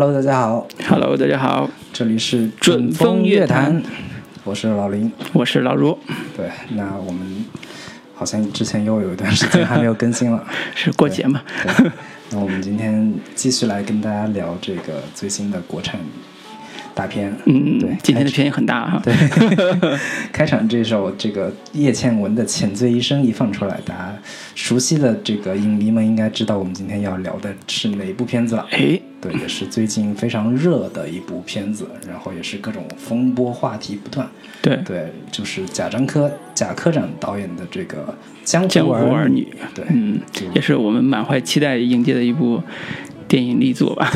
Hello，大家好，Hello，大家好，这里是准风乐坛，我是老林。我是老如，对，那我们好像之前又有一段时间还没有更新了，是过节嘛？对，那我们今天继续来跟大家聊这个最新的国产大片。嗯，对，今天的片也很大哈。对，开场这首这个叶倩文的《浅醉一生》一放出来，大家熟悉的这个影迷们应该知道我们今天要聊的是哪部片子了。哎，对，也是最近非常热的一部片子，然后也是各种风波话题不断。对，对，就是贾樟柯贾科长导演的这个《江江湖儿儿女，对，嗯，也是我们满怀期待迎接的一部电影力作吧。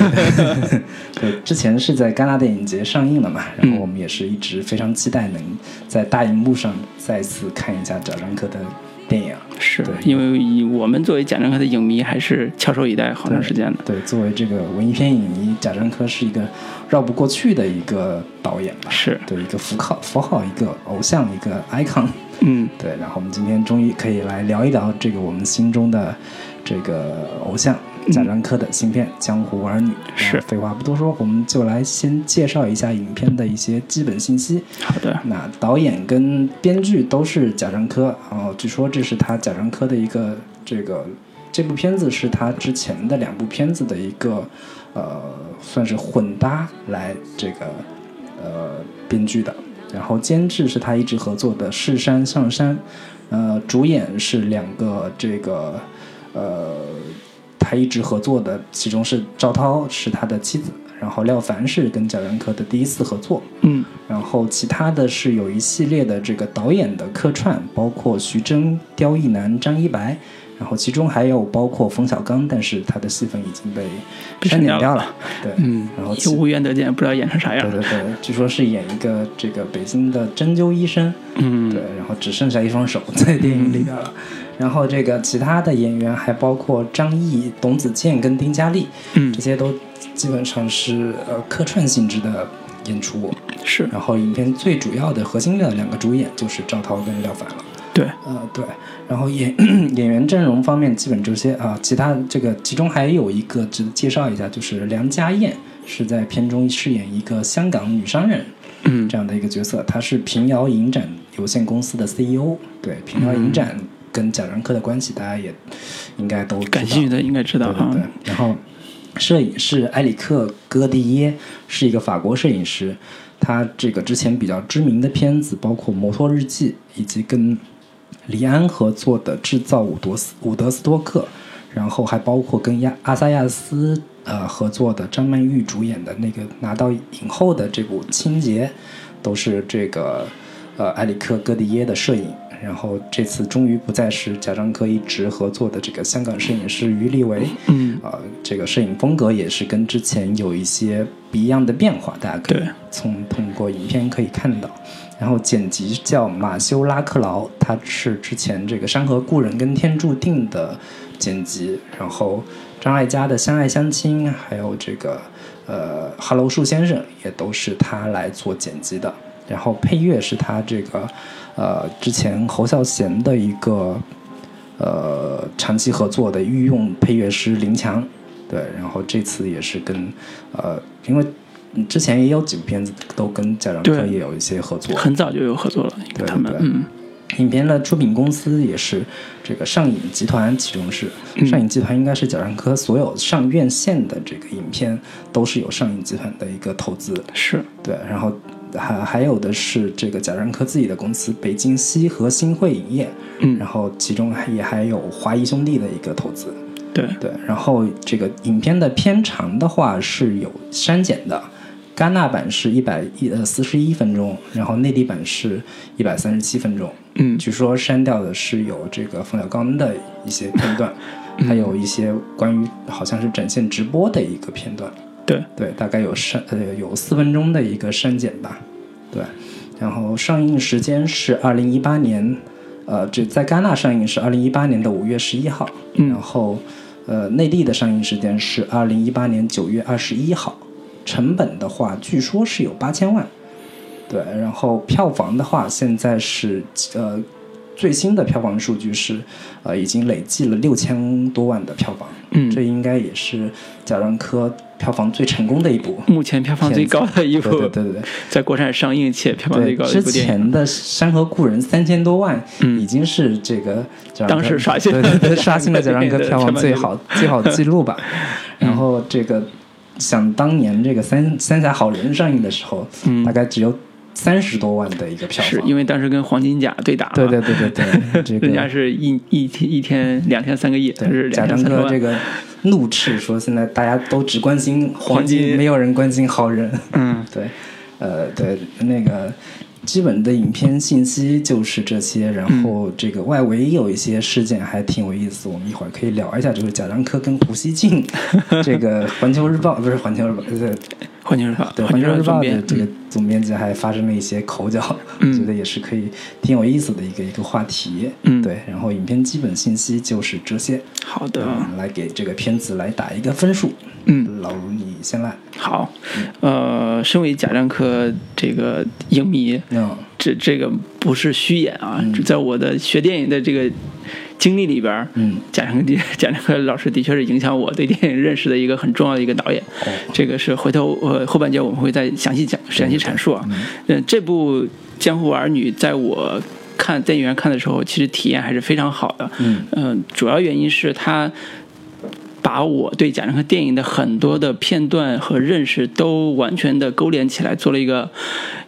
对，之前是在戛纳电影节上映了嘛，然后我们也是一直非常期待能在大荧幕上再次看一下贾樟柯的电影。是对因为以我们作为贾樟柯的影迷，还是翘首以待好长时间的。对，作为这个文艺片影迷，贾樟柯是一个绕不过去的一个导演吧，是，对，一个符号符号，一个偶像，一个 icon。嗯，对，然后我们今天终于可以来聊一聊这个我们心中的这个偶像贾樟柯的新片《江湖儿女》。是废话不多说，我们就来先介绍一下影片的一些基本信息。好的，那导演跟编剧都是贾樟柯，哦，据说这是他贾樟柯的一个这个这部片子是他之前的两部片子的一个呃算是混搭来这个呃编剧的，然后监制是他一直合作的世山上山，呃，主演是两个这个呃他一直合作的，其中是赵涛是他的妻子，然后廖凡是跟贾樟柯的第一次合作，嗯，然后其他的是有一系列的这个导演的客串，包括徐峥、刁亦男、张一白，然后其中还有包括冯小刚，但是他的戏份已经被被删减掉了。对，嗯，然后就无缘得见，不知道演成啥样对。对对，据说是演一个这个北京的针灸医生，嗯，对，然后只剩下一双手在电影里边了。然后这个其他的演员还包括张译、董子健跟丁嘉丽，嗯这，些都基本上是呃客串性质的演出。是然后影片最主要的核心的两个主演就是赵涛跟廖凡了。对，呃，对。然后演 演员阵容方面，基本这些啊，其他这个其中还有一个值得介绍一下，就是梁家燕是在片中饰演一个香港女商人嗯，这样的一个角色，她是平遥影展有限公司的 CEO。对，平遥影展跟贾樟柯的关系，大家也应该都感兴趣的应该知道哈对对。对。然后，摄影是埃里克·戈蒂耶是一个法国摄影师，他这个之前比较知名的片子包括《摩托日记》，以及跟李安合作的《制造伍德斯伍德斯多克》，然后还包括跟亚阿萨亚斯呃合作的张曼玉主演的那个拿到影后的这部《清洁》，都是这个呃埃里克·戈迪耶的摄影。然后这次终于不再是贾樟柯一直合作的这个香港摄影师余立维，嗯，呃，这个摄影风格也是跟之前有一些不一样的变化，大家可以从通过影片可以看到。然后剪辑叫马修拉克劳，他是之前这个《山河故人》跟《天注定》的剪辑，然后张艾嘉的《相爱相亲》，还有这个呃《Hello 树先生》也都是他来做剪辑的。然后配乐是他这个呃之前侯孝贤的一个呃长期合作的御用配乐师林强，对，然后这次也是跟呃因为之前也有几部片子都跟贾樟柯也有一些合作，很早就有合作了，对他们，嗯，影片的出品公司也是这个上影集团，其中是上影集团应该是贾樟柯所有上院线的这个影片都是有上影集团的一个投资，是，对，然后还还有的是这个贾樟柯自己的公司北京西河新汇影业，嗯。然后其中也还有华谊兄弟的一个投资，对，对，然后这个影片的片长的话是有删减的，戛纳版是一百一呃四十一分钟，然后内地版是一百三十七分钟。嗯，据说删掉的是有这个冯小刚的一些片段，还有一些关于好像是展现直播的一个片段。对，对，大概有删呃有四分钟的一个删减吧。对，然后上映时间是二零一八年，呃，这在戛纳上映是二零一八年的五月十一号，嗯然后呃内地的上映时间是二零一八年九月二十一号，成本的话据说是有八千万。对，然后票房的话，现在是呃最新的票房数据是，呃，已经累计了六千多万的票房。嗯这应该也是贾樟柯票房最成功的一部。目前票房最高的一部，对对对对在国产上映且票房最高的一部电影。前的《山河故人》三千多万，嗯已经是这个当时刷新了对对对，刷新了贾樟柯 票房最好最好记录吧。嗯然后这个想当年这个三《三峡好人》上映的时候，嗯大概只有三十多万的一个票房。是因为当时跟黄金甲对打嘛，对对对对对，这个人家是一一天一天两天三个亿，但是贾樟。柯这个怒斥说，现在大家都只关心黄黄金没有人关心好人。嗯 对，呃，对，那个基本的影片信息就是这些，然后这个外围有一些事件还挺有意思，我们一会儿可以聊一下，就是贾樟柯跟胡锡进，这个《环球日报》不是《环球日报》，环球日报，对，《环球日报》的这个总编辑还发生了一些口角，嗯觉得也是可以挺有意思的一个一个话题。嗯对，然后影片基本信息就是这些，好的，嗯，来给这个片子来打一个分数。嗯，老卢你先来。好，呃，身为贾樟柯这个影迷，嗯这这个不是虚演啊，嗯这在我的学电影的这个经历里边，嗯，贾樟柯 贾樟柯老师的确是影响我对电影认识的一个很重要的一个导演。哦，这个是回头呃后半节我们会再详细讲详细阐述啊。嗯，这部《江湖儿女》在我看电影院看的时候，其实体验还是非常好的。嗯嗯、主要原因是它把我对贾樟柯电影的很多的片段和认识都完全的勾连起来，做了一个，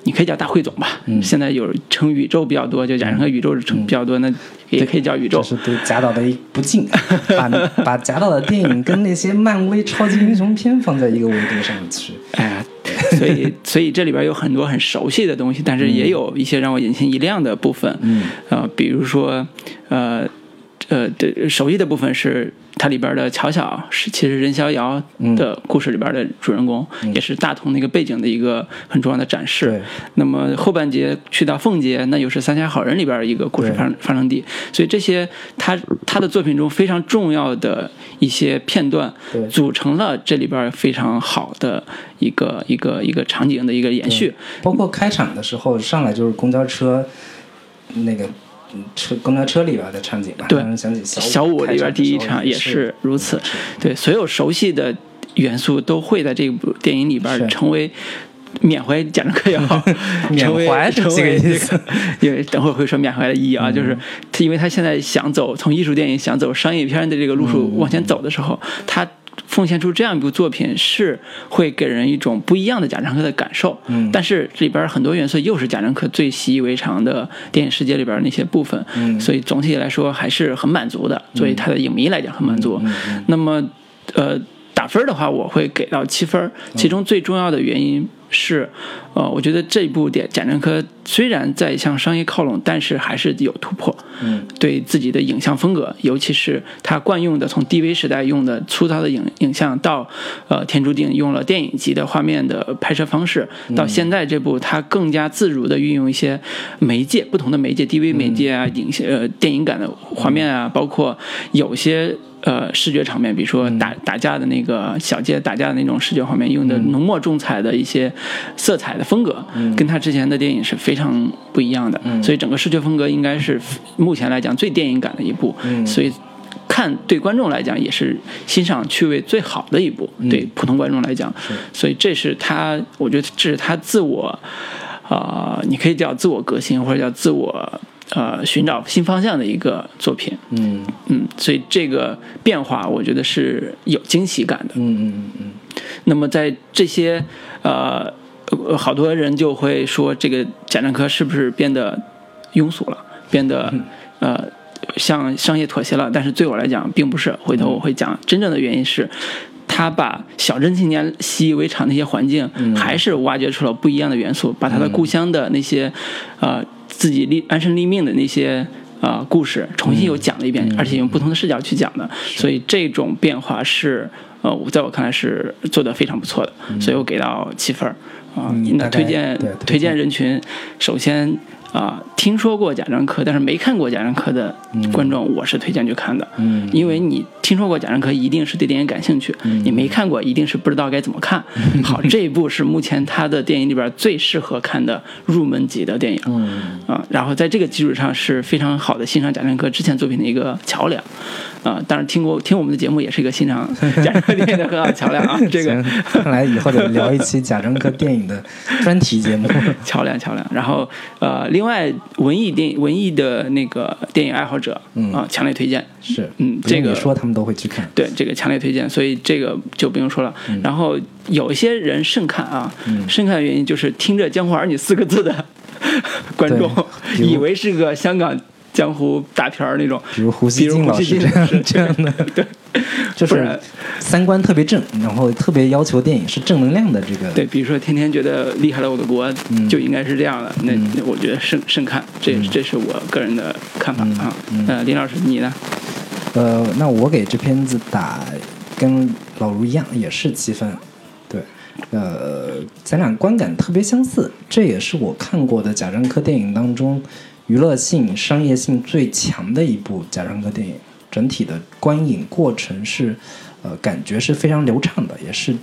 你可以叫大汇总吧。嗯现在有称宇宙比较多，就贾樟柯宇宙称比较多，那也可以叫宇宙这。是对贾导的一不敬，把把贾导的电影跟那些漫威超级英雄片放在一个维度上去。哎呀，所以所以这里边有很多很熟悉的东西，但是也有一些让我眼前一亮的部分。嗯呃，比如说，呃，呃，对，熟悉的部分是它里边的巧巧是其实任逍遥的故事里边的主人公，也是大同那个背景的一个很重要的展示。对。那么后半节去到凤节，那又是《三峡好人》里边一个故事发生发生地，所以这些他他的作品中非常重要的一些片段对，组成了这里边非常好的一个一个一个场景的一个延续。包括开场的时候上来就是公交车那个嗯车公交车里边的场景吧，对想起小小五里边第一场也也是如此。是，对，所有熟悉的元素都会在这部电影里边成为缅怀贾樟柯也好，缅成为怀是这个成为意思。这个因为等会儿会说缅怀的意义啊，嗯。就是他，因为他现在想走从艺术电影想走商业片的这个路数嗯。往前走的时候，他。奉献出这样一部作品是会给人一种不一样的贾樟柯的感受，嗯但是里边很多元素又是贾樟柯最习以为常的电影世界里边那些部分，嗯所以总体来说还是很满足的。作为他的影迷来讲，很满足。那么，呃，打分的话，我会给到七分。其中最重要的原因是，呃，我觉得这部电贾樟柯虽然在向商业靠拢，但是还是有突破。嗯对自己的影像风格，尤其是他惯用的从 DV 时代用的粗糙的影影像，到呃天注定用了电影级的画面的拍摄方式，到现在这部他更加自如的运用一些媒介，不同的媒介，DV 媒介啊，影像呃电影感的画面啊，包括有些。呃，视觉场面，比如说打打架的那个小街打架的那种视觉画面，用的浓墨重彩的一些色彩的风格，跟他之前的电影是非常不一样的。所以整个视觉风格应该是目前来讲最电影感的一部。嗯所以看对观众来讲也是欣赏趣味最好的一部，对普通观众来讲。所以这是他，我觉得这是他自我，啊、你可以叫自我革新，或者叫自我。呃，寻找新方向的一个作品，嗯嗯，所以这个变化我觉得是有惊喜感的。嗯嗯嗯嗯那么在这些呃，呃好多人就会说，这个贾樟柯是不是变得庸俗了，变得呃向商业妥协了？但是对我来讲，并不是。回头我会讲真正的原因是。他把小镇青年习以为常的一些环境，还是挖掘出了不一样的元素，把他的故乡的那些，呃，自己立安身立命的那些呃故事，重新又讲了一遍，而且用不同的视角去讲的。所以这种变化是，呃，我在我看来是做的非常不错的，所以我给到七分儿啊。那推荐推荐人群，首先啊、听说过贾樟柯，但是没看过贾樟柯的观众，我是推荐去看的。嗯因为你听说过贾樟柯，一定是对电影感兴趣；你没看过，一定是不知道该怎么看。好，这一部是目前他的电影里边最适合看的入门级的电影。嗯啊，然后在这个基础上是非常好的欣赏贾樟柯之前作品的一个桥梁，啊，当然听过听我们的节目也是一个欣赏贾樟柯电影的很好的桥梁啊，这个 看来以后得聊一期贾樟柯电影的专题节目。桥梁桥梁。然后呃，另外文艺电影文艺的那个电影爱好者啊，强烈推荐。是，嗯这个你说他们都会去看。对这个强烈推荐，所以这个就不用说了。然后有一些人慎看啊，慎看的原因就是听着“江湖儿女”四个字的 观众，以为是个香港江湖大片儿那种，比如胡锡进老师这样是这样的，对，就是三观特别正，然后特别要求电影是正能量的这个。对，比如说天天觉得厉害了我的国，嗯就应该是这样的。那那我觉得慎慎看，这这是我个人的看法啊。呃，林老师你呢？呃，那我给这片子打跟老卢一样，也是七分。对，呃，咱俩观感特别相似，这也是我看过的贾樟柯电影当中娱乐性、商业性最强的一部贾樟柯电影。整体的观影过程是，呃，感觉是非常流畅的，也是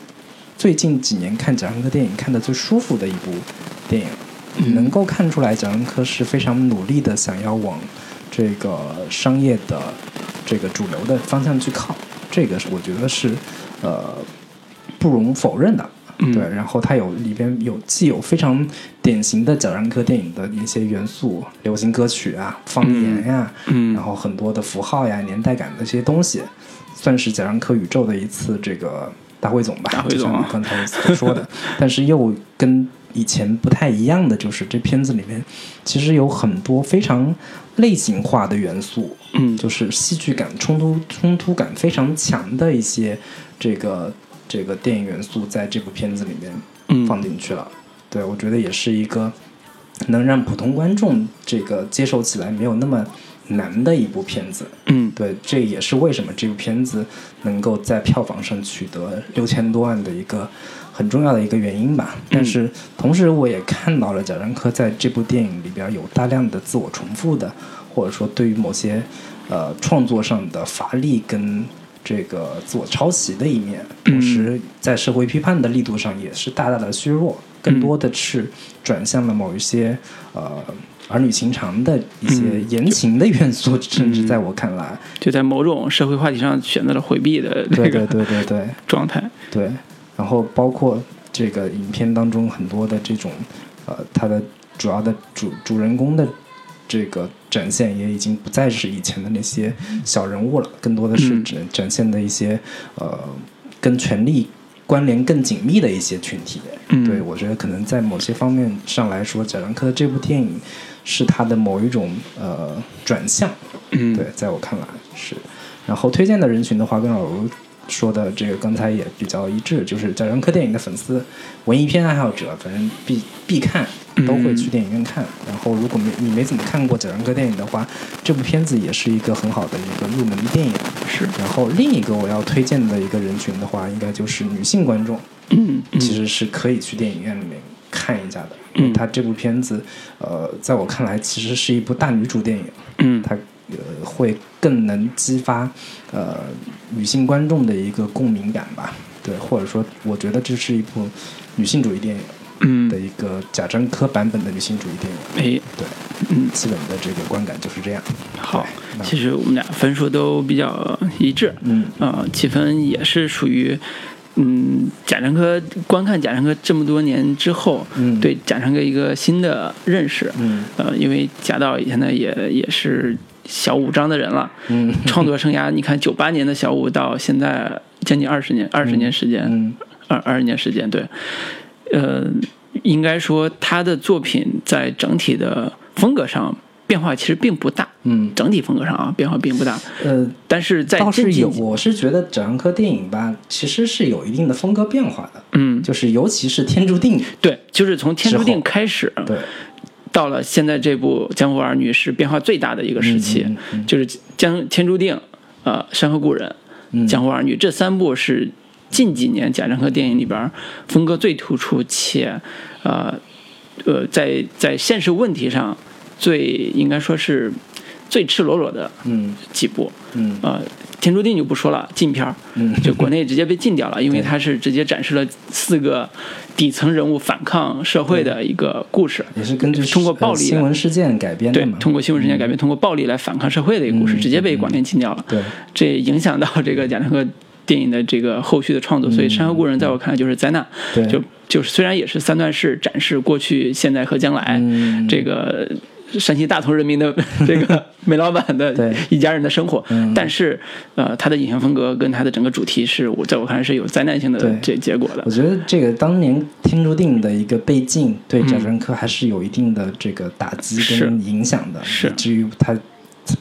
最近几年看贾樟柯电影看的最舒服的一部电影。能够看出来，贾樟柯是非常努力的想要往这个商业的这个主流的方向去靠，这个是我觉得是呃不容否认的。嗯。对，然后它有里边有既有非常典型的贾樟柯电影的一些元素，流行歌曲啊、方言呀、嗯。然后很多的符号呀、年代感的这些东西，算是贾樟柯宇宙的一次这个大汇总吧，大汇总啊就像你刚才所说的，但是又跟以前不太一样的就是这片子里面其实有很多非常类型化的元素，嗯。就是戏剧感、冲突冲突感非常强的一些这个这个电影元素在这部片子里面嗯放进去了。对我觉得也是一个能让普通观众这个接受起来没有那么难的一部片子。嗯对，这也是为什么这部片子能够在票房上取得六千多万的一个很重要的一个原因吧。但是同时，我也看到了贾樟柯在这部电影里边有大量的自我重复的，或者说对于某些呃创作上的乏力跟这个自我抄袭的一面，同时在社会批判的力度上也是大大的削弱，更多的是转向了某一些呃。儿女情长的一些言情的元素，甚至在我看来，就在某种社会话题上选择了回避的这对对个对对对 状态。对，然后包括这个影片当中很多的这种，呃，它的主要的主主人公的这个展现也已经不再是以前的那些小人物了，更多的是嗯展展现的一些呃跟权力关联更紧密的一些群体。嗯对我觉得可能在某些方面上来说，贾樟柯的这部电影是他的某一种呃转向。嗯对，在我看来是。然后推荐的人群的话，跟老卢说的这个刚才也比较一致，就是贾樟柯电影的粉丝、文艺片爱好者，反正必必看，都会去电影院看。然后如果没你没怎么看过贾樟柯电影的话，这部片子也是一个很好的一个入门电影。是然后另一个我要推荐的一个人群的话，应该就是女性观众。其实是可以去电影院里面看一下的。嗯它这部片子，呃，在我看来，其实是一部大女主电影，嗯它呃会更能激发呃女性观众的一个共鸣感吧。对，或者说，我觉得这是一部女性主义电影嗯。的一个贾樟柯版本的女性主义电影。哎。对，嗯。基本的这个观感就是这样。好其实我们俩分数都比较一致。嗯。呃，七分也是属于，嗯，贾樟柯观看贾樟柯这么多年之后，嗯。对贾樟柯一个新的认识。嗯。呃，因为贾导现在也也是小五张的人了，嗯。创作生涯，你看九八年的小五到现在将近二十年，二十年时间，嗯。二二十年时间，对，呃，应该说他的作品在整体的风格上变化其实并不大，嗯整体风格上啊变化并不大，呃，但是在倒是有，我是觉得贾樟柯电影吧，其实是有一定的风格变化的。嗯，就是尤其是《天注定》，对，就是从《天注定》开始，对，到了现在这部《江湖儿女》是变化最大的一个时期，嗯嗯就是《江天注定》呃《山河故人》嗯江湖儿女》这三部是近几年贾樟柯电影里边风格最突出且呃呃在在现实问题上最应该说是最赤裸裸的嗯。几部。嗯。呃，天注定就不说了，禁片儿，嗯。就国内直接被禁掉了，因为它是直接展示了四个底层人物反抗社会的一个故事。也是根据通过暴力呃新闻事件改编的对嘛，，通过新闻事件改编，通过暴力来反抗社会的一个故事，嗯直接被广电禁掉了。对，这影响到这个贾樟柯电影的这个后续的创作，所以《山河故人》在我看来就是灾难。对就就是虽然也是三段式展示过去、现在和将来，嗯这个山西大同人民的 这个煤老板的对一家人的生活，嗯但是呃，他的影像风格跟他的整个主题是我在我看来是有灾难性的这结结果的我。觉得这个当年天注定的一个被禁，对嗯贾樟柯还是有一定的这个打击跟影响的，是以至于他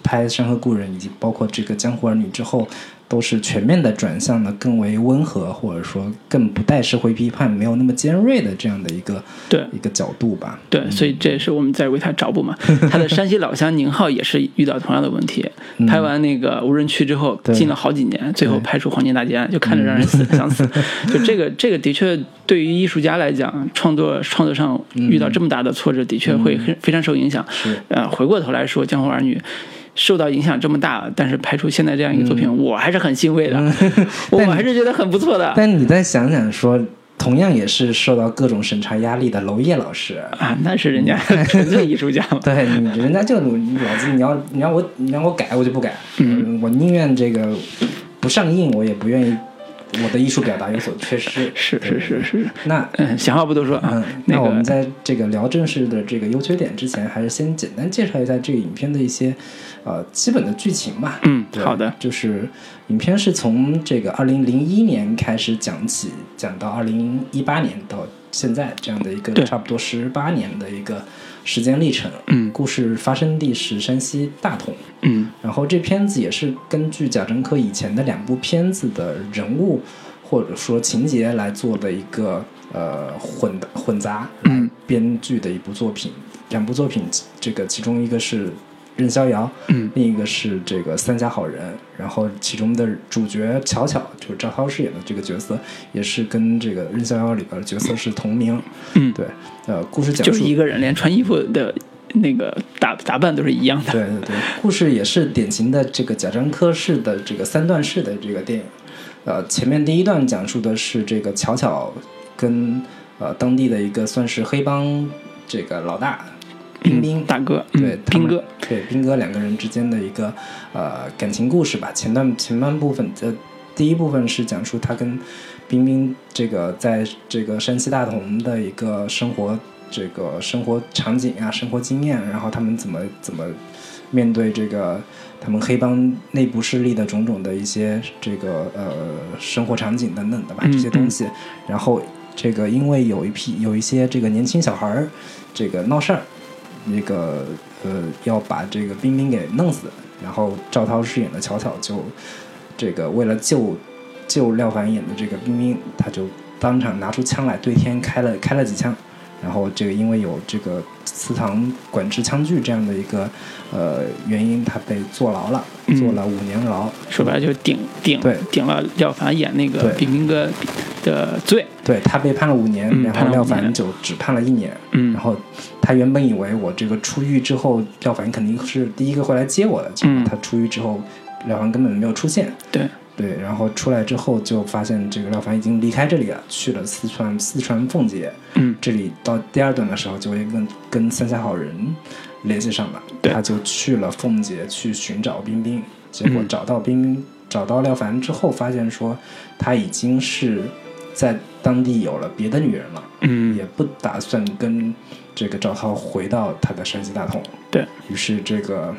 拍《山河故人》以及包括这个《江湖儿女》之后，都是全面的转向了更为温和，或者说更不带社会批判、没有那么尖锐的这样的一个对一个角度吧。对，所以这也是我们在为他找补嘛。他的山西老乡宁浩也是遇到同样的问题，嗯拍完那个无人区之后，对禁了好几年，最后拍出《黄金大劫案》，就看着让人死想死。就这个，这个的确对于艺术家来讲，创作创作上遇到这么大的挫折，的确会很非常受影响。是呃，回过头来说，《江湖儿女》。受到影响这么大，但是拍出现在这样一个作品，我还是很欣慰的，我但还是觉得很不错的。但你再想想说，同样也是受到各种审查压力的娄烨老师，啊！那是人家 纯粹艺术家嘛，对你，人家就老子你要你让我你让我改，我就不改。嗯，我宁愿这个不上映，我也不愿意我的艺术表达有所缺失。是是是是，那嗯，闲话不多说啊，嗯，那个那我们在这个聊正式的这个优缺点之前，还是先简单介绍一下这个影片的一些呃基本的剧情吧。嗯，对好的，就是影片是从这个二零零一年开始讲起，讲到二零一八年到现在这样的一个差不多十八年的一个时间历程。嗯故事发生地是山西大同，嗯然后这片子也是根据贾樟柯以前的两部片子的人物或者说情节来做的一个呃混混杂来嗯编剧的一部作品。两部作品，这个其中一个是《任逍遥》，嗯另一个是这个《三家好人》，然后其中的主角巧巧就是张涛饰演的这个角色，也是跟这个《任逍遥》里边的角色是同名。嗯，对，呃，故事讲述就是一个人，连穿衣服的那个打打扮都是一样的。对对对，故事也是典型的这个贾樟柯式的这个三段式的这个电影。呃，前面第一段讲述的是这个巧巧跟呃当地的一个算是黑帮这个老大冰冰嗯大哥，对嗯，兵哥，，对兵哥两个人之间的一个呃感情故事吧。前段前半部分，呃，第一部分是讲述他跟冰冰这个在这个山西大同的一个生活这个生活场景啊、生活经验，然后他们怎么怎么面对这个他们黑帮内部势力的种种的一些这个呃生活场景等等的吧嗯这些东西。然后这个因为有一批有一些这个年轻小孩儿这个闹事儿。那个呃要把这个冰冰给弄死，然后赵涛饰演的巧巧就这个为了救救廖凡演的这个冰冰，他就当场拿出枪来对天开了开了几枪，然后这个因为有这个祠堂管制枪具这样的一个呃原因，他被坐牢了，嗯坐了五年牢。说白了就是顶顶对顶了廖凡演那个对冰兵哥的罪。对他被判了五年，然后廖凡就只判了一年。嗯然后他原本以为我这个出狱之后，廖凡肯定是第一个会来接我的，结果嗯他出狱之后，廖凡根本没有出现。对，对，然后出来之后就发现这个廖凡已经离开这里了，去了四川四川奉节。嗯这里到第二段的时候，就会跟跟三峡好人联系上了，对他就去了奉节去寻找冰冰，结果嗯找到冰冰，找到廖凡之后，发现说他已经是在当地有了别的女人了。嗯也不打算跟这个赵涛回到他的山西大同。对于是，这个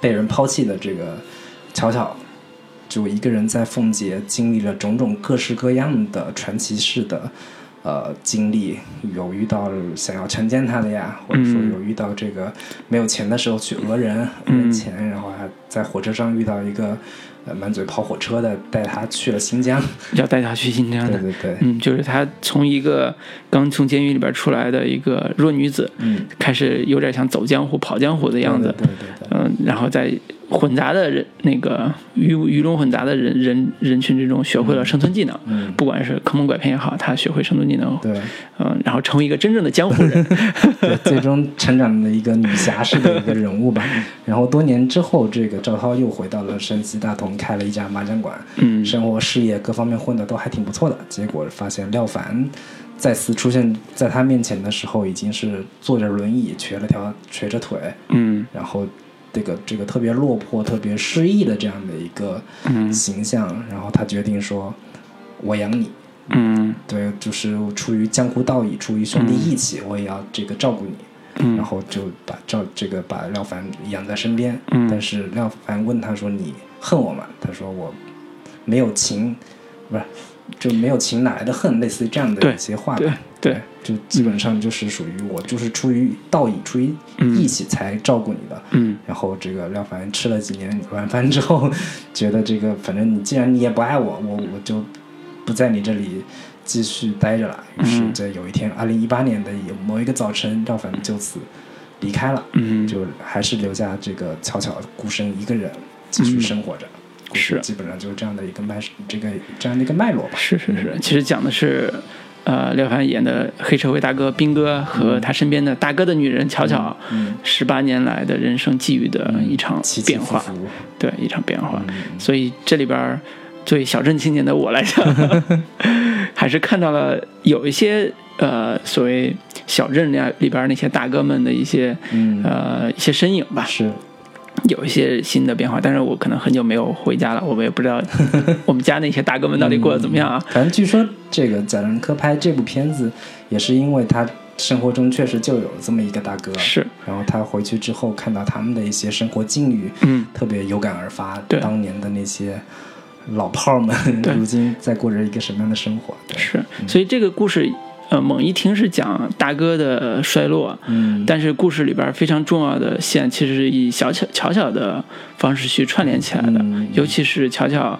被人抛弃的这个巧巧，就一个人在奉节经历了种种各式各样的传奇式的呃经历，有遇到想要强奸她的呀，或者说嗯有遇到这个没有钱的时候去讹人，讹嗯人钱，然后还在火车上遇到一个呃满嘴跑火车的，带他去了新疆。要带他去新疆的。对对对，嗯，就是他从一个刚从监狱里边出来的一个弱女子，嗯，开始有点像走江湖、跑江湖的样子。对对对对。嗯，然后在混杂的人那个鱼鱼龙混杂的人人人群之中学会了生存技能，嗯。不管是坑蒙拐骗也好，他学会生存技能，对。嗯、然后成为一个真正的江湖人，对，最终成长的一个女侠式的一个人物吧。然后多年之后，这个赵涛又回到了山西大同，开了一家麻将馆，嗯。生活事业各方面混得都还挺不错的。结果发现廖凡再次出现在他面前的时候，已经是坐着轮椅，瘸了条瘸着腿，嗯。然后这个这个特别落魄、特别失意的这样的一个嗯形象。然后他决定说：“我养你。”嗯对，就是出于江湖道义，出于兄弟义气，我也要这个照顾你。嗯然后就把赵这个把廖凡养在身边。嗯但是廖凡问他说：“你恨我吗？”他说：“我没有情，不是就没有情哪来的恨？”类似于这样的对一些话吧。对对，就基本上就是属于我就是出于道义、出于义气才照顾你的。嗯。然后这个廖凡吃了几年晚饭之后，觉得这个反正你既然你也不爱我，我我就不在你这里继续待着了。于是，嗯在有一天，二零一八年的某一个早晨，廖凡就此离开了，嗯。就还是留下这个巧巧孤身一个人继续生活着。是。基本上就是这样的一个脉，这个这样的一个脉络吧。是是是，其实讲的是，呃，廖凡演的黑社会大哥兵哥和他身边的大哥的女人巧巧，嗯，十八年来的人生际遇的一场变化，对，一场变化。嗯。所以这里边儿作为小镇青年的我来讲，还是看到了有一些呃所谓小镇里里边儿那些大哥们的一些嗯，呃一些身影吧，是，有一些新的变化。但是我可能很久没有回家了，我们也不知道 我们家那些大哥们到底过得怎么样啊。反正据说这个贾樟柯拍这部片子，也是因为他生活中确实就有这么一个大哥，是，然后他回去之后看到他们的一些生活境遇，嗯，特别有感而发。对当年的那些老炮儿们，对如今在过着一个什么样的生活？对，是。所以这个故事，呃，猛一听是讲大哥的衰落，嗯，但是故事里边非常重要的线，其实是以小巧巧巧的方式去串联起来的，嗯。尤其是巧巧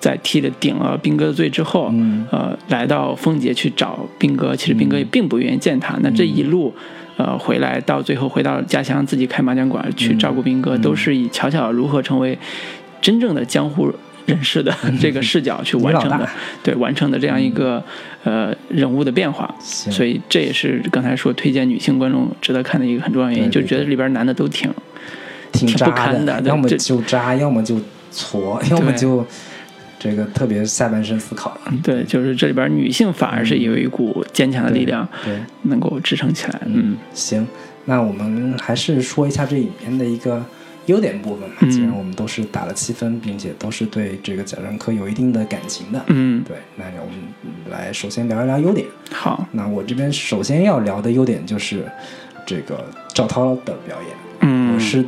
在替了顶了兵哥的罪之后，嗯。呃，来到凤姐去找兵哥，其实兵哥也并不愿意见他。那这一路，呃，回来到最后回到家乡自己开麻将馆去照顾兵哥，都是以巧巧如何成为真正的江湖。人士的 这个视角去完成的对完成的这样一个呃人物的变化，所以这也是刚才说推荐女性观众值得看的一个很重要原因，对对就觉得里边男的都挺挺不堪的要么这就渣，要么就挫，要么就这个特别下半身思考。对，就是这里边女性反而是有一股坚强的力量，对，能够支撑起来。嗯行，那我们还是说一下这影片的一个优点部分吧。嗯既然我们都是打了七分，并且都是对这个贾樟柯有一定的感情的，嗯，对，那我们来首先聊一聊优点。好，那我这边首先要聊的优点就是这个赵涛的表演，嗯，我是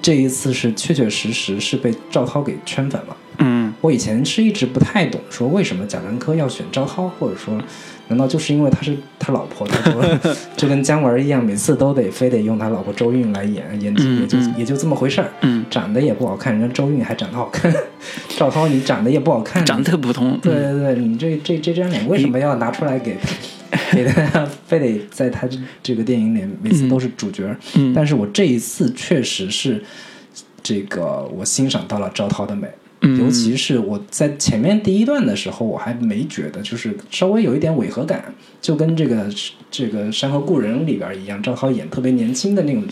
这一次是确确实实是被赵涛给圈粉了。嗯我以前是一直不太懂，说为什么贾樟柯要选赵涛，或者说，难道就是因为他是他老婆，他说 就跟姜文一样，每次都得非得用他老婆周韵来演，演技也就、也就这么回事儿，嗯，长得也不好看，人家周韵还长得好看，赵涛你长得也不好看，长得特普通，对对对，你这这这张脸为什么要拿出来给 给他，非得在他这这个电影里每次都是主角？嗯但是我这一次确实是这个我欣赏到了赵涛的美。嗯尤其是我在前面第一段的时候，我还没觉得，就是稍微有一点违和感，就跟这个这个《山河故人》里边一样，赵涛演特别年轻的那种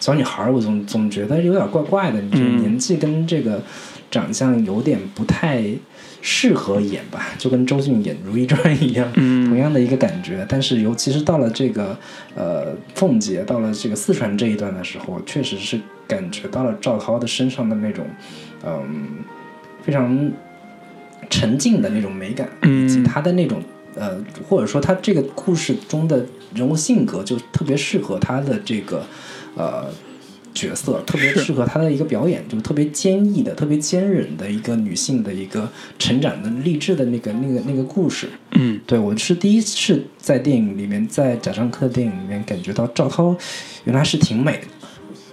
小女孩儿，我总总觉得有点怪怪的，你这年纪跟这个长相有点不太适合演吧，就跟周迅演《如懿传》一样，嗯同样的一个感觉。但是尤其是到了这个呃凤姐，到了这个四川这一段的时候，确实是感觉到了赵涛的身上的那种嗯。非常沉静的那种美感，嗯以及他的那种呃，或者说他这个故事中的人物性格，就特别适合他的这个呃角色，特别适合他的一个表演，就是特别坚毅的、特别坚韧的一个女性的一个成长的励志的那个那个那个故事。嗯对我是第一次在电影里面，在贾樟柯的电影里面感觉到赵涛原来是挺美的。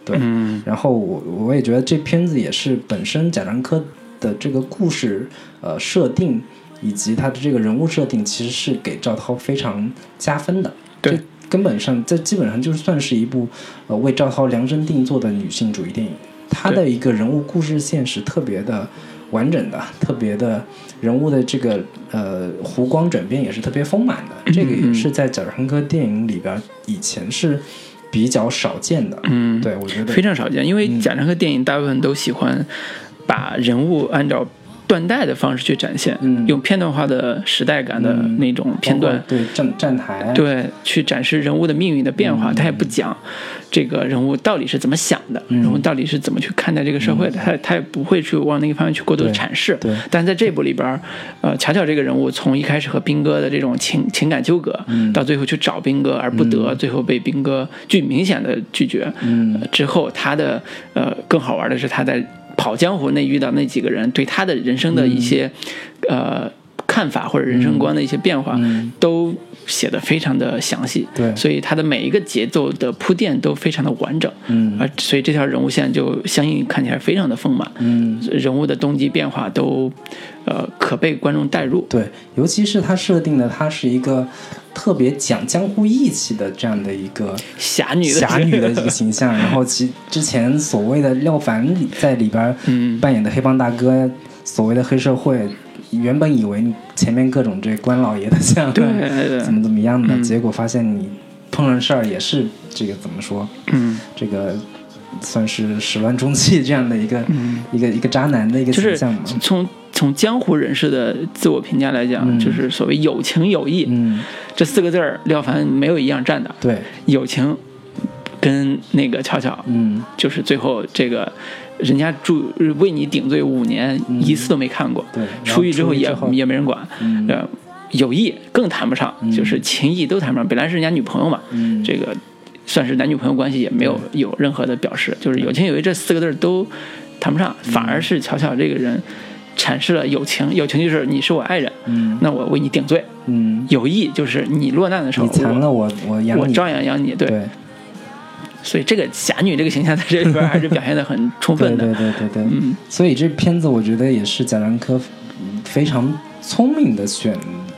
对，嗯然后我我也觉得这片子也是本身贾樟柯的这个故事呃设定以及他的这个人物设定，其实是给赵涛非常加分的。对这根本上这基本上就算是一部呃为赵涛量身定做的女性主义电影。他的一个人物故事线是特别的完整的，特别的人物的这个呃弧光转变也是特别丰满的，这个也是在贾樟柯电影里边以前是比较少见的。嗯，对，我觉得非常少见，因为贾樟柯电影大部分都喜欢把人物按照断代的方式去展现，嗯。用片段化的时代感的那种片段，对站站台，对，去展示人物的命运的变化。他也不讲这个人物到底是怎么想的，嗯。人物到底是怎么去看待这个社会的，他他也不会去往那个方面去过多的阐释。对。但在这部里边，呃，巧巧这个人物从一开始和兵哥的这种情情感纠葛，嗯。到最后去找兵哥而不得，最后被兵哥最明显的拒绝。之后他的呃更好玩的是他在跑江湖那遇到那几个人对他的人生的一些、呃看法或者人生观的一些变化，嗯。都写的非常的详细。对所以他的每一个节奏的铺垫都非常的完整。嗯而所以这条人物线就相应看起来非常的丰满。嗯，人物的动机变化都，呃，可被观众带入。对，尤其是他设定的他是一个特别讲江湖义气的这样的一个侠女侠女的一个形象，然后其之前所谓的廖凡在里边嗯扮演的黑帮大哥，所谓的黑社会，原本以为前面各种这官老爷的像对对。怎么怎么样的，嗯。结果发现你碰上事儿也是这个怎么说，嗯，这个算是始乱终弃这样的一个、嗯。一个一个渣男的一个就是形象嘛。从从江湖人士的自我评价来讲，嗯。就是所谓有情有义、嗯，这四个字儿，廖凡没有一样占的。对，友情跟那个巧巧，嗯。就是最后这个人家住为你顶罪五年，嗯。一次都没看过，对，出狱之后也也没人管，嗯。呃，友谊更谈不上，嗯。就是情谊都谈不上。本来是人家女朋友嘛，嗯。这个算是男女朋友关系，也没有有任何的表示，就是有情有义这四个字儿都谈不上，嗯。反而是巧巧这个人阐释了友情，友情就是你是我爱人，嗯。那我为你顶罪；嗯，友谊就是你落难的时候，你残我了我，我养你，我照样养你。对，对所以这个侠女这个形象在这里边还是表现的很充分的。对对对对，嗯所以这片子我觉得也是贾樟柯嗯非常聪明的选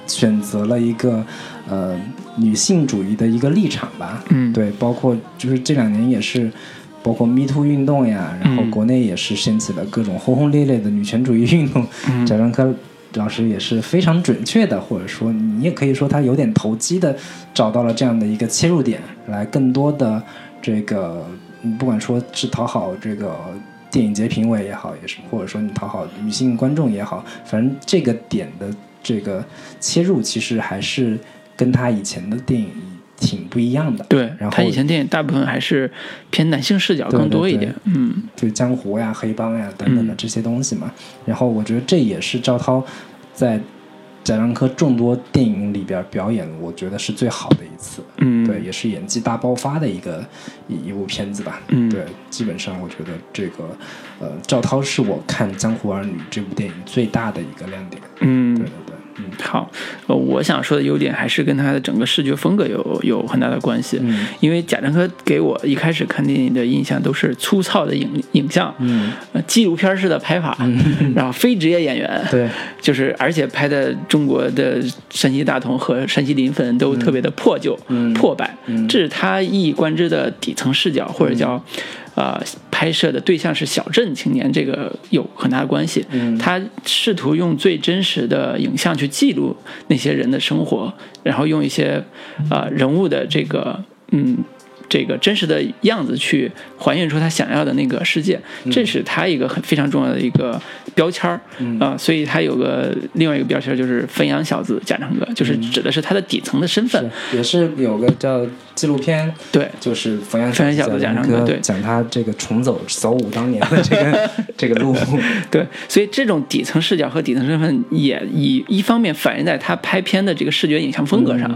选择了一个呃女性主义的一个立场吧。嗯，对，包括就是这两年也是，包括 Me Too 运动呀，然后嗯国内也是掀起了各种轰轰烈烈的女权主义运动。嗯贾樟柯老师也是非常准确的，或者说你也可以说他有点投机的找到了这样的一个切入点，来更多的这个，嗯不管说是讨好这个。电影节评委也好，也是或者说你讨好女性观众也好，反正这个点的这个切入，其实还是跟他以前的电影挺不一样的。对然后他以前电影大部分还是偏男性视角更多一点。嗯就江湖呀、黑帮呀等等的嗯这些东西嘛。然后我觉得这也是赵涛在贾樟柯众多电影里边表演，我觉得是最好的一次。嗯，对，也是演技大爆发的一个一一部片子吧。嗯对，基本上我觉得这个呃，赵涛是我看《江湖儿女》这部电影最大的一个亮点。嗯对对对，嗯好，呃，我想说的优点还是跟他的整个视觉风格有有很大的关系。嗯因为贾樟柯给我一开始看电影的印象都是粗糙的影影像，嗯，呃，纪录片式的拍法，然后非职业演员，对，就是而且拍的中国的山西大同和山西临汾都特别的破旧、嗯破败，嗯这是他一以贯之的底层视角，或者叫。呃，拍摄的对象是小镇青年，这个有很大的关系。嗯他试图用最真实的影像去记录那些人的生活，然后用一些呃人物的这个嗯这个真实的样子去还原出他想要的那个世界，这是他一个很非常重要的一个标签儿嗯。啊、所以他有个另外一个标签就是汾阳小子贾樟柯，就是指的是他的底层的身份。是也是有个叫纪录片，对，就是汾阳汾阳小子贾樟柯对。讲他这个重走走武当年的这个 这个路。对，所以这种底层视角和底层身份也以一方面反映在他拍片的这个视觉影像风格上，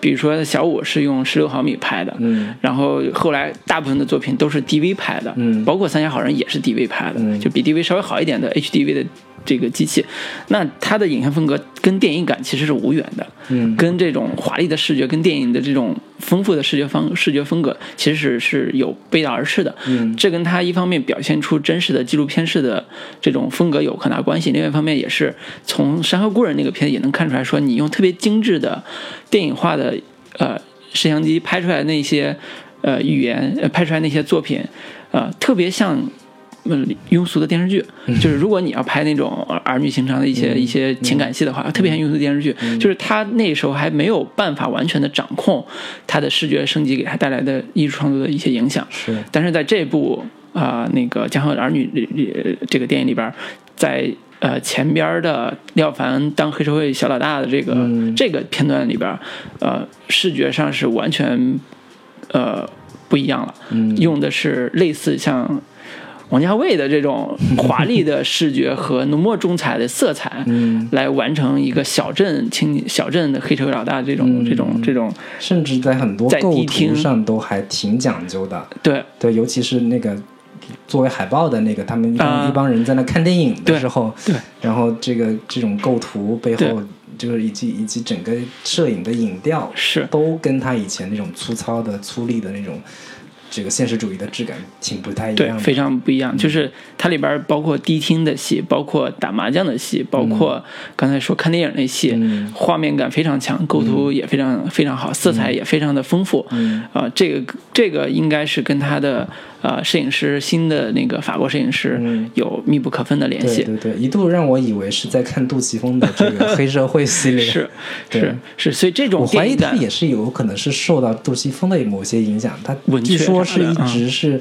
比如说小五是用十六毫米拍的，嗯。然后后后来大部分的作品都是 DV 拍的，嗯。包括《三峡好人》也是 DV 拍的，嗯。就比 DV 稍微好一点的 HDV 的这个机器，那它的影像风格跟电影感其实是无缘的，嗯。跟这种华丽的视觉跟电影的这种丰富的视觉方视觉风格其实是是有背道而驰的，嗯。这跟它一方面表现出真实的纪录片式的这种风格有很大关系，另外一方面也是从《山河故人》那个片子也能看出来说，你用特别精致的电影化的呃摄像机拍出来的那些呃语言，呃拍出来那些作品，呃特别像嗯庸俗的电视剧，就是如果你要拍那种儿女情长的一些、一些情感戏的话，特别像庸俗的电视剧，就是他那时候还没有办法完全的掌控他的视觉升级给他带来的艺术创作的一些影响。是，但是在这部啊、那个《江河儿女》里里这个电影里边，在呃前边的廖凡当黑社会小老大的这个、嗯。这个片段里边，呃，视觉上是完全呃不一样了，嗯。用的是类似像。王家卫的这种华丽的视觉和浓墨重彩的色彩，嗯。来完成一个小镇青小镇的黑社会老大这种、嗯。这种这种，甚至在很多在构图上都还挺讲究的。对。对，尤其是那个作为海报的那个，他们一帮、啊。一帮人在那看电影的时候，对。然后这个这种构图背后，就是以及以及整个摄影的影调，是。都跟他以前那种粗糙的、粗粝的那种这个现实主义的质感挺不太一样，的。对非常不一样。就是它里边包括迪厅的戏，包括打麻将的戏，包括刚才说看电影那戏，嗯。画面感非常强，构图也非常、非常好，色彩也非常的丰富。嗯。啊、这个这个应该是跟他的呃摄影师新的那个法国摄影师嗯有密不可分的联系。对对对，一度让我以为是在看杜琪峰的这个黑社会系列。是是是，所以这种我怀疑他也是有可能是受到杜琪峰的某些影响，他据说是一直是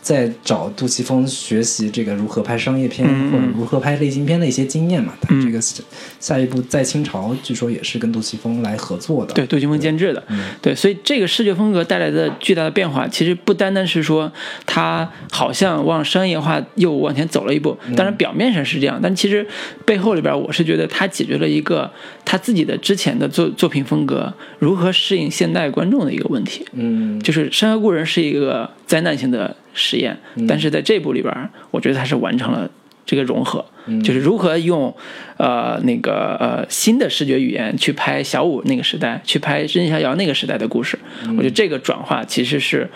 在找杜琪峰学习这个如何拍商业片、嗯或者如何拍类型片的一些经验嘛。这个下下一步在清朝，据说也是跟杜琪峰来合作的。对，杜琪峰监制的，嗯对，所以这个视觉风格带来的巨大的变化，其实不单单是说他好像往商业化又往前走了一步，嗯当然表面上是这样，但其实背后里边，我是觉得他解决了一个他自己的之前的作作品风格如何适应现代观众的一个问题。嗯，就是《山河故人》是一个灾难性的实验，嗯但是在这部里边，我觉得它是完成了这个融合，嗯就是如何用呃那个呃新的视觉语言去拍小五那个时代，去拍任逍遥那个时代的故事。嗯我觉得这个转化其实是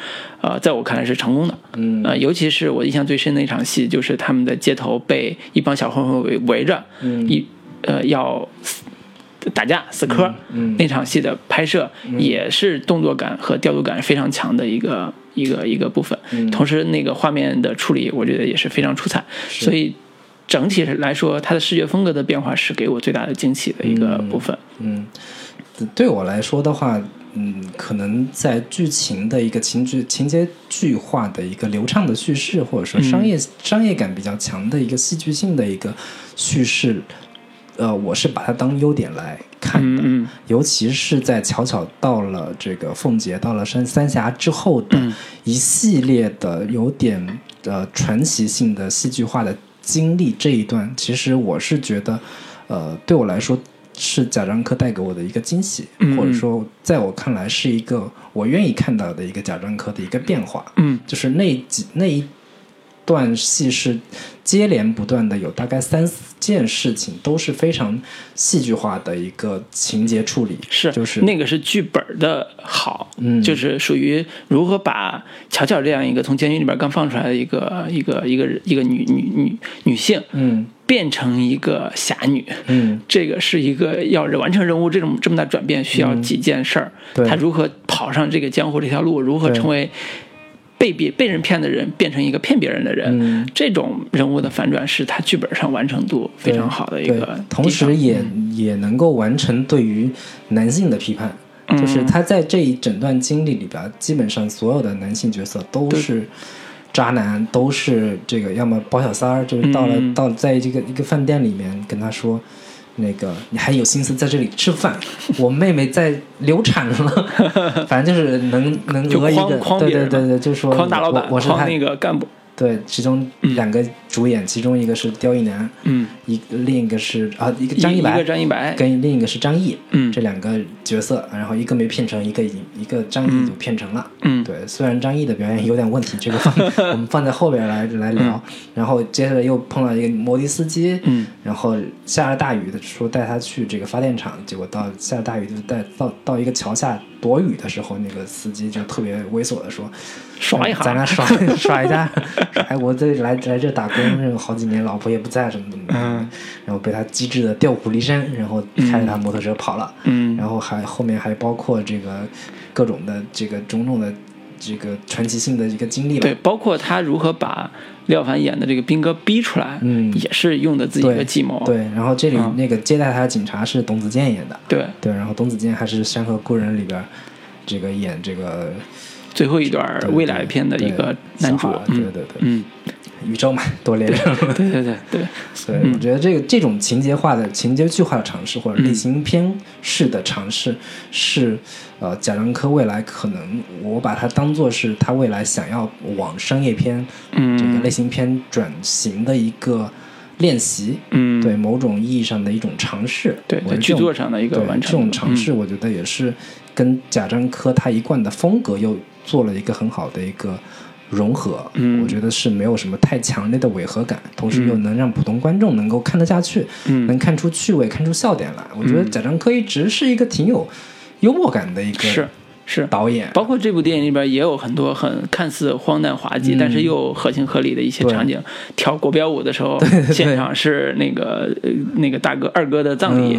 呃在我看来是成功的。嗯呃，尤其是我印象最深的一场戏，就是他们的街头被一帮小混混围围着，嗯一呃要死打架死磕、嗯那场戏的拍摄，也是动作感和调度感非常强的一个一个一个部分。嗯同时，那个画面的处理，我觉得也是非常出彩。所以整体来说，它的视觉风格的变化是给我最大的惊喜的一个部分。嗯，对我来说的话，嗯，可能在剧情的一个情剧情节剧化的一个流畅的叙事，或者说商业、商业感比较强的一个戏剧性的一个叙事，呃，我是把它当优点来看的。嗯嗯。尤其是在巧巧到了这个凤姐到了三三峡之后的嗯。一系列的有点呃传奇性的戏剧化的经历这一段，其实我是觉得，呃，对我来说是贾樟柯带给我的一个惊喜，嗯或者说在我看来是一个我愿意看到的一个贾樟柯的一个变化，嗯。就是那几那一段戏是接连不断的有大概三四件事情都是非常戏剧化的一个情节处理，是，就是那个是剧本的好，嗯。就是属于如何把巧巧这样一个从监狱里边刚放出来的一个一个一个一个女女女女性，嗯。变成一个侠女，嗯。这个是一个要完成任务这种这么大转变需要几件事儿，对。她如何跑上这个江湖这条路，如何成为被别被人骗的人变成一个骗别人的人，嗯。这种人物的反转是他剧本上完成度非常好的一个，同时也、嗯。也能够完成对于男性的批判。嗯。就是他在这一整段经历里边，基本上所有的男性角色都是渣男，都是这个要么包小三儿，就是到了、嗯。到在这个一个饭店里面跟他说。那个，你还有心思在这里吃饭？我妹妹在流产了，反正就是能能讹一个，对对对对，就说诓大老板，我我是他那个干部，对，其中两个主演，其中一个是刁亦男，嗯，一另一个是啊，一个张一张一白个，张一白，跟另一个是张译，嗯。这两个角色，然后一个没骗成，一个已经一个张译就骗成了。嗯。对，虽然张译的表演有点问题，这个放 我们放在后边来来聊。然后接下来又碰到一个摩的司机，嗯。然后下着大雨的说带他去这个发电厂，结果到下着大雨就带到到一个桥下躲雨的时候，那个司机就特别猥琐的说：“耍一下。咱俩耍 耍一下，哎，我这来来这打工，这个好几年，老婆也不在，什么怎么的，嗯。然后被他机智的调虎离山，然后开着他摩托车跑了，嗯。然后还后面还包括这个各种的这个种种的这个传奇性的一个经历吧。对，，包括他如何把廖凡演的这个兵哥逼出来，嗯。也是用的自己的计谋。对，然后这里嗯那个接待他的警察是董子健演的，对。对，然后董子健还是《山河故人》里边这个演这个最后一段未来片的一个男主对对对，嗯，宇宙嘛，多连上。对对对对，所以我觉得这个这种情节化的情节剧化的尝试，或者类型片式的尝试，是呃贾樟柯未来可能我把它当做是他未来想要往商业片、嗯。这个类型片转型的一个练习，嗯，对某种意义上的一种尝试。对在剧作上的一个完成。这种尝试，嗯。我觉得也是跟贾樟柯他一贯的风格又做了一个很好的一个融合。嗯我觉得是没有什么太强烈的违和感，同时又嗯能让普通观众能够看得下去，嗯能看出趣味，看出笑点来。我觉得嗯贾樟柯一直是一个挺有幽默感的一个是。导演。包括这部电影里边也有很多很看似荒诞滑稽，嗯但是又合情合理的一些场景。跳国标舞的时候，对现场是那个呃那个大哥二哥的葬礼，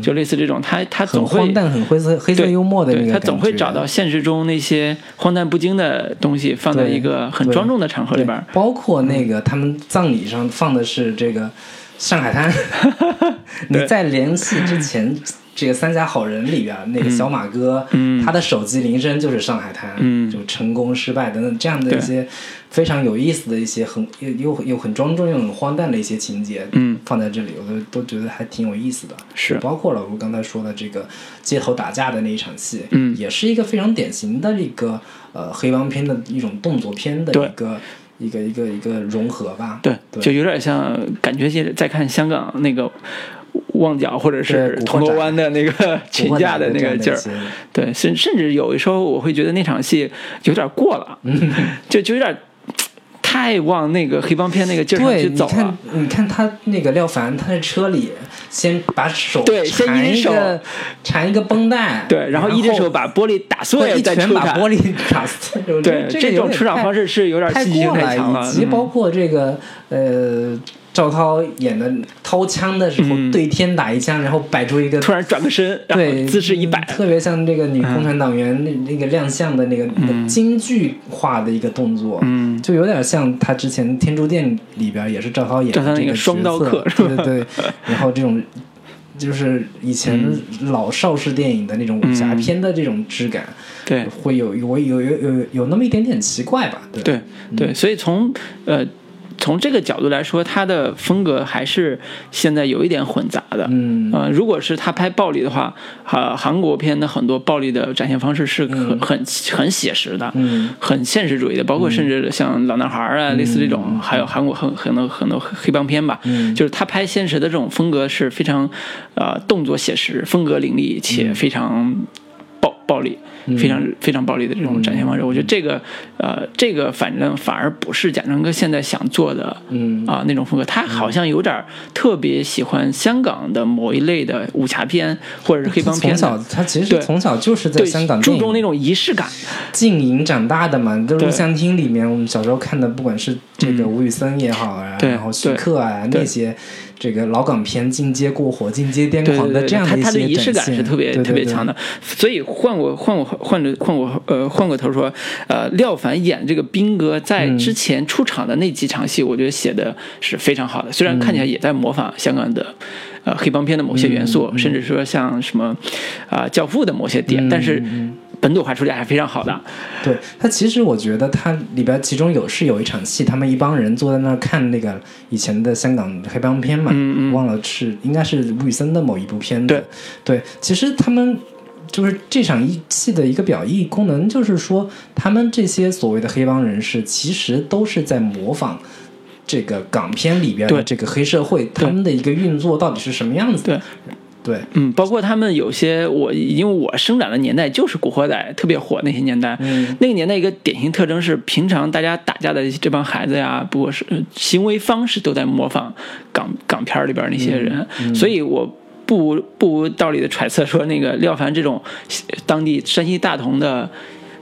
就类似这种，他他总会荒诞、很灰色、黑色幽默的他总会找到现实中那些荒诞不经的东西，放在一个很庄重的场合里边。包括那个他们葬礼上放的是这个上海滩，你在联系之前，这个《三峡好人》里边那个小马哥，嗯他的手机铃声就是上海滩，嗯就成功失败等等这样的一些非常有意思的一些很又又又很庄重又很荒诞的一些情节，嗯，放在这里，我都都觉得还挺有意思的。是包括了我刚才说的这个街头打架的那一场戏，嗯也是一个非常典型的一个呃黑帮片的一种动作片的一个一个一个一个融合吧。对，对就有点像，感觉现在在看香港那个旺角或者是铜锣湾的那个群架 的那个劲儿。对，甚甚至有的时候我会觉得那场戏有点过了，就就有点太往那个黑帮片那个劲儿去走你看了。，你看他那个廖凡，他在车里先把手对先一只手缠一个绷带，对，然后一只手把玻璃打碎，一拳再出场。把玻璃打碎，对，这种出场方式是有点太戏剧性过太强了，以及嗯包括这个呃赵涛演的掏枪的时候，嗯。对天打一枪，然后摆出一个突然转个身，对姿势一摆。嗯，特别像这个女共产党员那那个亮相的那个那个京剧化的一个动作，嗯，就有点像他之前《天珠殿》里边也是赵涛演的这个双刀客角色对对对，然后这种。就是以前老邵氏电影的那种武侠片的这种质感，对，会有有有有有有那么一点点奇怪吧？对对对，所以从呃从这个角度来说，他的风格还是现在有一点混杂的。嗯。呃，如果是他拍暴力的话，呃，韩国片的很多暴力的展现方式是很、很很写实的，嗯。很现实主义的，包括甚至像老男孩啊，类似这种，还有韩国很很多很多黑帮片吧，嗯。就是他拍现实的这种风格是非常呃动作写实，风格凌厉且非常暴暴力。非常非常暴力的这种展现方式，我觉得这个，呃，这个反正反而不是贾樟柯现在想做的，嗯。啊、那种风格，他好像有点儿特别喜欢香港的某一类的武侠片或者是黑帮片从的，小他其实对从小就是在香港注重那种仪式感，静影长大的嘛，都录像厅里面，我们小时候看的，不管是这个嗯。吴宇森也好啊，对然后徐克啊那些，这个老港片进阶过火、进阶癫狂的这样他他的一些仪式感是特别特别强的，所以换过换过换着换过呃换过头说，呃，廖凡演这个兵哥在嗯。之前出场的那几场戏，我觉得写的是非常好的，虽然看起来也在模仿香港的。呃，黑帮片的某些元素，嗯嗯甚至说像什么，啊、教父的某些点，嗯但是嗯本土化处理还是非常好的。对他，其实我觉得他里边其中有是有一场戏，他们一帮人坐在那儿看那个以前的香港黑帮片嘛，嗯嗯忘了是应该是吴宇森的某一部片子。对对，其实他们就是这场戏的一个表意功能，就是说他们这些所谓的黑帮人士，其实都是在模仿。这个港片里边的这个黑社会，他们的一个运作到底是什么样子？对，对，嗯，包括他们有些我，因为我生长的年代就是《古惑仔》特别火那些年代，嗯那个年代一个典型特征是，平常大家打架的这帮孩子呀，不过是呃行为方式都在模仿港港片里边那些人，嗯所以我。不无不无道理的揣测说，那个廖凡这种呃当地山西大同的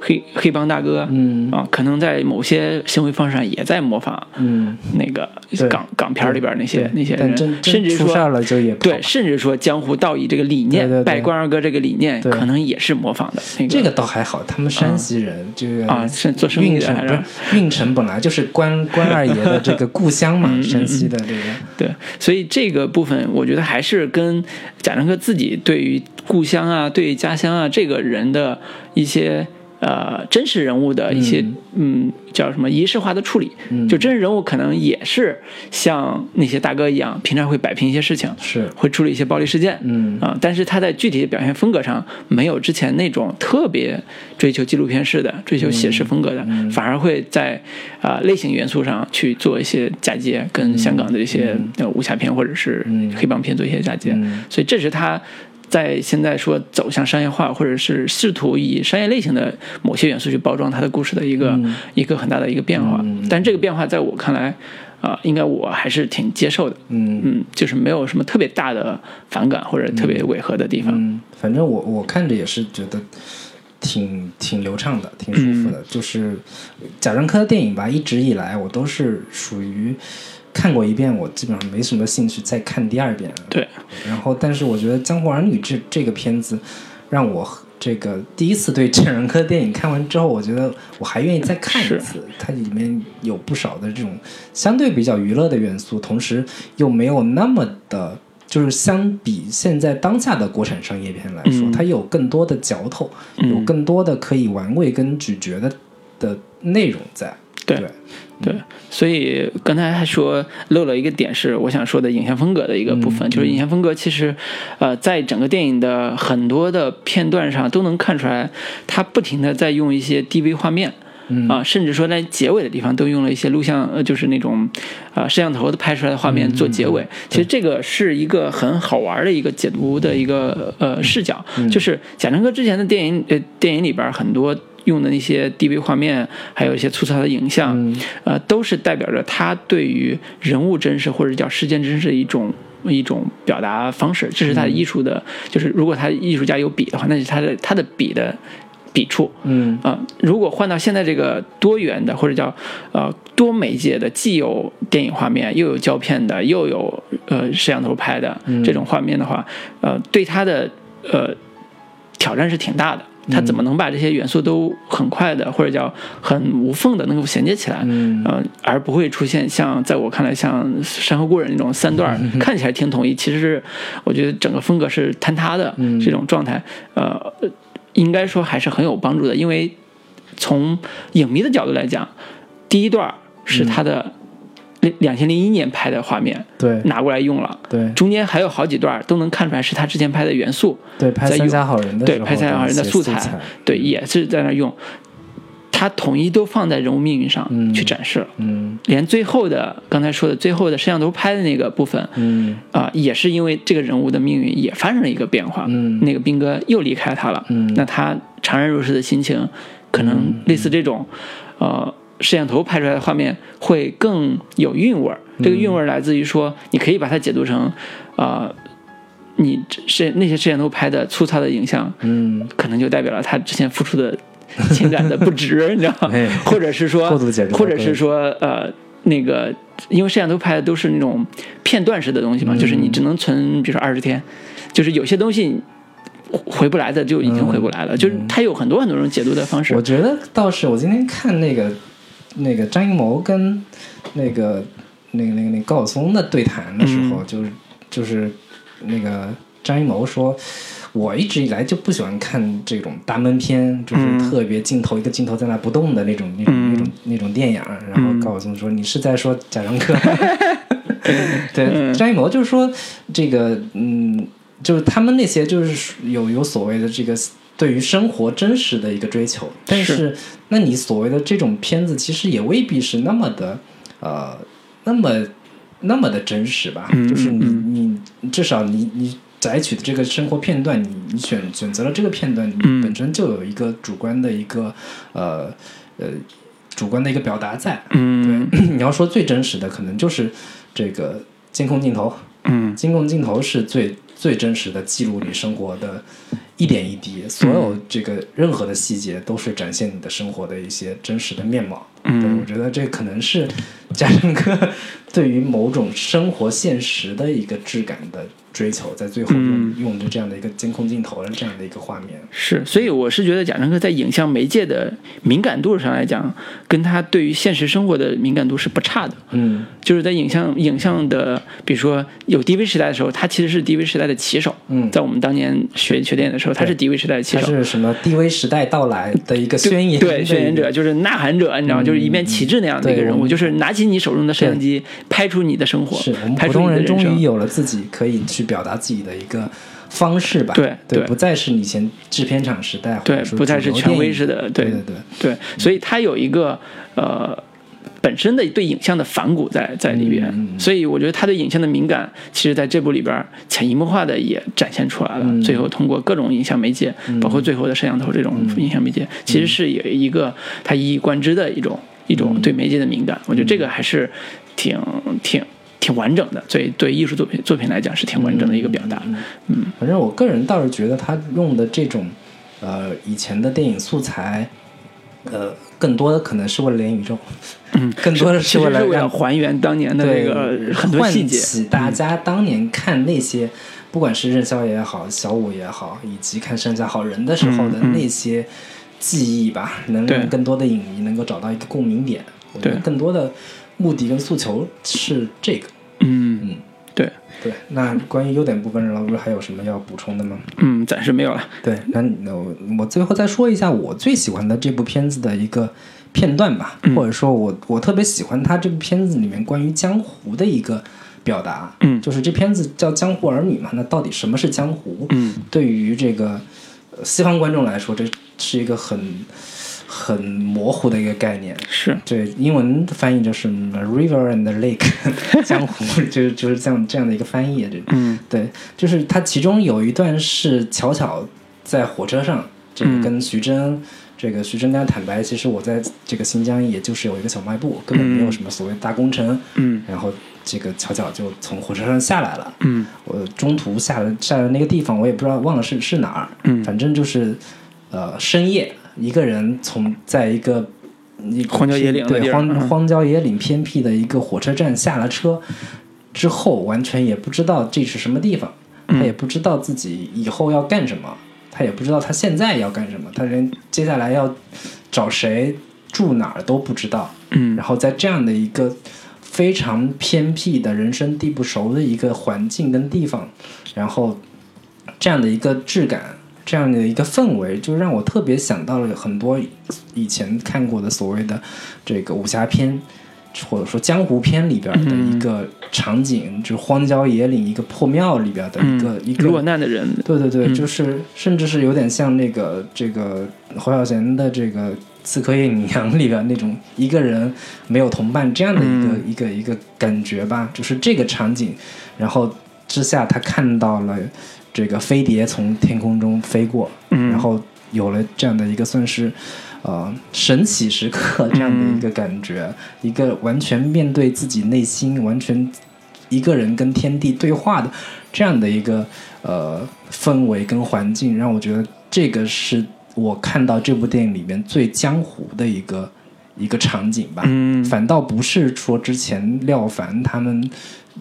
黑黑帮大哥，嗯。啊，可能在某些行为方式上也在模仿嗯，那个港港片儿里边那些那些人甚至说出事儿了就也对，甚至说江湖道义这个理念，拜关二哥这个理念，可能也是模仿的。这个倒还好，他们山西人这个啊是做生意的还是？是运城本来就是关 关二爷的这个故乡嘛，山西的这个，对，所以这个部分我觉得还是跟贾樟柯自己对于故乡啊、对于家乡啊这个人的一些呃真实人物的一些嗯。叫什么仪式化的处理，嗯。就真实人物可能也是像那些大哥一样，平常会摆平一些事情，是。会处理一些暴力事件，嗯。啊，但是他在具体的表现风格上没有之前那种特别追求纪录片式的、追求写实风格的，嗯。反而会在啊、类型元素上去做一些嫁接，跟香港的一些、呃武侠片或者是嗯。黑帮片做一些嫁接，嗯。所以这是他。在现在说走向商业化，或者是试图以商业类型的某些元素去包装它的故事的一个、嗯一个很大的一个变化，嗯但这个变化在我看来，啊、应该我还是挺接受的。嗯嗯，就是没有什么特别大的反感或者特别违和的地方。嗯，反正我我看着也是觉得挺挺流畅的，挺舒嗯服的。就是贾樟柯的电影吧，一直以来我都是属于看过一遍，我基本上没什么兴趣再看第二遍。对，然后，但是我觉得《江湖儿女》这这个片子，让我这个第一次对郑仁科电影看完之后，我觉得我还愿意再看一是次。它里面有不少的这种相对比较娱乐的元素，同时又没有那么的，就是相比现在当下的国产商业片来说，嗯它有更多的嚼头，嗯有更多的可以玩味跟咀嚼的的内容在。对对，对，所以刚才还说漏了一个点，是我想说的影像风格的一个部分，嗯就是影像风格其实，呃，在整个电影的很多的片段上都能看出来，它不停的在用一些 DV 画面。嗯。啊，甚至说在结尾的地方都用了一些录像，呃，就是那种，啊、摄像头的拍出来的画面做结尾。其实这个是一个很好玩的一个解读的一个呃视角，就是贾樟柯之前的电影呃电影里边很多用的那些 DV 画面，还有一些粗糙的影像，呃，都是代表着他对于人物真实或者叫事件真实的一种。一种表达方式，这是他的艺术的，就是如果他艺术家有笔的话，那是他的他的笔的笔触。嗯啊、如果换到现在这个多元的或者叫呃多媒介的，既有电影画面，又有胶片的，又有呃摄像头拍的这种画面的话，呃，对他的呃挑战是挺大的。它怎么能把这些元素都很快的或者叫很无缝的能够衔接起来？嗯呃，而不会出现像在我看来像《山河故人》那种三段嗯看起来挺统一，其实是我觉得整个风格是坍塌的这种状态。呃，应该说还是很有帮助的，因为从影迷的角度来讲，第一段是他的两千零一年拍的画面对。拿过来用了，对。中间还有好几段都能看出来是他之前拍的元素，对，拍《三在用峡好人》的对拍《三峡好人》的素素材，对，也是在那用。他统一都放在人物命运上嗯去展示了，嗯。连最后的刚才说的最后的摄像头拍的那个部分，嗯啊、也是因为这个人物的命运也发生了一个变化，嗯那个兵哥又离开他了，嗯。那他怅然若失的心情，可能类似这种，呃，摄像头拍出来的画面会更有韵味儿。这个韵味儿来自于说，你可以把它解读成，啊、你摄那些摄像头拍的粗糙的影像，嗯，可能就代表了他之前付出的情感的不值，你知道吗？哎？或者是说或者是说呃那个，因为摄像头拍的都是那种片段式的东西嘛，嗯。就是你只能存，比如说二十天，就是有些东西回不来的就已经回不来了，就是它有很多很多种解读的方式。嗯我。觉得倒是，我今天看那个那个张艺谋跟那个那个那个那个高晓松的对谈的时嗯候，就是就是那个张艺谋说。我一直以来就不喜欢看这种大闷片，就是嗯特别镜头一个镜头在那不动的那种、那种、那种那种电影。然后高晓松说：“你是在说贾樟柯？” 对，张艺谋就是说这个，嗯，就是他们那些就是有有所谓的这个对于生活真实的一个追求，但是那你所谓的这种片子，其实也未必是那么的呃那么那么的真实吧？嗯就是你嗯你至少你你摘取的这个生活片段，你你选选择了这个片段，你嗯本身就有一个主观的一个呃呃主观的一个表达在。嗯对，你要说最真实的，可能就是这个监控镜头。嗯监控镜头是最最真实的记录你生活的一点一滴，所有这个任何的细节都是展现你的生活的一些真实的面貌。嗯，我觉得这可能是 贾樟柯 对于某种生活现实的一个质感的追求，在最后用、嗯用着这样的一个监控镜头的这样的一个画面。是，所以我是觉得贾樟柯在影像媒介的敏感度上来讲，跟他对于现实生活的敏感度是不差的。嗯就是在影像影像的，比如说有 DV 时代的时候，他其实是 DV 时代的旗手。嗯在我们当年学学电影的时候，他是 DV 时代的旗手。他。是什么 DV 时代到来的一个宣言？对，宣言者就是呐喊者，你知道吗，就是一面旗帜那样的一个人物，就是拿起你手中的摄像机，拍出你的生活，是我们普通人终于有了自己可以去表达自己的一个方式吧？对对，对。不再是以前制片厂时代，对不再是权威式的，对对对对，所以他有一个呃本身的对影像的反骨在在里边，所以我觉得他对影像的敏感，其实在这部里边潜移默化的也展现出来了。嗯。最后通过各种影像媒介，包括最后的摄像头这种嗯。影像媒介，其实是有一个他一以贯之的一种一种嗯对媒介的敏感。我觉得这个还是挺挺。挺完整的，所以对艺术作品作品来讲是挺完整的一个表达。嗯，反正我个人倒是觉得他用的这种呃以前的电影素材，呃，更多的可能是为了连宇宙，嗯，更多的是为了还原当年的那个很多细节。唤起大家当年看那些，不管是任逍也好，小五也好，以及看《山下好人》的时候的嗯嗯那些记忆吧，能让更多的影迷能够找到一个共鸣点。我觉得对更多的目的跟诉求是这个。嗯嗯，对，对，那关于优点部分，老师还有什么要补充的吗？嗯，暂时没有了。对，那那我我最后再说一下我最喜欢的这部片子的一个片段吧，嗯或者说我我特别喜欢他这部片子里面关于江湖的一个表达，嗯就是这片子叫《江湖儿女》嘛，那到底什么是江湖？嗯对于这个呃西方观众来说，这是一个很很模糊的一个概念。是，对，英文翻译就是 river and lake，江湖就是就是这样这样的一个翻译。对嗯。对，就是它其中有一段是巧巧在火车上，这个嗯。跟徐峥，这个徐峥跟他坦白，其实我在这个新疆也就是有一个小卖部，根本没有什么所谓大工程。嗯。然后这个巧巧就从火车上下来了，嗯。我中途下了下了那个地方，我也不知道忘了是是哪儿，嗯。反正就是呃深夜一个人从在一个荒郊野岭对荒荒郊野岭偏僻的一个火车站下了车之后，完全也不知道这是什么地方，嗯他也不知道自己以后要干什么，他也不知道他现在要干什么，他连接下来要找谁住哪儿都不知道。嗯然后在这样的一个非常偏僻的人生地不熟的一个环境跟地方，然后这样的一个质感，这样的一个氛围，就让我特别想到了很多以前看过的所谓的这个武侠片。或者说江湖片里边的一个场景，就是荒郊野岭一个破庙里边的一个、一个落难的人，对对对，嗯就是甚至是有点像那个这个侯孝贤的这个《刺客聂隐娘》里边那种一个人没有同伴这样的一个、嗯一个一个感觉吧，就是这个场景，然后之下他看到了这个飞碟从天空中飞过，嗯然后有了这样的一个算是。呃，神奇时刻这样的一个感觉，一个完全面对自己内心，完全一个人跟天地对话的这样的一个呃氛围跟环境，让我觉得这个是我看到这部电影里面最江湖的一个一个场景吧。嗯反倒不是说之前廖凡他们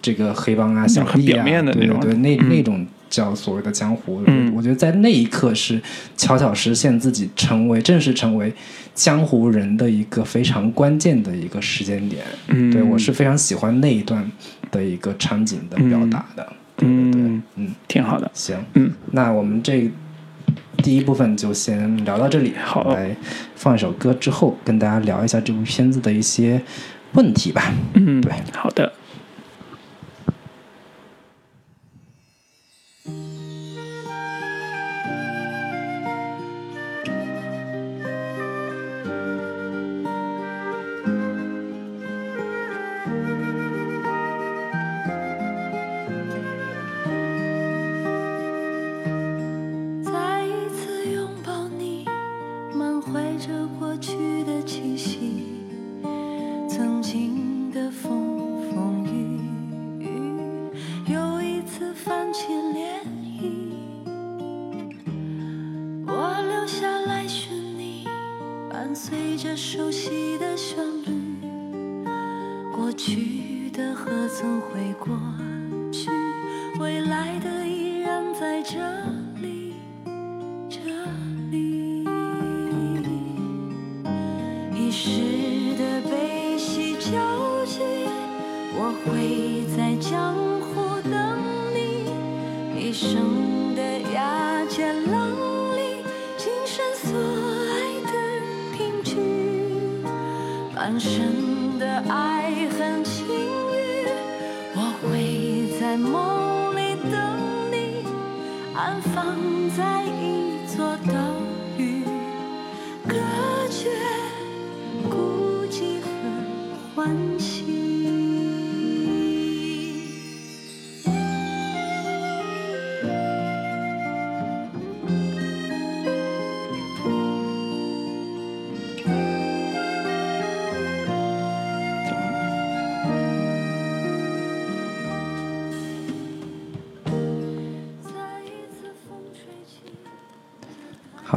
这个黑帮啊、小弟啊，很表面的那种对对对，那嗯那种叫所谓的江湖。嗯。我觉得在那一刻是悄悄实现自己成为正式成为江湖人的一个非常关键的一个时间点。嗯，对我是非常喜欢那一段的一个场景的表达的。对对对，嗯。嗯，挺好的，行，嗯，那我们这第一部分就先聊到这里，好。来放一首歌之后跟大家聊一下这部片子的一些问题吧。嗯，对，好的。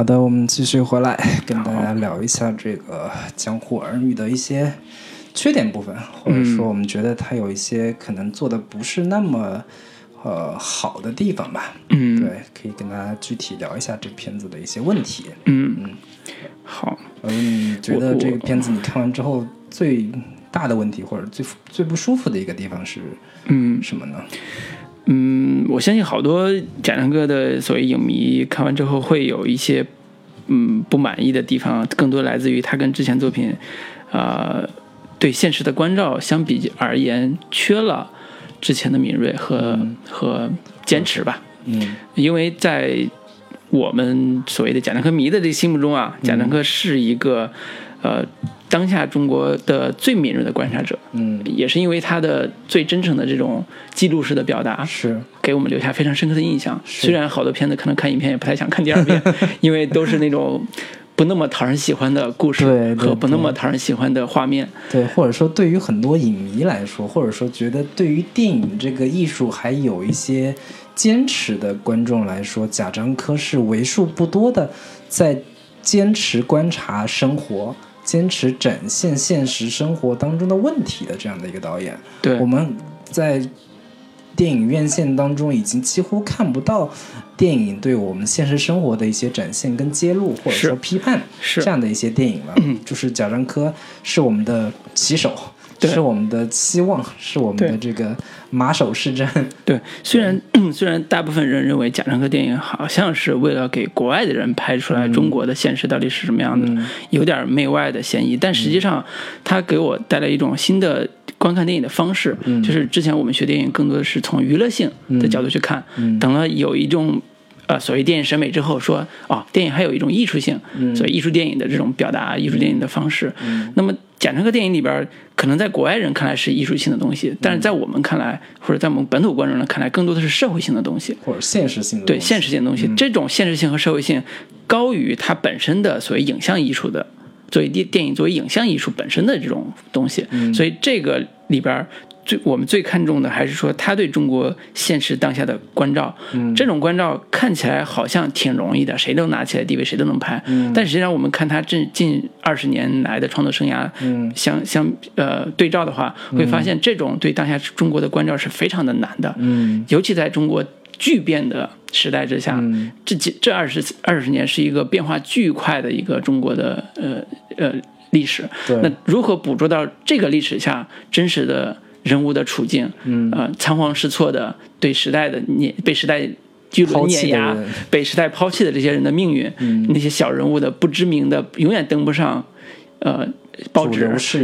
好的，我们继续回来 跟大家聊一下这个江湖儿女的一些缺点部分，或者说我们觉得他有一些可能做的不是那么呃好的地方吧。嗯。对，可以跟大家具体聊一下这片子的一些问题。嗯。嗯，好，嗯，你觉得这个片子你看完之后最大的问题，或者最最不舒服的一个地方是嗯。什么呢？嗯，我相信好多贾樟柯的所谓影迷看完之后会有一些嗯不满意的地方，更多来自于他跟之前作品，呃，对现实的关照相比而言缺了之前的敏锐和、和坚持吧。嗯因为在我们所谓的贾樟柯迷的这个心目中啊，贾樟柯是一个呃当下中国的最敏锐的观察者，嗯，也是因为他的最真诚的这种记录式的表达，是给我们留下非常深刻的印象。虽然好多片子可能看一遍也不太想看第二遍，因为都是那种不那么讨人喜欢的故事和不那么讨人喜欢的画面。对，或者说对于很多影迷来说，或者说觉得对于电影这个艺术还有一些坚持的观众来说，贾樟柯是为数不多的在坚持观察生活、坚持展现现实生活当中的问题的这样的一个导演。对我们在电影院线当中已经几乎看不到电影对我们现实生活的一些展现跟揭露，或者说批判是这样的一些电影了。就是贾樟柯是我们的旗手，对是我们的期望，是我们的这个马首是瞻。对，虽然 虽然大部分人认为贾樟柯电影好像是为了给国外的人拍出来中国的现实到底是什么样的，嗯。有点媚外的嫌疑，但实际上它给我带来一种新的观看电影的方式，嗯。就是之前我们学电影更多的是从娱乐性的角度去看，嗯。等了有一种。呃，所谓电影审美之后说，哦，电影还有一种艺术性，嗯。所以艺术电影的这种表达，艺术电影的方式。那么贾樟柯电影里边，可能在国外人看来是艺术性的东西，但是在我们看来，或者在我们本土观众的看来，更多的是社会性的东西。或者现实性的对东西。现实性的东西，这种现实性和社会性高于它本身的所谓影像艺术的，作为电电影作为影像艺术本身的这种东西，所以这个里边儿最我们最看重的还是说他对中国现实当下的关照，这种关照看起来好像挺容易的，谁都拿起来 DV 谁都能拍，但实际上我们看他这近二十年来的创作生涯，相相呃对照的话，会发现这种对当下中国的关照是非常的难的，嗯。尤其在中国巨变的时代之下，嗯。这几这二十二十年是一个变化巨快的一个中国的呃呃历史。对。那如何捕捉到这个历史下真实的人物的处境？嗯呃，仓皇失措的对时代的碾被时代。巨轮碾压，被时代抛弃的这些人的命运，嗯那些小人物的不知名的，永远登不上，呃，报纸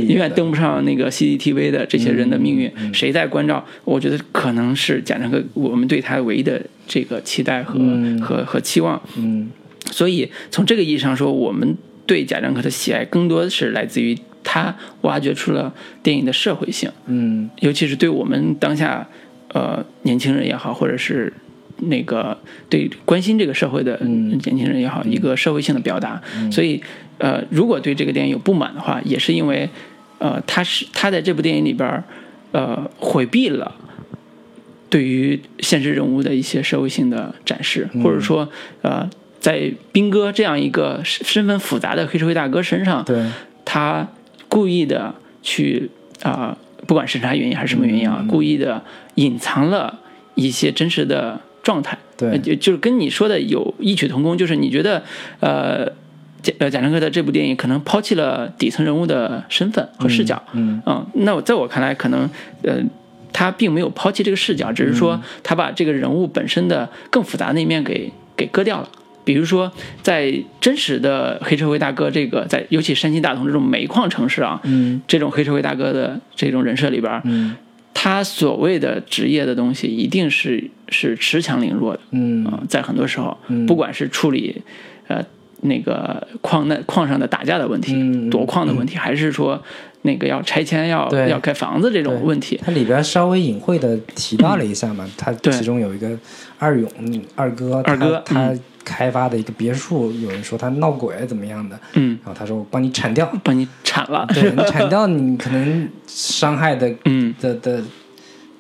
永远登不上那个 CCTV 的这些人的命运，嗯谁在关照？我觉得可能是贾樟柯我们对他唯一的这个期待和、嗯和和期望。嗯所以从这个意义上说，我们对贾樟柯的喜爱更多的是来自于他挖掘出了电影的社会性，嗯。尤其是对我们当下呃年轻人也好，或者是那个对关心这个社会的嗯。年轻人也好，一个社会性的表达。所以呃，如果对这个电影有不满的话，也是因为呃，他是他在这部电影里边儿呃回避了。对于现实人物的一些社会性的展示，或者说，呃，在兵哥这样一个身身份复杂的黑社会大哥身上，对。他故意的去啊、不管是啥原因还是什么原因啊，嗯。故意的隐藏了一些真实的状态。对。呃就就是跟你说的有异曲同工，就是你觉得呃贾呃贾樟柯的这部电影可能抛弃了底层人物的身份和视角，嗯嗯，那我在我看来，可能呃，他并没有抛弃这个视角，只是嗯。说他把这个人物本身的更复杂那一面给给割掉了。比如说，在真实的黑社会大哥这个，在尤其山西大同这种煤矿城市啊，嗯。这种黑社会大哥的这种人设里边，嗯。他所谓的职业的东西，一定是是恃强凌弱的。嗯。啊、在很多时候，嗯。不管是处理呃那个矿难矿上的打架的问题、嗯。夺矿的问题，还是说那个要拆迁、要要盖房子这种问题，它里边稍微隐晦的提到了一下嘛，它对。其中有一个二勇嗯二哥，二哥他他嗯开发的一个别墅，有人说他闹鬼怎么样的，嗯，然后他说我帮你铲掉，帮你铲了，对你铲掉你可能伤害的嗯，的的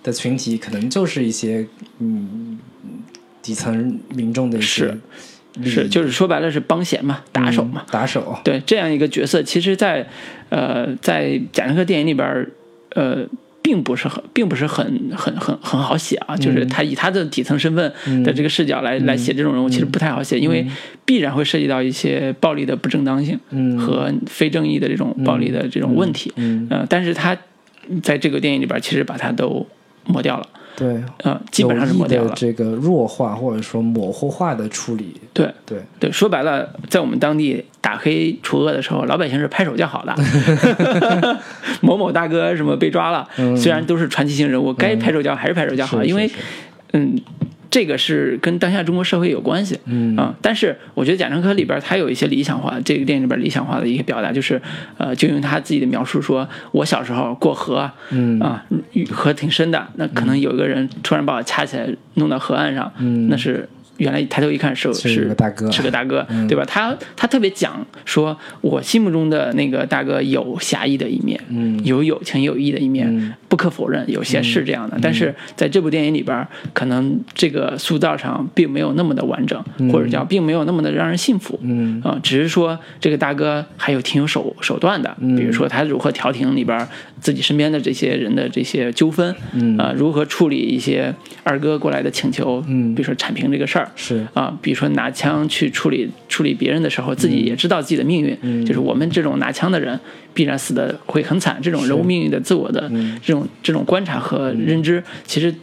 的群体，可能就是一些嗯底层民众的一些是就是说白了是帮闲嘛，打手嘛，嗯打手，对这样一个角色，其实在，呃，在贾樟柯电影里边，呃，并不是很，并不是很很很很好写啊。就是他以他的底层身份的这个视角来、来写这种人物，其实不太好写，因为必然会涉及到一些暴力的不正当性嗯。和非正义的这种暴力的这种问题。嗯。呃，但是他在这个电影里边，其实把它都抹掉了，对，呃，基本上是抹掉了。这个弱化或者说模糊化的处理，对，对，对，说白了，在我们当地打黑除恶的时候，老百姓是拍手叫好的。某某大哥什么被抓了，虽然都是传奇性人物，该拍手叫还是拍手叫好，因为是是是。嗯，这个是跟当下中国社会有关系。嗯啊，但是我觉得贾樟柯里边他有一些理想化，这个电影里边理想化的一些表达就是，呃，就用他自己的描述说，我小时候过河，嗯啊，河挺深的，那可能有一个人突然把我掐起来弄到河岸上，嗯那是。原来抬头一看是是是个大哥。是个大哥，对吧？他他特别讲说，我心目中的那个大哥有侠义的一面，嗯。有有情有义的一面，嗯。不可否认，有些是这样的。但是在这部电影里边，可能这个塑造上并没有那么的完整，或者叫并没有那么的让人信服。嗯。啊、只是说这个大哥还有挺有手手段的，比如说他如何调停里边自己身边的这些人的这些纠纷，嗯。啊、如何处理一些二哥过来的请求，嗯。比如说铲平这个事儿，是。啊，比如说拿枪去处理处理别人的时候，自己也知道自己的命运，嗯。就是我们这种拿枪的人必然死的会很惨，这种人物命运的自我的嗯。这种这种观察和认知，其实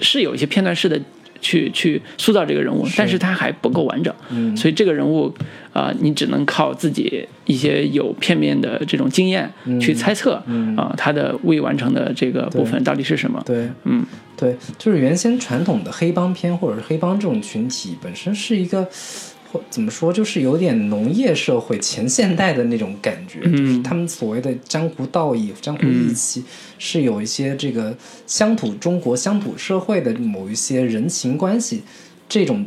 是有一些片段式的。去去塑造这个人物，但是他还不够完整，嗯。所以这个人物啊、你只能靠自己一些有片面的这种经验去猜测啊、嗯他的未完成的这个部分到底是什么。对，嗯，对，就是原先传统的黑帮片或者是黑帮这种群体本身是一个，或怎么说，就是有点农业社会前现代的那种感觉，就是嗯他们所谓的江湖道义、江湖义气，是有一些这个乡土中国乡土社会的某一些人情关系这种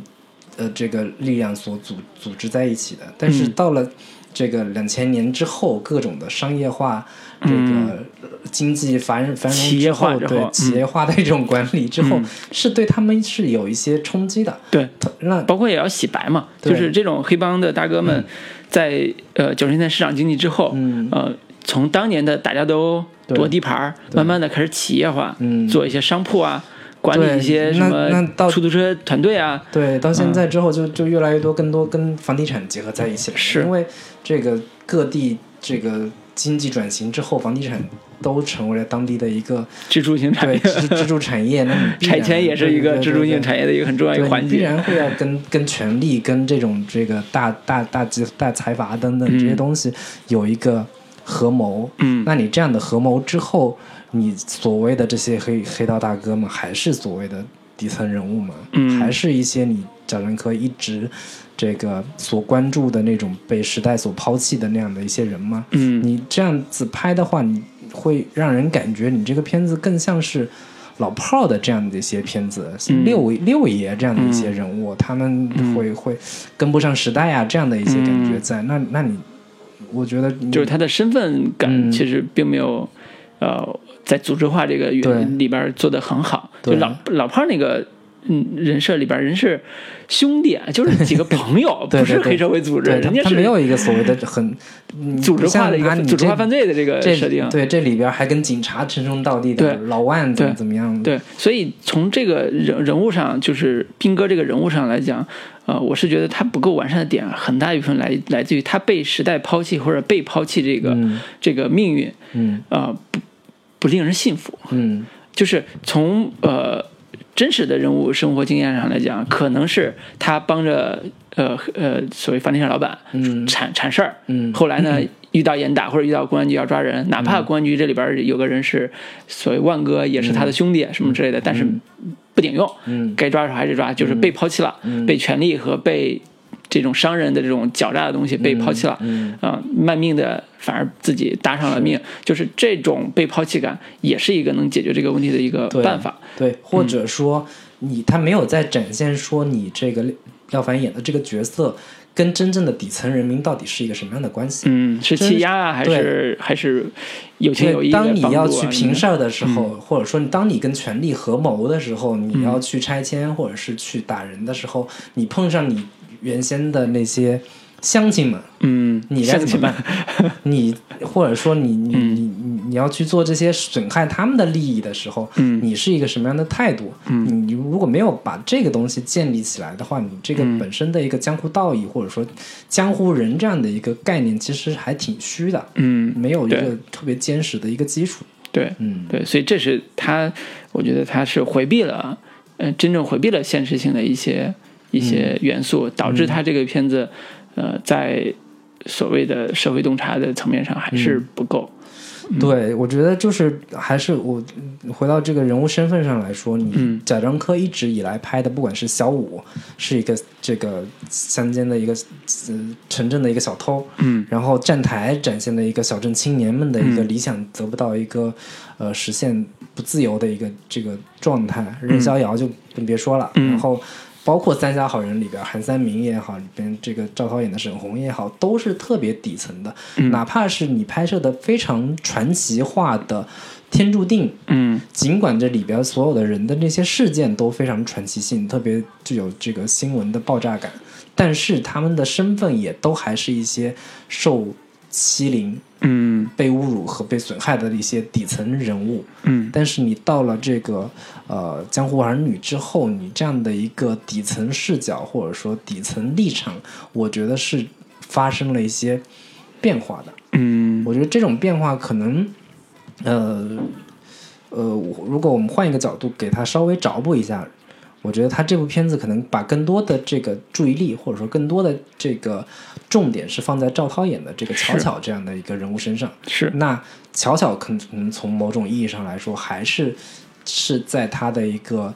呃这个力量所组组织在一起的。但是嗯。到了这个两千年之后，各种的商业化，这个呃经济繁繁荣嗯企业之后，化之后对企业化的这种管理之后，嗯。是对他们是有一些冲击的。对，那包括也要洗白嘛，就是这种黑帮的大哥们在，呃九十年代市场经济之后，嗯。呃，从当年的大家都对。夺地盘儿，慢慢的开始企业化，嗯。做一些商铺啊，管理一些什那那么到出租车团队啊，对，到现在之后就就越来越多，更多跟房地产结合在一起了。是。因为这个各地这个经济转型之后，房地产都成为了当地的一个支柱型产业，支支柱产业。那你拆迁也是一个支柱性产业。的一个很重要一个环节。你必然会要跟跟权力、跟这种这个大大大集大财阀等等这些嗯东西有一个合谋。嗯那你这样的合谋之后，你所谓的这些黑黑道大哥们，还是所谓的底层人物吗？嗯还是一些你贾樟柯一直这个所关注的那种被时代所抛弃的那样的一些人吗？嗯。你这样子拍的话，你会让人感觉你这个片子更像是老炮儿的这样的一些片子，嗯。六六爷这样的一些人物，他们会、会跟不上时代啊，这样的一些感觉在。那那你，我觉得就是他的身份感嗯。其实并没有，呃，在组织化这个里边做的很好。就对。老老炮儿那个嗯人设里边，人是兄弟，啊，就是几个朋友，对对对不是黑社会组织，对，人家是他没有一个所谓的很嗯组织化的一个组织化犯罪的这个设定。对，这里边还跟警察称兄道弟的，对老万怎么对怎么样？对，所以从这个人人物上，就是兵哥这个人物上来讲，呃，我是觉得他不够完善的点，很大一部分来来自于他被时代抛弃或者被抛弃这个、嗯这个命运，嗯啊、不不令人信服。嗯就是从呃真实的人物生活经验上来讲，可能是他帮着呃呃所谓房地产老板嗯铲铲事儿，嗯。后来呢 遇到严打或者遇到公安局要抓人，哪怕公安局这里边有个人是所谓万哥，也是他的兄弟什么之类的，但是不顶用，嗯。该抓的时候还是抓，就是被抛弃了，被权力和被这种商人的这种狡诈的东西被抛弃了，嗯。啊、卖命的反而自己搭上了命，就是这种被抛弃感，也是一个能解决这个问题的一个办法。对，或者说你他没有在展现说你这个廖凡演的这个角色跟真正的底层人民到底是一个什么样的关系？嗯，是欺压啊，还是还是有情有，义的当你要去平事儿的时候，嗯。或者说你当你跟权力合谋的时候，你要去拆迁或者是去打人的时候，你碰上你原先的那些乡亲们，嗯，你该怎么办？你或者说你 你你你你要去做这些损害他们的利益的时候，嗯你是一个什么样的态度？嗯，你如果没有把这个东西建立起来的话，你这个嗯本身的一个江湖道义、或者说江湖人这样的一个概念，其实还挺虚的，嗯，没有一个特别坚实的一个基础。对嗯，对，所以这是他，我觉得他是回避了，呃，真正回避了现实性的一些一些元素，导致他这个片子，呃，在所谓的社会洞察的层面上还是不够。对，我觉得就是还是我回到这个人物身份上来说，你嗯。贾樟柯一直以来拍的，不管是小五是一个这个乡间的一个呃城镇的一个小偷，嗯。然后站台展现了一个小镇青年们的一个嗯。理想得不到一个、呃实现不自由的一个这个状态，任逍遥就更别说了，嗯。然后。包括《三峡好人》里边，韩三明也好，里边这个赵涛演的沈红也好，都是特别底层的。嗯哪怕是你拍摄的非常传奇化的《天注定》，嗯尽管这里边所有的人的那些事件都非常传奇性，特别具有这个新闻的爆炸感，但是他们的身份也都还是一些受欺凌、嗯被侮辱和被损害的一些底层人物。嗯但是你到了这个呃江湖儿女之后，你这样的一个底层视角或者说底层立场，我觉得是发生了一些变化的。嗯我觉得这种变化可能，呃，呃，如果我们换一个角度给他稍微找补一下，我觉得他这部片子可能把更多的这个注意力，或者说更多的这个重点是放在赵涛演的这个巧巧这样的一个人物身上。是那巧巧可能从某种意义上来说，还是是在他的一个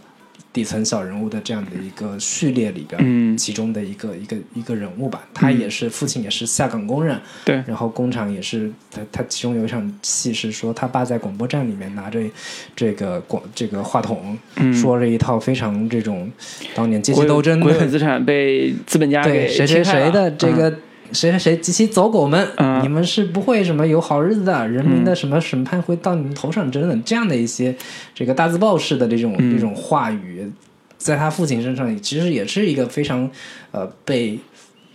底层小人物的这样的一个序列里边，嗯其中的一个一个一个人物吧。他也是父亲，也是下岗工人，对然后工厂也是他他其中有一场戏是说他爸在广播站里面拿着这个广这个话筒，嗯说了一套非常这种当年阶级斗争的国有资产被资本家给对谁谁谁的这嗯个。谁谁谁及其走狗们，嗯。你们是不会什么有好日子的，人民的什么审判会到你们头上等等这样的一些这个大字报式的这种、嗯。这种话语，在他父亲身上其实也是一个非常呃被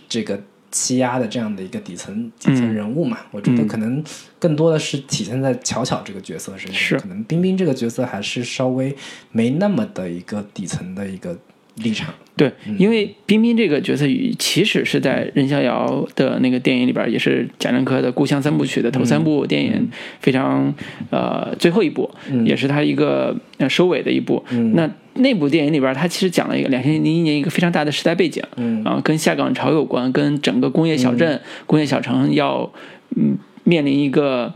这个欺压的这样的一个底层底层人物嘛。我觉得嗯可能更多的是体现在巧巧这个角色身上，可能冰冰这个角色还是稍微没那么的一个底层的一个立场。对，因为冰冰这个角色与其实是在任逍遥的那个电影里边，也是贾樟柯的《故乡三部曲》的头三部电影，非常呃最后一部，也是他一个呃收尾的一部。那那部电影里边，他其实讲了一个两千零一年一个非常大的时代背景，嗯啊，跟下岗潮有关，跟整个工业小镇、工业小城要嗯面临一个。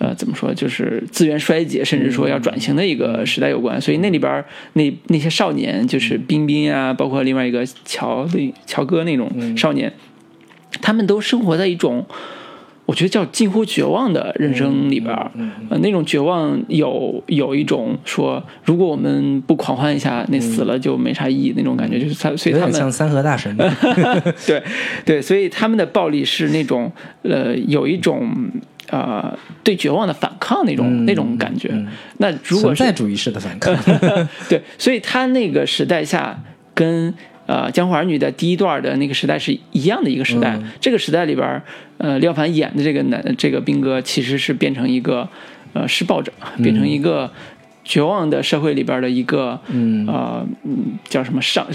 呃，怎么说，就是资源衰竭，甚至说要转型的一个时代有关。所以那里边那那些少年，就是冰冰啊，包括另外一个乔的乔哥那种少年，他们都生活在一种。我觉得叫近乎绝望的人生里边儿，呃，那种绝望有有一种说，如果我们不狂欢一下，那死了就没啥意义那种感觉，就是他，所以他们像三河大神。对对，所以他们的暴力是那种呃，有一种呃对绝望的反抗那种、嗯那种感觉。嗯那如果是存在主义式的反抗，对，所以他那个时代下跟呃《江湖儿女》的第一段的那个时代是一样的一个时代。嗯这个时代里边，呃，廖凡演的这个男这个兵哥其实是变成一个呃施暴者，变成一个绝望的社会里边的一个嗯叫什么上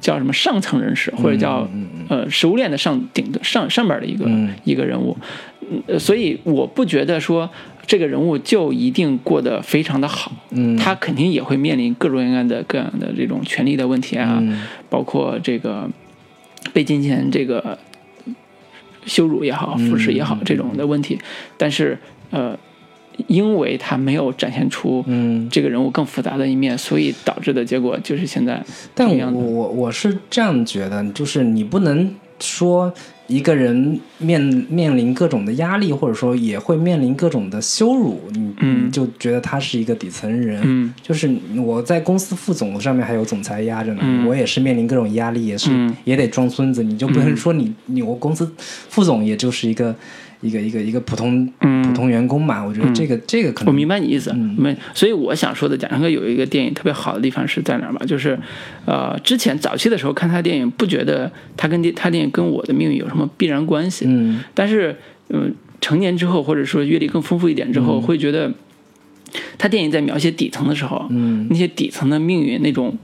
叫什么上层人士，或者叫呃食物链的上顶的上上边的一个、嗯一个人物。所以我不觉得说这个人物就一定过得非常的好，嗯他肯定也会面临各种各样的各样的这种权利的问题啊，嗯包括这个被金钱这个羞辱也好、腐蚀也好、嗯这种的问题，但是呃，因为他没有展现出嗯。这个人物更复杂的一面，所以导致的结果就是现在但我。我我是这样觉得，就是你不能说一个人面面临各种的压力，或者说也会面临各种的羞辱，你、嗯。你就觉得他是一个底层人。嗯。就是我在公司副总上面还有总裁压着呢，嗯。我也是面临各种压力，也是、嗯。也得装孙子。你就不能说你你我公司副总也就是一个一个一个一个普通、嗯普通员工嘛。我觉得这个、这个可能我明白你意思，嗯没、所以我想说的，贾樟柯有一个电影特别好的地方是在哪儿吧？就是，呃，之前早期的时候看他电影，不觉得他跟电他电影跟我的命运有什么必然关系，嗯但是，嗯、成年之后，或者说阅历更丰富一点之后，会觉得他电影在描写底层的时候，嗯那些底层的命运，那种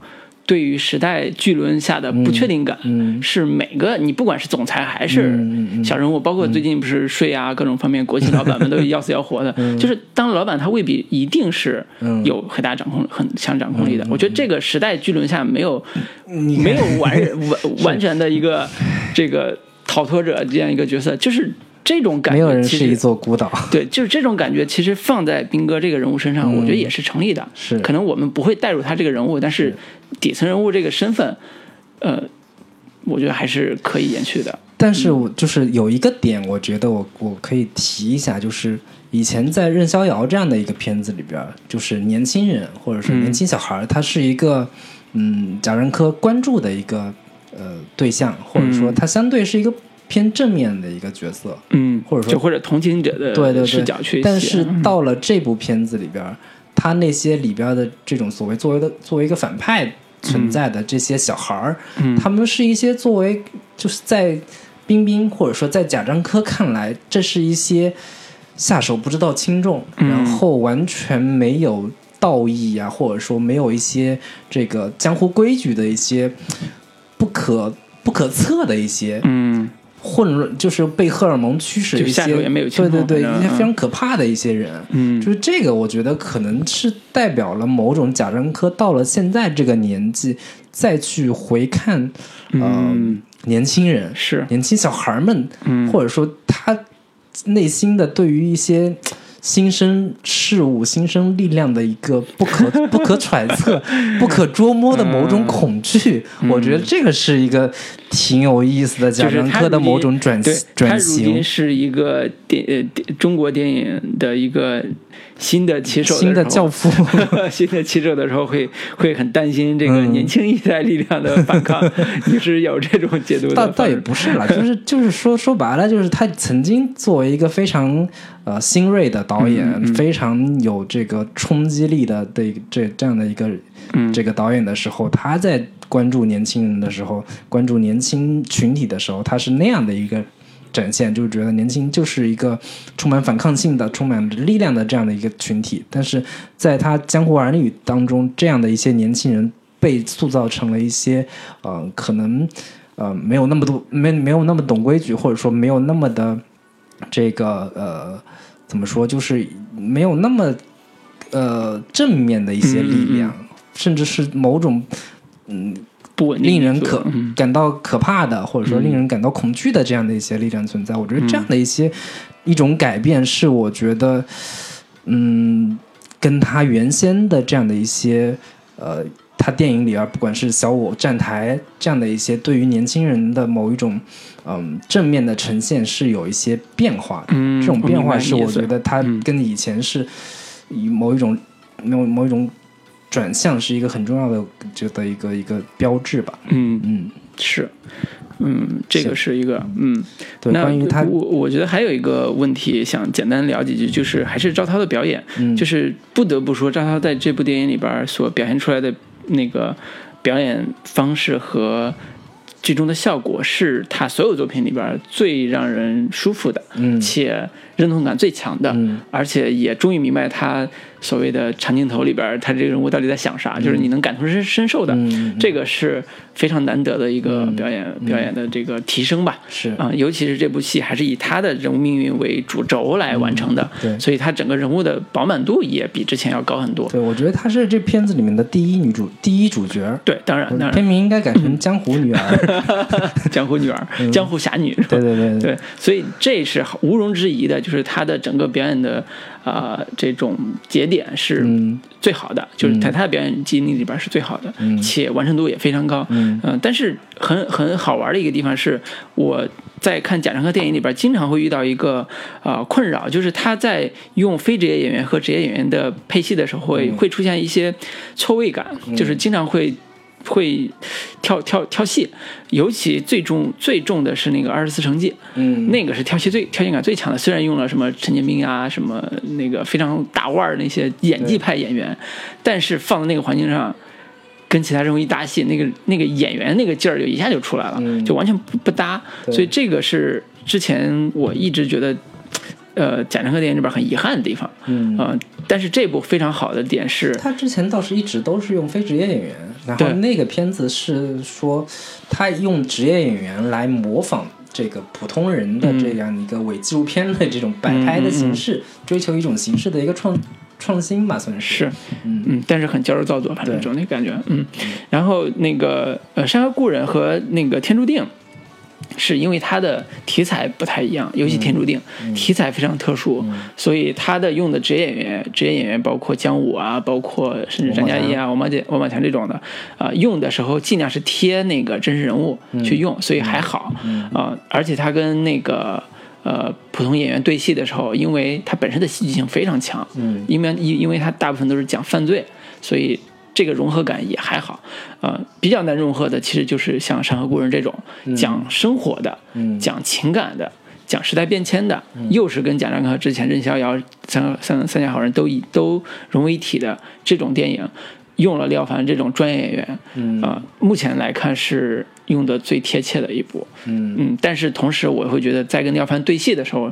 对于时代巨轮下的不确定感，嗯。是每个你不管是总裁还是小人物，包括最近不是税啊各种方面，国企老板们都 要死要活的，就是当老板他未必一定是嗯。有很大掌控、很强掌控力的。我觉得这个时代巨轮下没有没有完 完完全的一个这个逃脱者这样一个角色，就是这种感觉，没有人是一座孤岛。对，就是这种感觉，其实放在兵哥这个人物身上，我觉得也是成立的。嗯是可能我们不会带入他这个人物，但是底层人物这个身份，呃，我觉得还是可以延续的。但是我就是有一个点，我觉得我我可以提一下，就是以前在《任逍遥》这样的一个片子里边，就是年轻人或者是年轻小孩儿，他是一个嗯贾樟柯关注的一个呃对象，或者说嗯他相对是一个偏正面的一个角色。嗯，或者说就或者同情者的对对对。视角去写，但是嗯。到了这部片子里边儿，他那些里边的这种所谓作为的作为一个反派存在的这些小孩儿，嗯。他们是一些作为就是在冰冰或者说在贾樟柯看来，这是一些下手不知道轻重，嗯。然后完全没有道义啊，或者说没有一些这个江湖规矩的一些不可不可测的一些嗯混乱，就是被荷尔蒙驱使一些，对对对，一些非常可怕的一些人。嗯。就是这个，我觉得可能是代表了某种贾樟柯到了现在这个年纪，再去回看，呃，嗯。年轻人、是。年轻小孩们，嗯。或者说他内心的对于一些新生事物、新生力量的一个不可 不可揣测、不可捉摸的某种恐惧，我觉得这个是一个挺有意思的贾樟柯的某种转对，他转如今型。是一个电呃电中国电影的一个新的骑手新的教父，新的骑手的时候会会很担心这个嗯年轻一代力量的反抗，你是有这种解读的？倒倒也不是啦，就是就是说说白了，就是他曾经作为一个非常呃新锐的导演，嗯嗯非常有这个冲击力的的这这样的一个、嗯这个导演的时候，他在关注年轻人的时候，关注年轻群体的时候，他是那样的一个。展现就是觉得年轻就是一个充满反抗性的、充满力量的这样的一个群体，但是在他《江湖儿女》当中，这样的一些年轻人被塑造成了一些呃，可能呃没有那么多没没有那么懂规矩，或者说没有那么的这个呃怎么说，就是没有那么呃正面的一些力量，甚至是某种嗯不稳定令人可嗯感到可怕的，或者说令人感到恐惧的这样的一些力量存在。我觉得这样的一些、一种改变，是我觉得，嗯，跟他原先的这样的一些呃，他电影里边不管是小我站台这样的一些对于年轻人的某一种嗯正面的呈现是有一些变化的。嗯，这种变化是我觉得它嗯跟以前是以某一种某某一种转向是一个很重要的觉得一个一个标志吧。嗯。嗯。是，嗯，这个是一个嗯。对，那关于他，我我觉得还有一个问题想简单聊几句，就是还是赵涛的表演，嗯。就是不得不说赵涛在这部电影里边所表现出来的那个表演方式和最终的效果，是他所有作品里边最让人舒服的，嗯。且认同感最强的，嗯。而且也终于明白他所谓的长镜头里边他这个人物到底在想啥，就是你能感同身身受的，嗯这个是非常难得的一个表演、表演的这个提升吧。是。啊、尤其是这部戏还是以他的人物命运为主轴来完成的，所以他整个人物的饱满度也比之前要高很多。对，我觉得她是这片子里面的第一女主，第一主角。对，当然，当片然，名应该改成 《江湖女儿》江湖女儿、江湖侠女，对对对对，所以这是毋庸置疑的，就是他的整个表演的呃这种节点是嗯最好的，就是在他的表演经历里边是最好的，嗯且完成度也非常高。嗯呃但是很很好玩的一个地方是，我在看贾樟柯电影里边经常会遇到一个呃困扰，就是他在用非职业演员和职业演员的配戏的时候会、会出现一些错位感，就是经常会。会跳跳跳戏，尤其最重最重的是那个《二十四城记》，嗯那个是跳戏最跳戏感最强的。虽然用了什么陈建斌啊，什么那个非常大腕儿那些演技派演员，但是放在那个环境上，跟其他人物一搭戏，那个那个演员那个劲儿就一下就出来了，嗯就完全不不搭。所以这个是之前我一直觉得，呃，贾樟柯电影里边很遗憾的地方。嗯呃，但是这部非常好的点是，他之前倒是一直都是用非职业演员，然后那个片子是说他用职业演员来模仿这个普通人的这样一个伪纪录片的这种摆拍的形式，追求一种形式的一个创创新吧，算是。是，嗯嗯，但是很矫揉造作，反正对就那感觉，嗯。然后那个呃，《山河故人》和那个《天注定》，是因为它的题材不太一样，尤其《天注定》题材非常特殊，所以它的用的职业演员，职业演员包括姜武啊，包括甚至张嘉译啊、王宝强、王宝强这种的，啊、用的时候尽量是贴那个真实人物去用，所以还好啊、而且他跟那个。呃，普通演员对戏的时候，因为他本身的戏剧性非常强，嗯。因为因因为他大部分都是讲犯罪，所以这个融合感也还好。呃，比较难融合的其实就是像《山河故人》这种讲生活的、嗯讲情感的、讲时代变迁的，又是跟贾樟柯之前任逍遥、三三三峡好人都一都融为一体的这种电影。用了廖凡这种专业演员，嗯啊、目前来看是用的最贴切的一部，嗯嗯，但是同时我会觉得，在跟廖凡对戏的时候，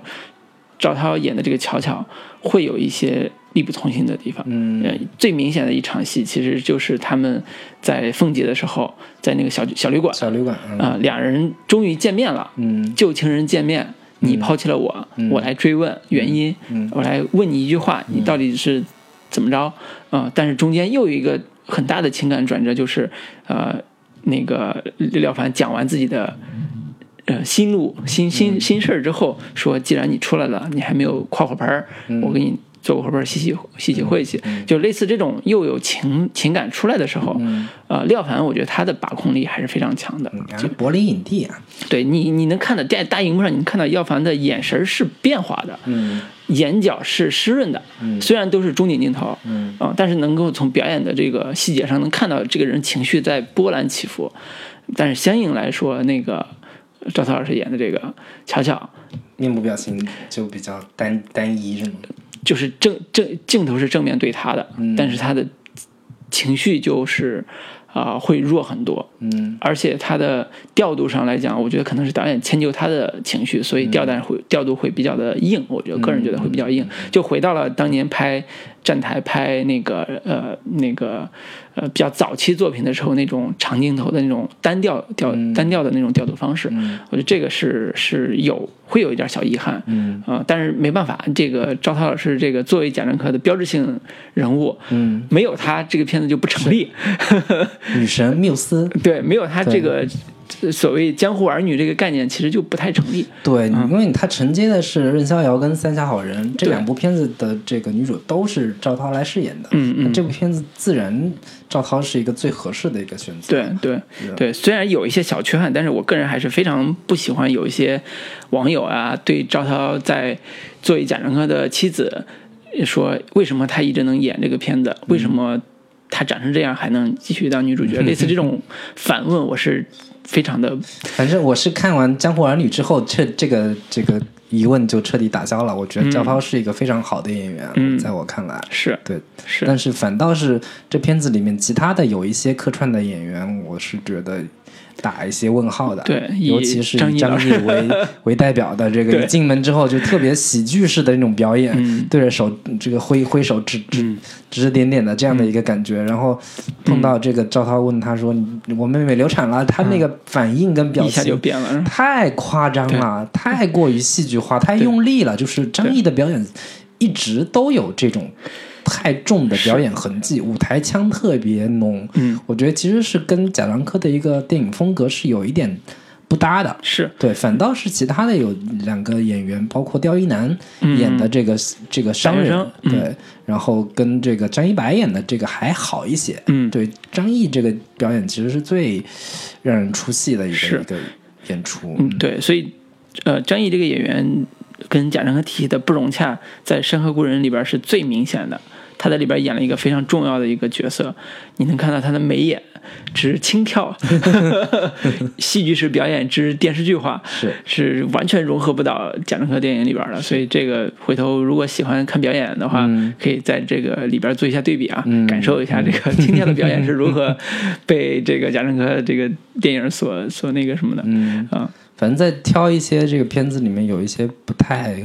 赵涛演的这个巧巧会有一些力不从心的地方。嗯。呃，最明显的一场戏其实就是他们在凤姐的时候，在那个小小旅馆小旅馆，嗯。啊、两人终于见面了，嗯。旧情人见面。你抛弃了我，我来追问原因，嗯。我来问你一句话，你到底是怎么着？啊、但是中间又有一个很大的情感转折，就是呃，那个廖凡讲完自己的呃心路、心心心事儿之后，说既然你出来了，你还没有跨火盆儿，我给你做个火盆儿洗洗洗洗晦气，就类似这种又有情情感出来的时候，呃，廖凡我觉得他的把控力还是非常强的，就柏林影帝啊，对你，你能看到在大荧幕上，你能看到廖凡的眼神是变化的，嗯眼角是湿润的，虽然都是中景镜头，嗯啊、但是能够从表演的这个细节上能看到这个人情绪在波澜起伏，但是相应来说，那个赵涛老师演的这个巧巧，面部表情就比较单单一，是吗？就是正正镜头是正面对他的，嗯。但是他的情绪就是啊、会弱很多，嗯。而且他的调度上来讲，我觉得可能是导演迁就他的情绪，所以调弹会、调度会比较的硬。我觉得个人觉得会比较硬，就回到了当年拍站台拍那个呃那个呃比较早期作品的时候那种长镜头的那种单调调、单调的那种调度方式。我觉得这个是是有会有一点小遗憾。嗯。啊、但是没办法，这个赵涛老师这个作为贾樟柯的标志性人物，嗯，没有他这个片子就不成立。女神缪斯，对，没有他这个呃所谓江湖儿女这个概念，其实就不太成立。对，因为他承接的是任逍遥跟三峡好人这两部片子的这个女主都是赵涛来饰演的，嗯嗯。那这部片子自然赵涛是一个最合适的一个选择。对对对，虽然有一些小缺憾，但是我个人还是非常不喜欢有一些网友啊对赵涛在作为贾樟柯的妻子说，为什么他一直能演这个片子，为什么他长成这样还能继续当女主角？类似这种反问，我是非常的反正我是看完《江湖儿女》之后，这这个这个疑问就彻底打消了。我觉得赵涛是一个非常好的演员，嗯在我看来，是对。是但是反倒是这片子里面其他的有一些客串的演员，我是觉得打一些问号的。对尤其是以张张译为 为代表的这个，一进门之后就特别喜剧式的那种表演，嗯对着手这个挥挥手指指嗯指指点点的这样的一个感觉。然后碰到这个赵涛问他说：“你我妹妹流产了。”他那个反应跟表情变了，太夸张了，太过于戏剧化，太用力了。就是张译的表演一直都有这种太重的表演痕迹，舞台腔特别浓。嗯，我觉得其实是跟贾樟柯的一个电影风格是有一点不搭的。是对，反倒是其他的有两个演员，包括刁一男嗯演的这个、这个商人，商人嗯对，然后跟这个张一白演的这个还好一些。嗯对，张译这个表演其实是最让人出戏的一个一个演出。嗯，对，所以呃，张译这个演员跟贾樟柯体系的不融洽，在《山河故人》里边是最明显的。他在里边演了一个非常重要的一个角色，你能看到他的眉眼之轻佻，戏剧式表演之电视剧化，是。是完全融合不到贾樟柯电影里边的。所以这个回头如果喜欢看表演的话，嗯。可以在这个里边做一下对比啊，嗯。感受一下这个轻跳的表演是如何被这个贾樟柯这个电影所所那个什么的。嗯，啊，反正在挑一些这个片子里面有一些不太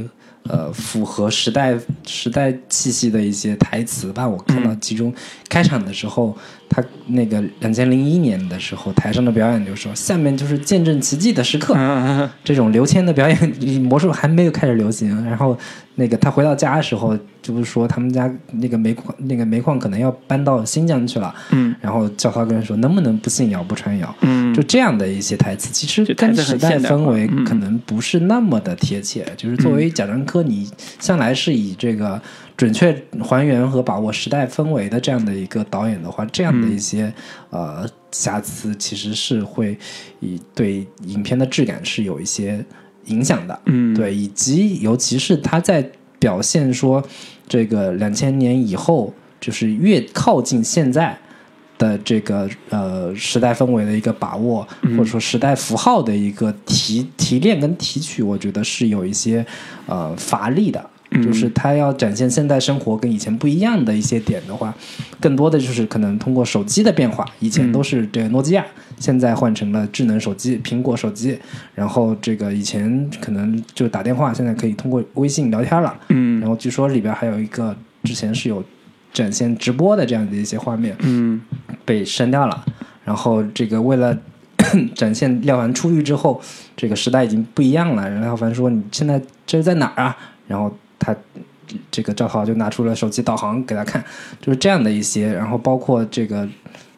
呃符合时代时代气息的一些台词吧。我看到其中开场的时候，他那个两千零一年的时候台上的表演就说：“下面就是见证奇迹的时刻。”嗯，这种刘谦的表演，魔术还没有开始流行。然后那个他回到家的时候，就是说他们家那个煤矿那个煤矿可能要搬到新疆去了。嗯然后叫他跟人说，能不能不信谣不传谣？嗯，就这样的一些台词，其实跟时代氛围嗯可能不是那么的贴切。就是作为贾樟柯，你向来是以这个准确还原和把握时代氛围的这样的一个导演的话，这样的一些、呃瑕疵，其实是会以对影片的质感是有一些影响的。嗯，对，以及尤其是他在表现说这个两千年以后，就是越靠近现在的这个呃时代氛围的一个把握，或者说时代符号的一个提提炼跟提取，我觉得是有一些呃乏力的。就是他要展现现代生活跟以前不一样的一些点的话，更多的就是可能通过手机的变化，以前都是这个诺基亚，现在换成了智能手机，苹果手机，然后这个以前可能就打电话，现在可以通过微信聊天了。嗯然后据说里边还有一个之前是有展现直播的这样的一些画面嗯被删掉了。然后这个为了 展现廖凡出狱之后，这个时代已经不一样了。然后廖凡说：“你现在这是在哪儿啊？”然后他这个赵涛就拿出了手机导航给他看，就是这样的一些。然后包括这个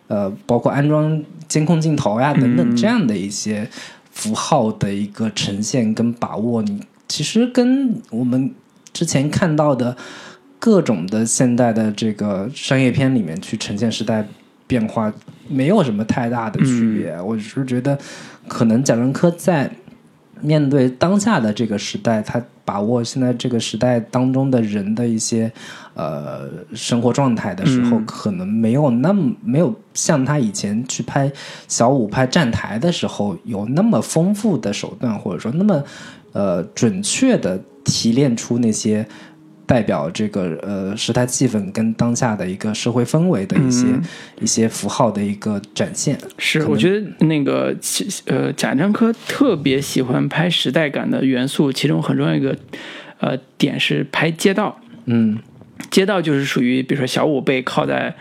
呃，包括安装监控镜头呀等等嗯这样的一些符号的一个呈现跟把握，你其实跟我们之前看到的各种的现代的这个商业片里面去呈现时代变化没有什么太大的区别。我只是觉得，可能贾樟柯在面对当下的这个时代，他把握现在这个时代当中的人的一些呃生活状态的时候，嗯可能没有那么没有像他以前去拍小五拍站台的时候有那么丰富的手段，或者说那么呃准确的提炼出那些。代表这个呃时代气氛跟当下的一个社会氛围的一些、嗯一些符号的一个展现，是，我觉得那个其呃，贾樟柯特别喜欢拍时代感的元素，其中很重要一个呃点是拍街道。嗯街道就是属于，比如说小五被靠在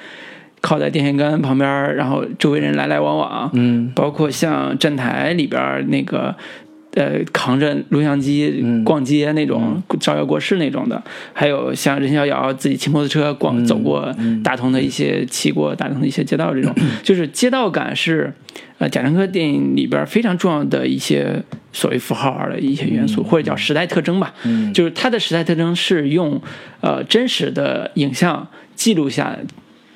靠在电线杆旁边，然后周围人来来往往，嗯包括像站台里边那个。呃，扛着录像机嗯。逛街那种，招摇过市那种的，还有像任逍遥自己骑摩托车逛、嗯。走过嗯。大同的一些骑过大同的一些街道，这种。就是街道感是呃贾樟柯电影里边非常重要的一些所谓符号的一些元素，或者叫时代特征吧。嗯。就是它的时代特征是用呃真实的影像记录下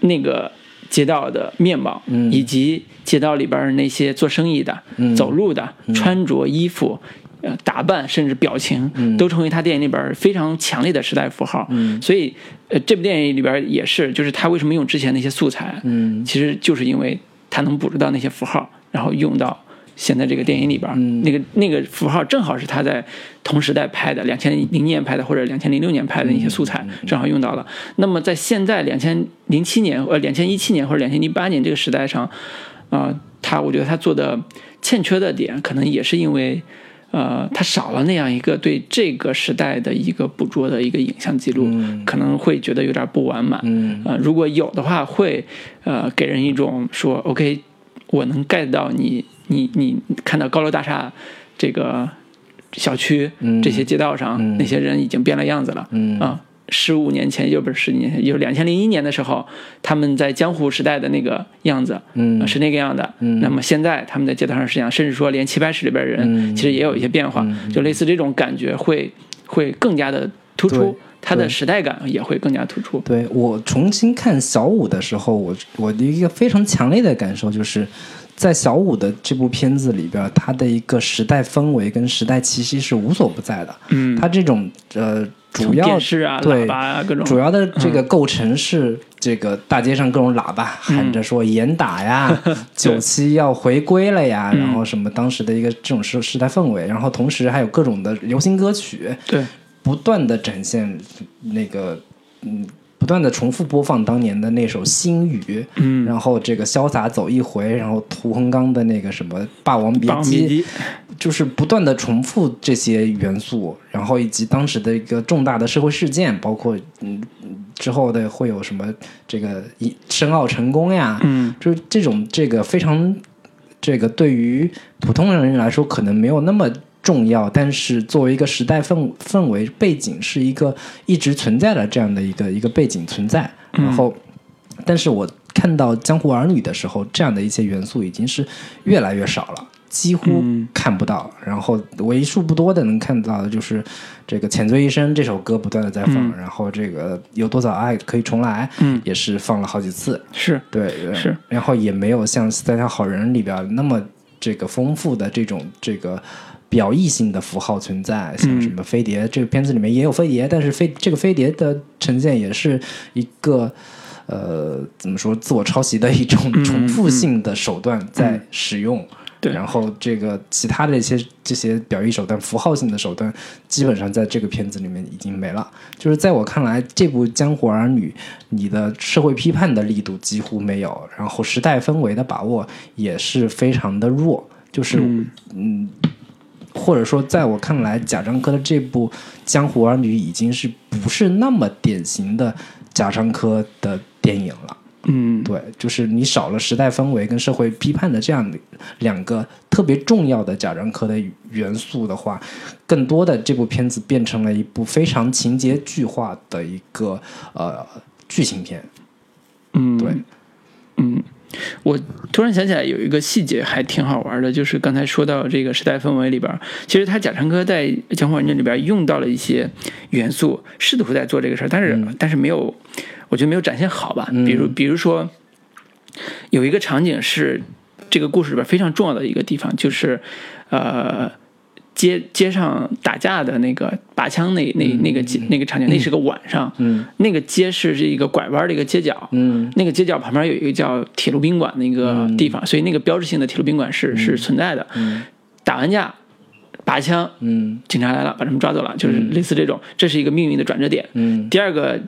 那个街道的面貌，嗯。以及街道里边儿那些做生意的、嗯。走路的、穿着衣服。呃，打扮甚至表情，都成为他电影里边儿非常强烈的时代符号。嗯。所以，呃，这部电影里边儿也是，就是他为什么用之前那些素材，嗯。其实就是因为他能捕捉到那些符号，然后用到现在这个电影里边那个那个符号正好是他在同时代拍的，两千零年拍的或者两千零六年拍的那些素材，嗯正好用到了。那么在现在两千零七年呃两千一七年或者两千零八年这个时代上，啊、他我觉得他做的欠缺的点，可能也是因为。呃，他少了那样一个对这个时代的一个捕捉的一个影像记录，嗯可能会觉得有点不完满。嗯呃，如果有的话，会呃给人一种说，OK，我能 get 到你，你你看到高楼大厦这个小区、嗯这些街道上、嗯那些人已经变了样子了。嗯啊，十五年前，又不是十几年前，就是两千零一年的时候，他们在江湖时代的那个样子，嗯呃是那个样的。嗯那么现在他们在街道上是这样，甚至说连棋牌室里边的人、嗯其实也有一些变化，就类似这种感觉会会更加的突出，它的时代感也会更加突出。对我重新看小五的时候，我我的一个非常强烈的感受就是，在小五的这部片子里边，它的一个时代氛围跟时代气息是无所不在的。嗯，它这种呃主要是啊、对啊各种，主要的这个构成是这个大街上各种喇叭喊着说严打呀，九七要回归了呀，嗯然后什么当时的一个这种时时代氛围，然后同时还有各种的流行歌曲，对，不断的展现那个嗯。不断的重复播放当年的那首《心语》，嗯，然后这个潇洒走一回，然后屠洪刚的那个什么《霸王别姬》别姬，就是不断的重复这些元素，然后以及当时的一个重大的社会事件，包括嗯之后的会有什么这个一申奥成功呀，嗯。就是这种这个非常这个对于普通人来说可能没有那么重要，但是作为一个时代氛氛围背景是一个一直存在的这样的一个一个背景存在，然后，但是我看到《江湖儿女》的时候，这样的一些元素已经是越来越少了。几乎嗯。看不到，然后为数不多的能看到的就是这个《浅醉一生》这首歌不断的在放，嗯。然后这个有多少爱可以重来，嗯，也是放了好几次，是，对，对。是，然后也没有像《三条好人》里边那么这个丰富的这种这个表意性的符号存在，像嗯什么飞碟，这个片子里面也有飞碟，但是飞这个飞碟的呈现也是一个。呃，怎么说？自我抄袭的一种嗯重复性的手段在使用，对然后这个其他的一些这些表意手段、符号性的手段，基本上在这个片子里面已经没了。就是在我看来，这部《江湖儿女》，你的社会批判的力度几乎没有，然后时代氛围的把握也是非常的弱。就是嗯嗯，或者说，在我看来，贾樟柯的这部《江湖儿女》已经是不是那么典型的贾樟柯的电影了。嗯，对，就是你少了时代氛围跟社会批判的这样的两个特别重要的贾樟柯的元素的话，更多的这部片子变成了一部非常情节剧化的一个呃剧情片。嗯，对，嗯，我突然想起来有一个细节还挺好玩的，就是刚才说到这个时代氛围里边，其实他贾樟柯在《江湖儿女》里边用到了一些元素，试图在做这个事儿，但是、但是没有，我觉得没有展现好吧。比如比如说，有一个场景是这个故事里边非常重要的一个地方，就是呃。街街上打架的那个拔枪那那那个街那个场景，那是个晚上，嗯。那个街是一个拐弯的一个街角，嗯。那个街角旁边有一个叫铁路宾馆的一个地方，所以那个标志性的铁路宾馆是、是存在的。嗯。打完架，拔枪，嗯。警察来了，把他们抓走了，就是类似这种，这是一个命运的转折点。嗯。第二个，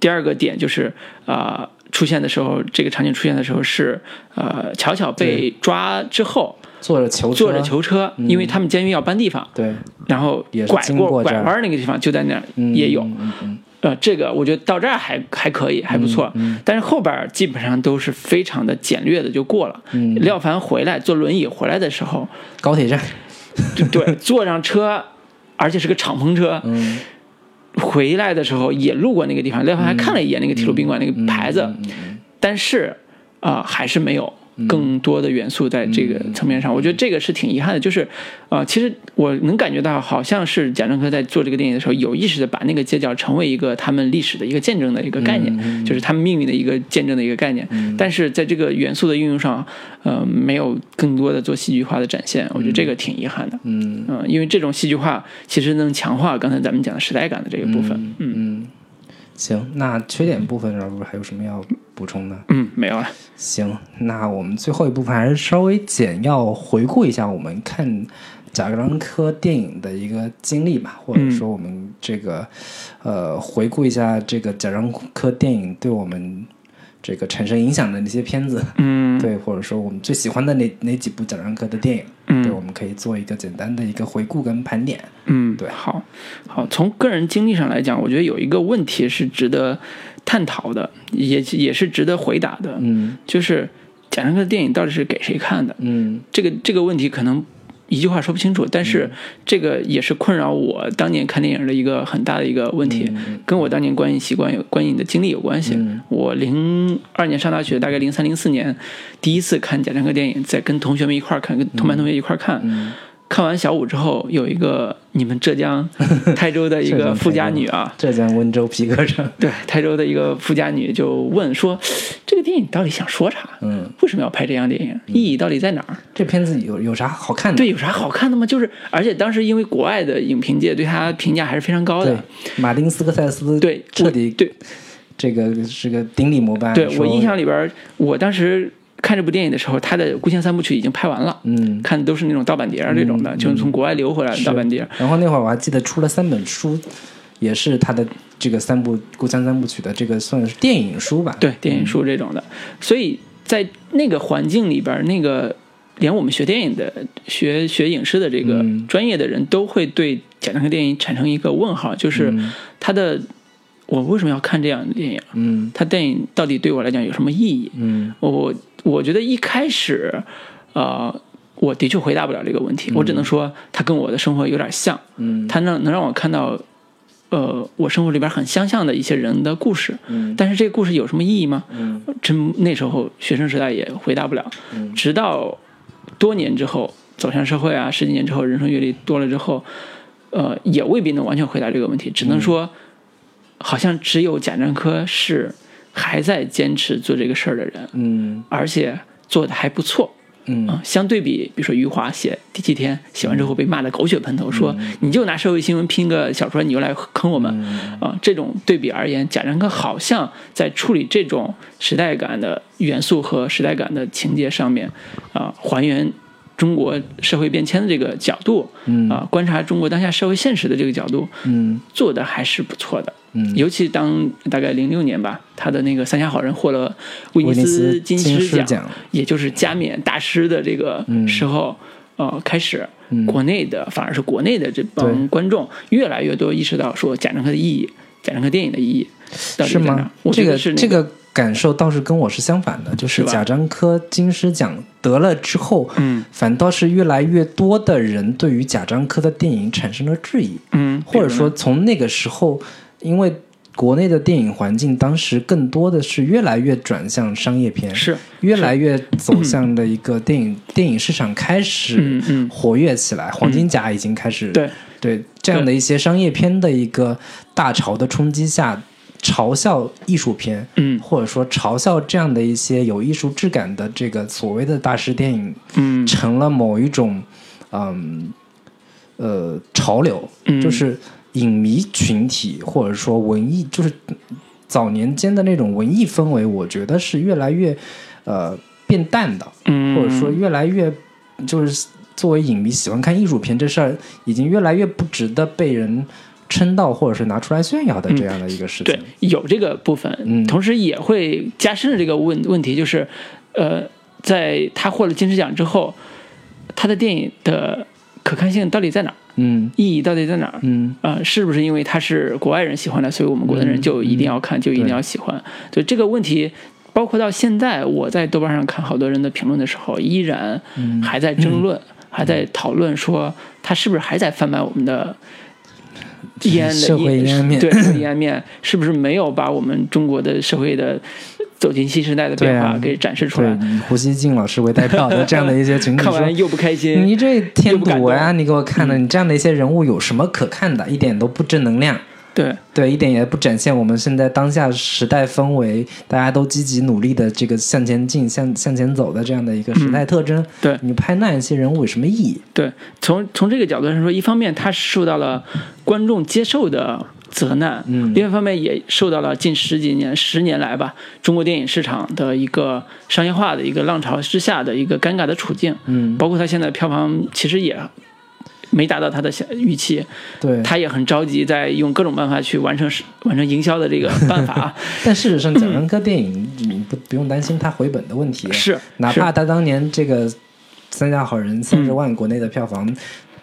第二个点就是啊、呃出现的时候，这个场景出现的时候是呃，巧巧被抓之后，坐着囚车，坐着囚车，因为他们监狱要搬地方，对，然后拐过拐弯那个地方就在那儿嗯也有。呃，这个我觉得到这儿还还可以，还不错。嗯。但是后边基本上都是非常的简略的就过了。嗯。廖凡回来坐轮椅回来的时候，高铁站，就对，坐上车，而且是个敞篷车，嗯。回来的时候也路过那个地方。廖凡还看了一眼那个铁路宾馆那个牌子，但是啊、还是没有更多的元素在这个层面上。我觉得这个是挺遗憾的，就是啊、其实我能感觉到，好像是贾樟柯在做这个电影的时候，有意识的把那个街角成为一个他们历史的一个见证的一个概念，就是他们命运的一个见证的一个概念。但是在这个元素的运用上，呃，没有更多的做戏剧化的展现，我觉得这个挺遗憾的。嗯。嗯、因为这种戏剧化其实能强化刚才咱们讲的时代感的这个部分。嗯。嗯，行，那缺点部分，老师还有什么要补充的？嗯，没有了。行，那我们最后一部分还是稍微简要回顾一下我们看贾樟柯电影的一个经历吧，或者说我们这个、呃回顾一下这个贾樟柯电影对我们这个产生影响的那些片子，嗯 对，或者说我们最喜欢的哪哪几部贾樟柯的电影，嗯对，我们可以做一个简单的一个回顾跟盘点。嗯，对好，好，从个人经历上来讲，我觉得有一个问题是值得探讨的，也也是值得回答的，嗯。就是贾樟柯的电影到底是给谁看的？嗯。这个这个问题可能一句话说不清楚，但是这个也是困扰我当年看电影的一个很大的一个问题，嗯跟我当年观影习惯有观影的经历有关系。嗯。我零二年上大学，大概零三零四年第一次看贾樟柯电影，在跟同学们一块儿看，跟同班同学一块儿看。嗯看完小五之后，有一个你们浙江台州的一个富家女啊，浙江温州皮革厂，对台州的一个富家女就问说，这个电影到底想说啥？嗯，为什么要拍这样电影？意义到底在哪儿？这片子有有啥好看的？对，有啥好看的吗？就是，而且当时因为国外的影评界对他评价还是非常高对的。，马丁斯科塞斯对，彻底对这个是个顶礼膜拜。对我印象里边儿，我当时看这部电影的时候，他的《故乡三部曲》已经拍完了，嗯，看的都是那种盗版碟儿这种的，就是从国外流回来的盗版碟儿。然后那会儿我还记得出了三本书，也是他的这个三部《故乡三部曲》的这个算是电影书吧？对，电影书这种的。所以在那个环境里边，那个连我们学电影的、学学影视的这个嗯专业的人都会对贾樟柯电影产生一个问号，就是嗯他的我为什么要看这样的电影？嗯他电影到底对我来讲有什么意义？嗯我我觉得一开始，呃，我的确回答不了这个问题，我只能说它跟我的生活有点像，嗯。它能能让我看到，呃，我生活里边很相像的一些人的故事，嗯。但是这个故事有什么意义吗？嗯。真那时候学生时代也回答不了，嗯。直到多年之后走向社会啊，十几年之后人生阅历多了之后，呃，也未必能完全回答这个问题，只能说，好像只有贾樟柯是还在坚持做这个事儿的人，嗯而且做的还不错。嗯。啊，相对比，比如说余华写《第七天》，写完之后被骂的狗血喷头，说你就拿社会新闻拼个小说，你就来坑我们，啊，这种对比而言，贾樟柯好像在处理这种时代感的元素和时代感的情节上面，啊，还原中国社会变迁的这个角度，嗯。啊，观察中国当下社会现实的这个角度，嗯。做的还是不错的。嗯。尤其当大概零六年吧，他的那个《三峡好人》获了威尼斯斯金金狮奖，奖。也就是加冕大师的这个时候，呃，开始，嗯。国内的反而是国内的这帮观众越来越多意识到说贾樟柯的意义，电影的意义到底是在哪儿？吗？？这个这个感受倒是跟我是相反的，就是贾樟柯金狮奖得了之后，嗯。反倒是越来越多的人对于贾樟柯的电影产生了质疑，嗯，或者说从那个时候，因为国内的电影环境当时更多的是越来越转向商业片，是越来越走向的一个电影电影市场开始活跃起来，黄金甲已经开始对。对这样的一些商业片的一个大潮的冲击下，嘲笑艺术片，嗯。或者说嘲笑这样的一些有艺术质感的这个所谓的大师电影，嗯。成了某一种嗯呃潮流，嗯。就是影迷群体或者说文艺，就是早年间的那种文艺氛围，我觉得是越来越呃变淡的，嗯，或者说越来越就是作为影迷喜欢看艺术片这事儿，已经越来越不值得被人称道或者是拿出来炫耀的这样的一个事情。对，有这个部分，嗯同时也会加深了这个问问题，就是，呃，在他获了金狮奖之后，他的电影的可看性到底在哪儿？嗯意义到底在哪儿？嗯啊、是不是因为他是国外人喜欢的，所以我们国内人就一定要看，就一定要喜欢？对这个问题，包括到现在，我在豆瓣上看好多人的评论的时候，依然嗯还在争论，还在讨论说他是不是还在贩卖我们的阴暗的社会阴暗面对社会阴暗面，是不是没有把我们中国的社会的走进新时代的变化给展示出对来？，以胡锡进老师为代表的这样的一些群体看完。又不开心，你这添堵呀！你给我看的，你这样的一些人物有什么可看的？一点都不正能量。对，对，一点也不展现我们现在当下时代氛围，大家都积极努力的这个向前进、向向前走的这样的一个时代特征。对你拍那一些人物有什么意义？对，从从这个角度上说，一方面他是受到了观众接受的责难，嗯另外一方面也受到了近十几年、十年来吧，中国电影市场的一个商业化的一个浪潮之下的一个尴尬的处境。嗯，包括他现在票房其实也没达到他的想预期，对。他也很着急，在用各种办法去完成完成营销的这个办法。但事实上，贾樟柯电影你不不用担心他回本的问题，是，哪怕他当年这个《三峡好人》三十万国内的票房。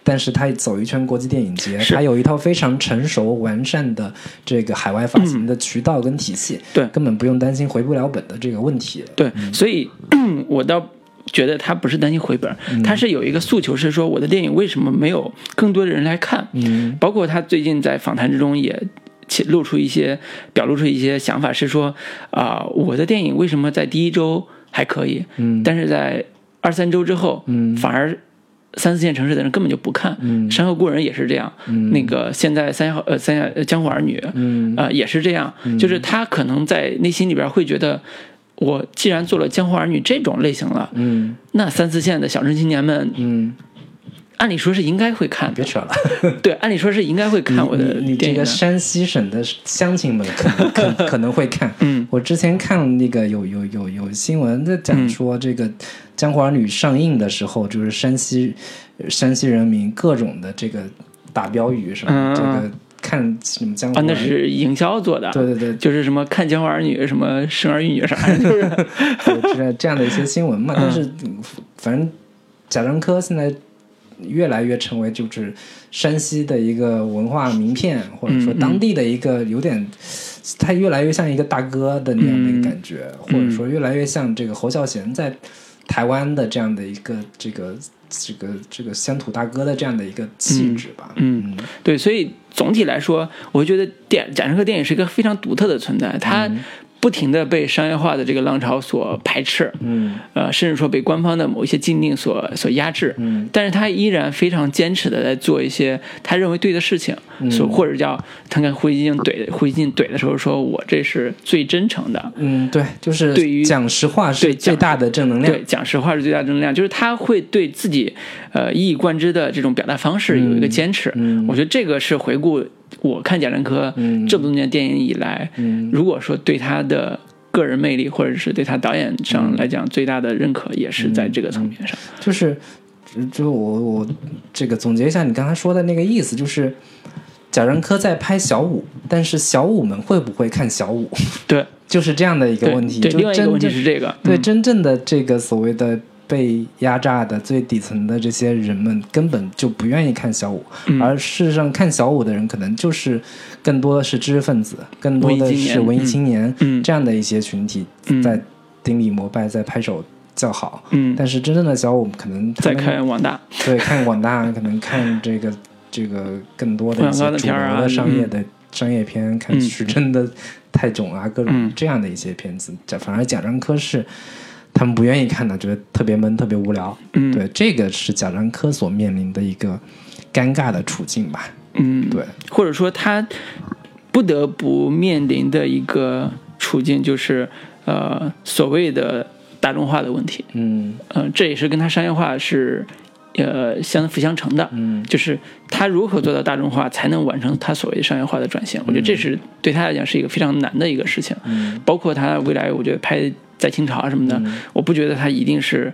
但是他走一圈国际电影节，他有一套非常成熟完善的这个海外发行的渠道跟体系，对根本不用担心回不了本的这个问题。对，所以 我倒觉得他不是担心回本，他是有一个诉求，是说我的电影为什么没有更多的人来看？嗯。包括他最近在访谈之中也且露出一些表露出一些想法，是说啊、我的电影为什么在第一周还可以，嗯。但是在二三周之后，嗯。反而三四线城市的人根本就不看。嗯。山河故人也是这样，嗯。那个现在三峡呃三峡呃江湖儿女，嗯。呃也是这样，就是他可能在内心里边会觉得，我既然做了江湖儿女这种类型了，嗯那三四线的小镇青年们，嗯，按理说是应该会看，别扯了。对，按理说是应该会看我的你你电影的。这个山西省的乡亲们 可能可可能会看。嗯我之前看那个有有有有新闻在嗯讲说，这个《江湖儿女》上映的时候，就是山西山西人民各种的这个打标语什么，嗯这个看什么江湖啊，那是营销做的，对对对，就是什么看江湖儿女，什么生儿育女啥的，就是。有这这样的一些新闻嘛。但是嗯反正贾樟柯现在越来越成为就是山西的一个文化名片，或者说当地的一个有点，他越来越像一个大哥的那样的一个感觉，嗯或者说越来越像这个侯孝贤在台湾的这样的一个这个这个这个乡土大哥的这样的一个气质吧。嗯，对，所以总体来说，我觉得电贾樟柯电影是一个非常独特的存在，它不停的被商业化的这个浪潮所排斥，嗯。呃，甚至说被官方的某一些禁令所所压制，嗯。但是他依然非常坚持的在做一些他认为对的事情，所或者叫他跟胡锡进怼胡锡进怼的时候说，我这是最真诚的，嗯，对，就是对于讲实话是最大的正能量。对，讲实话是最大正能量，就是他会对自己呃一以贯之的这种表达方式有一个坚持。嗯。我觉得这个是回顾我看贾樟柯嗯这么多年电影以来，嗯如果说对他的个人魅力或者是对他导演上来讲最大的认可，也是在这个层面上。就是，就我我这个总结一下你刚才说的那个意思，就是贾樟柯在拍小五，但是小五们会不会看小五？对就是这样的一个问题。对，就另外一个问题是这个，对嗯真正的这个所谓的被压榨的最底层的这些人们，根本就不愿意看小五，嗯。而事实上看小五的人，可能就是更多的是知识分子，更多的是文艺嗯青年、嗯。这样的一些群体嗯。在顶礼膜拜，在拍手叫好。嗯，但是真正的小五可能他再们看网大，对，看广大可能看这个这个更多的一些主流的商业的、商业片，看嗯。徐峥的《泰囧》啊，各种嗯。这样的一些片子。贾反而贾樟柯是他们不愿意看的，觉得特别闷、特别无聊。嗯，对，这个是贾樟柯所面临的一个尴尬的处境吧。嗯，对，或者说他不得不面临的一个处境，就是呃所谓的大众化的问题。嗯呃，这也是跟他商业化是呃相辅相成的。嗯就是他如何做到大众化，才能完成他所谓商业化的转型？我觉得这是对他来讲是一个非常难的一个事情。嗯包括他未来，我觉得拍在清朝啊什么的，我不觉得他一定是，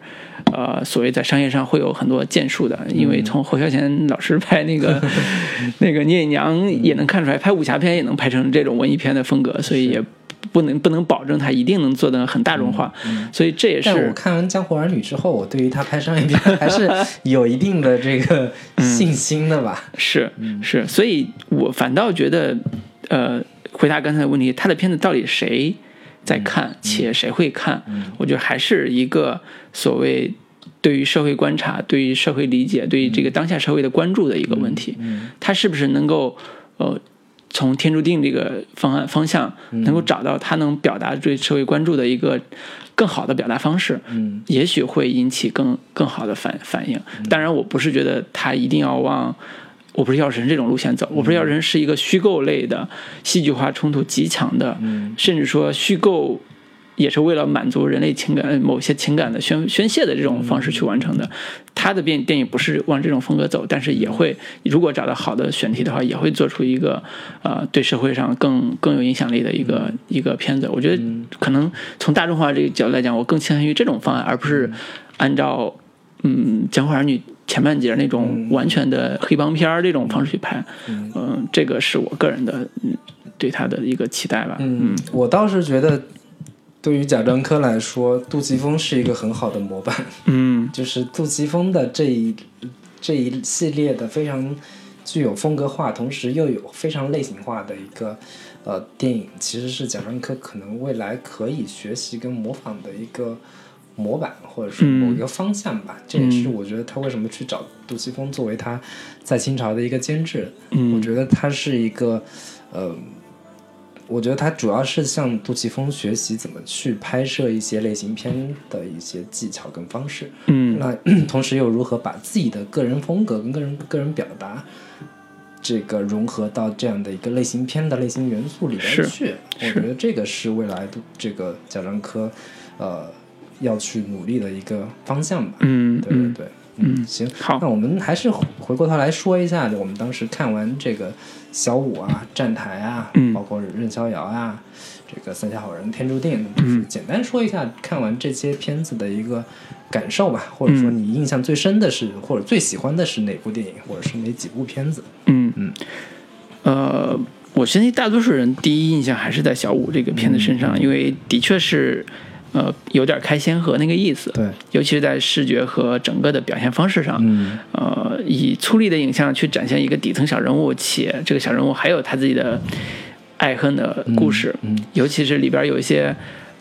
呃，所谓在商业上会有很多建树的，因为从侯孝贤老师拍那个 那个聂隐娘也能看出来，拍武侠片也能拍成这种文艺片的风格，所以也不能不能保证他一定能做的很大众化，所以这也是但我看完《江湖儿女》之后，我对于他拍商业片还是有一定的这个信心的吧。是是，所以我反倒觉得，呃，回答刚才的问题，他的片子到底谁在看，且谁会看？我觉得还是一个所谓对于社会观察、对于社会理解、对于这个当下社会的关注的一个问题。他是不是能够呃？从天注定这个方案方向，能够找到他能表达对社会关注的一个更好的表达方式，嗯也许会引起更更好的反反应。当然，我不是觉得他一定要往我不是药神这种路线走，我不是药神是一个虚构类的戏剧化冲突极强的，甚至说虚构也是为了满足人类情感某些情感的宣宣泄的这种方式去完成的。他的电电影不是往这种风格走，但是也会如果找到好的选题的话，也会做出一个呃对社会上更更有影响力的一个一个片子。我觉得可能从大众化这个角度来讲，我更倾向于这种方案，而不是按照嗯《江湖儿女》前半截那种完全的黑帮片儿这种方式去拍。嗯、这个是我个人的嗯对他的一个期待吧。嗯，我倒是觉得，对于贾樟柯来说，杜琪峰是一个很好的模板。嗯 就是杜琪峰的这一这一系列的非常具有风格化，同时又有非常类型化的一个呃电影，其实是贾樟柯可能未来可以学习跟模仿的一个模板，或者是某一个方向吧。这也是我觉得他为什么去找杜琪峰作为他在清朝的一个监制。嗯我觉得他是一个呃。我觉得他主要是向杜琪峰学习怎么去拍摄一些类型片的一些技巧跟方式，嗯那 同时又如何把自己的个人风格跟个人个人表达，这个融合到这样的一个类型片的类型元素里边去？我觉得这个是未来的这个贾樟柯，呃，要去努力的一个方向吧。嗯嗯对对对，嗯，行，好。那我们还是回过头来说一下，我们当时看完这个小五啊、站台啊，嗯。包括任逍遥啊，这个三峡好人、天注定，就是简单说一下看完这些片子的一个感受吧，或者说你印象最深的是，或者最喜欢的是哪部电影，或者是哪几部片子？嗯。嗯。呃，我相信大多数人第一印象还是在小五这个片子身上，因为的确是呃有点开先河那个意思，对，尤其是在视觉和整个的表现方式上，嗯。呃，以粗粝的影像去展现一个底层小人物，且这个小人物还有他自己的爱恨的故事，嗯尤其是里边有一些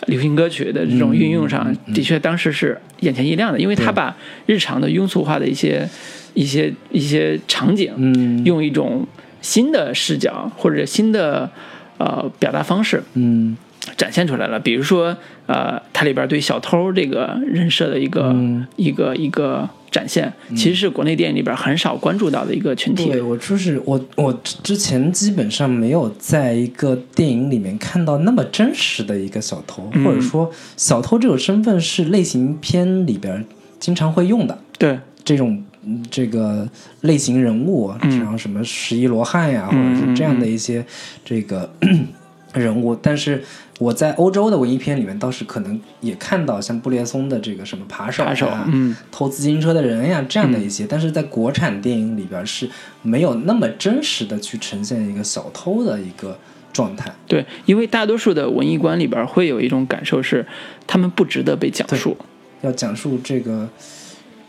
流行歌曲的这种运用上，的确当时是眼前一亮的，因为他把日常的庸俗化的一些一些一些场景，嗯。用一种新的视角或者新的呃表达方式嗯展现出来了。比如说，呃，它里边对小偷这个人设的一个、嗯。一个一个展现，其实是国内电影里边很少关注到的一个群体。对我就是我，我之前基本上没有在一个电影里面看到那么真实的一个小偷，嗯。或者说小偷这种身份是类型片里边经常会用的对，这种嗯这个类型人物，嗯。然后什么十一罗汉呀，或者是这样的一些这个人物，但是。我在欧洲的文艺片里面倒是可能也看到像布列松的这个什么扒手扒手啊，嗯偷自行车的人呀，这样的一些，但是在国产电影里边是没有那么真实的去呈现一个小偷的一个状态。对，因为大多数的文艺观里边会有一种感受是，他们不值得被讲述，要讲述这个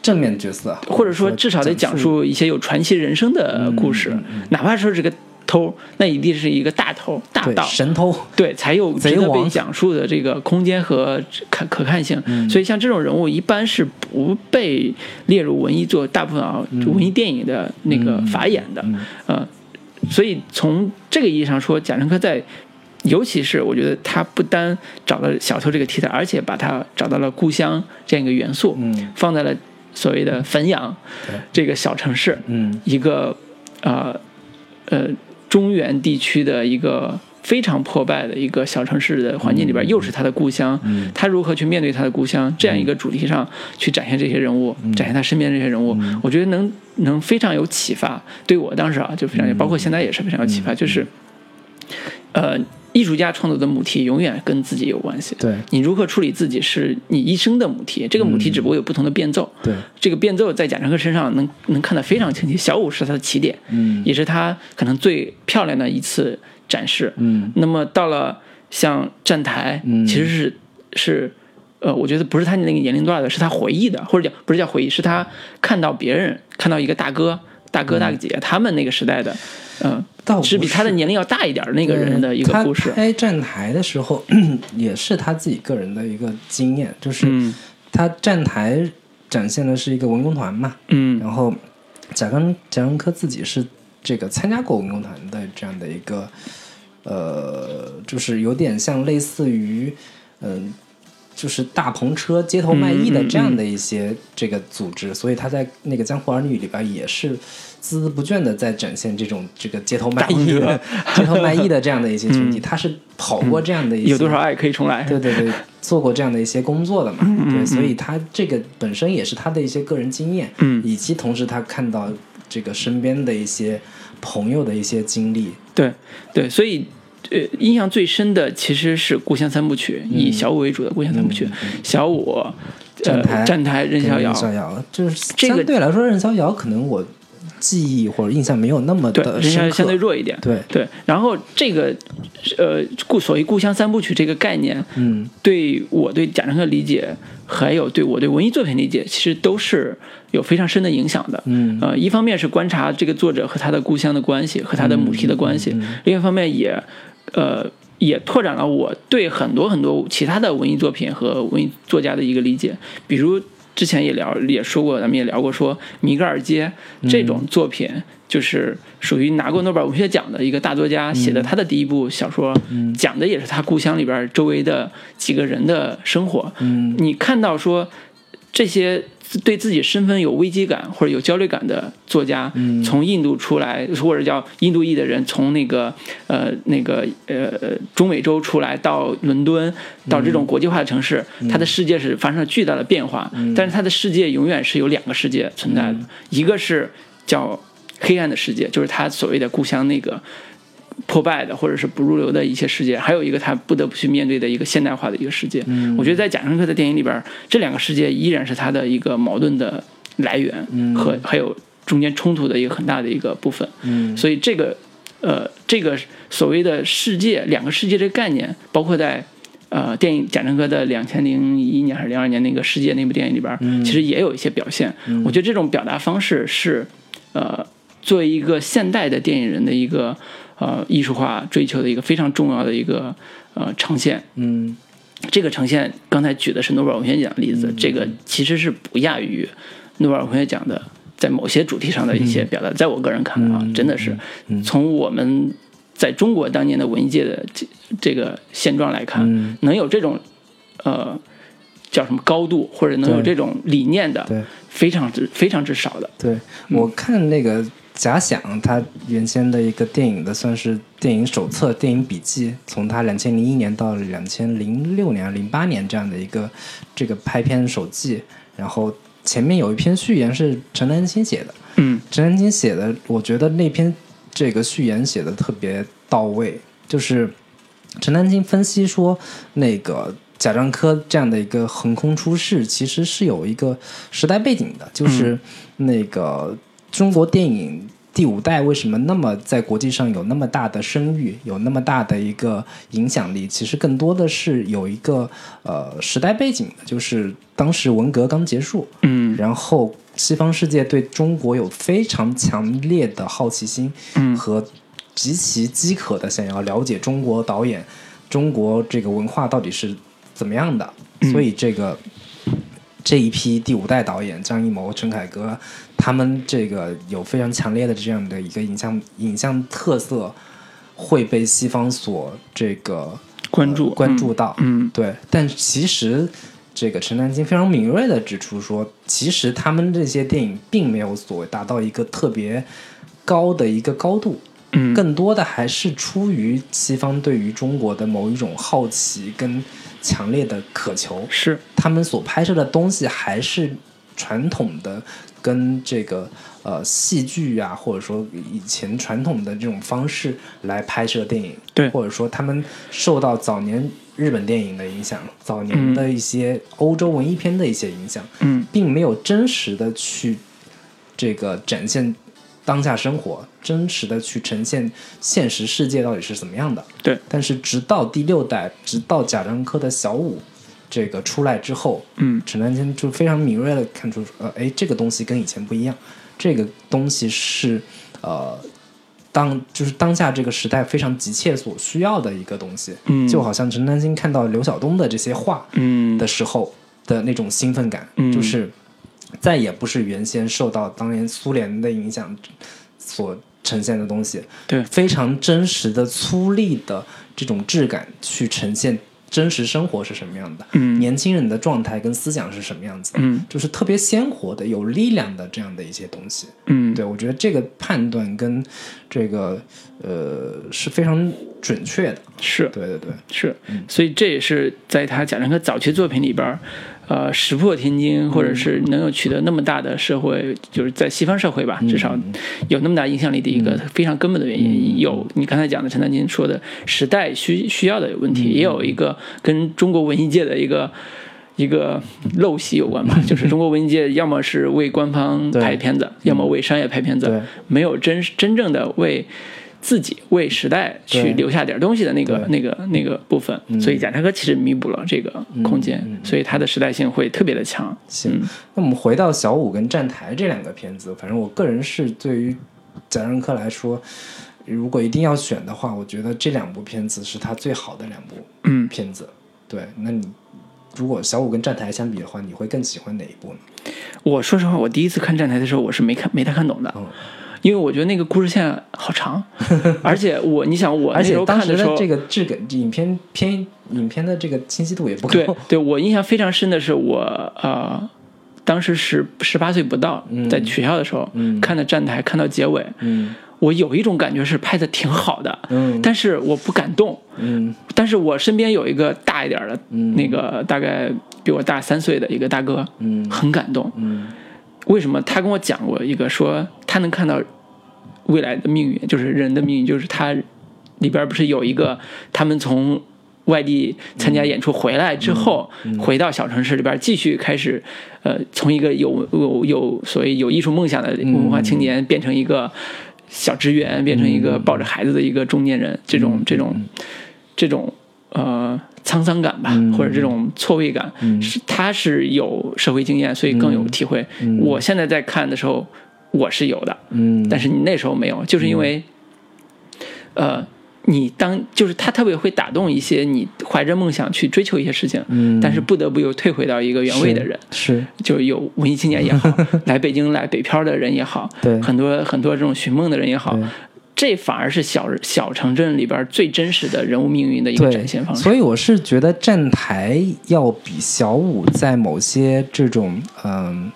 正面角色，或者说至少得讲述一些有传奇人生的故事，嗯嗯哪怕说这个偷，那一定是一个大偷大对盗，神偷，对，才有值贼得被讲述的这个空间和可可看性。嗯。所以像这种人物一般是不被列入文艺作大部分啊、文艺电影的那个法眼的。嗯呃，所以从这个意义上说，贾樟柯在。尤其是我觉得他不单找到小偷这个题材，而且把他找到了故乡这样一个元素，嗯。放在了所谓的汾阳这个小城市，嗯。一个呃呃中原地区的一个非常破败的一个小城市的环境里边，又是他的故乡，嗯他如何去面对他的故乡这样一个主题上去展现这些人物，展现他身边这些人物，我觉得能能非常有启发。对我当时啊就非常有，包括现在也是非常有启发，就是呃。艺术家创作的母题永远跟自己有关系。对你如何处理自己是你一生的母题，这个母题只不过有不同的变奏。对，这个变奏在贾樟柯身上能能看得非常清晰。小五是他的起点，嗯也是他可能最漂亮的一次展示。嗯那么到了像站台，嗯其实是是呃，我觉得不是他那个年龄段的，是他回忆的，或者叫不是叫回忆，是他看到别人看到一个大哥、大哥、大姐、他们那个时代的，嗯、是比他的年龄要大一点的那个人的一个故事。他。拍站台的时候，也是他自己个人的一个经验，就是嗯。他站台展现的是一个文工团嘛，嗯。然后贾樟贾樟柯自己是这个参加过文工团的这样的一个，呃，就是有点像类似于，嗯、就是大篷车街头卖艺的这样的一些这个组织，所以他在那个《江湖儿女》里边也是孜孜不倦的在展现这种这个街头卖艺的、街头卖艺的这样的一些群体，他是跑过这样的一些、嗯有多少爱可以重来？对对对，做过这样的一些工作的嘛，嗯对，所以他这个本身也是他的一些个人经验，嗯。以及同时他看到这个身边的一些朋友的一些经历，对对，所以呃，印象最深的其实是《故乡三部曲》，以小五为主的《故乡三部曲》小五、呃站台站台、任逍遥任，逍遥，就是这个相对来说，任逍遥可能我记忆或者印象没有那么，的深刻，任逍遥相对弱一点。对，对，然后这个呃，故所谓“故乡三部曲”这个概念，嗯对我对贾樟柯理解，还有对我对文艺作品理解，其实都是有非常深的影响的。嗯呃，一方面是观察这个作者和他的故乡的关系，和他的母题的关系；嗯另一方面也，呃，也拓展了我对很多很多其他的文艺作品和文艺作家的一个理解。比如之前也聊也说过，咱们也聊过说米格尔街这种作品。就是属于拿过诺贝尔文学奖的一个大作家写的他的第一部小说，讲的也是他故乡里边周围的几个人的生活。嗯你看到说这些对自己身份有危机感或者有焦虑感的作家，嗯。从印度出来，或者叫印度裔的人，从那个呃那个呃中美洲出来到伦敦，到这种国际化的城市，他的世界是发生了巨大的变化，但是他的世界永远是有两个世界存在的，一个是叫黑暗的世界，就是他所谓的故乡那个。破败的，或者是不入流的一些世界，还有一个他不得不去面对的一个现代化的一个世界。嗯我觉得在贾樟柯的电影里边，这两个世界依然是他的一个矛盾的来源和还有中间冲突的一个很大的一个部分。嗯所以这个呃，这个所谓的世界两个世界这个概念，包括在呃电影贾樟柯的两千零一年还是零二年那个《世界》那部电影里边，其实也有一些表现。我觉得这种表达方式是呃，作为一个现代的电影人的一个呃艺术化追求的一个非常重要的一个呃呈现。嗯。这个呈现刚才举的是诺贝尔文学奖的例子，这个其实是不亚于诺贝尔文学奖的在某些主题上的一些表达。在我个人看来啊，真的是。从我们在中国当年的文艺界的这这个现状来看，嗯。能有这种呃叫什么高度，或者能有这种理念的，对。非常之非常之少的。对，我看那个假想他原先的一个电影的算是电影手册、电影笔记，从他两千零一年到两千零六年、零八年这样的一个这个拍片手记，然后前面有一篇序言是陈丹青写的，嗯。陈丹青写的，我觉得那篇这个序言写的特别到位，就是陈丹青分析说，那个贾樟柯这样的一个横空出世，其实是有一个时代背景的，就是那个中国电影。第五代为什么那么在国际上有那么大的声誉，有那么大的一个影响力？其实更多的是有一个呃时代背景的，就是当时文革刚结束，嗯然后西方世界对中国有非常强烈的好奇心嗯和极其饥渴的想要了解中国导演、中国这个文化到底是怎么样的，所以这个这一批第五代导演张艺谋、陈凯歌，他们这个有非常强烈的这样的一个影像影像特色，会被西方所这个关注呃关注到，嗯对，但其实这个陈丹青非常敏锐的指出说，其实他们这些电影并没有所谓达到一个特别高的一个高度，嗯。更多的还是出于西方对于中国的某一种好奇跟强烈的渴求，是。他们所拍摄的东西还是传统的，跟这个呃戏剧啊，或者说以前传统的这种方式来拍摄电影，对。或者说他们受到早年日本电影的影响，早年的一些欧洲文艺片的一些影响，嗯。并没有真实的去这个展现当下生活，真实的去呈现现实世界到底是怎么样的。对，但是直到第六代，直到贾樟柯的小五这个出来之后，嗯。陈丹青就非常敏锐的看出，呃，哎，这个东西跟以前不一样，这个东西是呃。当就是当下这个时代非常急切所需要的一个东西，嗯。就好像陈丹青看到刘晓东的这些画，嗯。的时候的那种兴奋感，嗯。就是再也不是原先受到当年苏联的影响所呈现的东西，对。非常真实的粗粝的这种质感去呈现真实生活是什么样的，嗯。年轻人的状态跟思想是什么样子的，嗯。就是特别鲜活的、有力量的这样的一些东西。嗯，对我觉得这个判断跟这个呃是非常准确的。是。对对对，是，所以这也是在他贾樟柯早期作品里边儿，呃，石破天惊，或者是能够取得那么大的社会，就是在西方社会吧，至少有那么大影响力的一个非常根本的原因。有你刚才讲的陈丹青说的时代需需要的问题，也有一个跟中国文艺界的一个。一个陋习有关吧，就是中国文艺界要么是为官方拍片子，要么为商业拍片子，没有真真正的为自己、为时代去留下点东西的那个那个那个部分。所以贾樟柯其实弥补了这个空间，所以他的时代性会特别的强。行，那我们回到小五跟站台这两个片子，反正我个人是对于贾樟柯来说，如果一定要选的话，我觉得这两部片子是他最好的两部嗯，片子。对，那你如果小五跟站台相比的话，你会更喜欢哪一部呢？我说实话，我第一次看站台的时候，我是没看没太看懂的。嗯因为我觉得那个故事线好长，而且我，你想我那时而且当候看时的这个质感，影片片影片的这个清晰度也不对高。对，我印象非常深的是我呃，当时十十八岁不到，在学校的时候、嗯。看的站台，看到结尾，嗯。我有一种感觉是拍的挺好的，嗯。但是我不敢动。嗯。但是我身边有一个大一点的，嗯。那个大概比我大三岁的一个大哥，嗯。很感动。嗯为什么？他跟我讲过一个说，他能看到未来的命运，就是人的命运，就是他里边不是有一个他们从外地参加演出回来之后，回到小城市里边继续开始，呃，从一个有有有所谓有艺术梦想的文化青年变成一个小职员，变成一个抱着孩子的一个中年人，这种这种这种呃沧桑感吧，或者这种错位感，是他是有社会经验，所以更有体会。我现在在看的时候，我是有的，嗯，但是你那时候没有，就是因为，呃，你当就是他特别会打动一些你怀着梦想去追求一些事情，嗯。但是不得不又退回到一个原位的人。是。就有文艺青年也好，来北京来北漂的人也好，对。很多很多这种寻梦的人也好对，这反而是小小城镇里边最真实的人物命运的一个展现方式。所以我是觉得站台要比小五在某些这种嗯、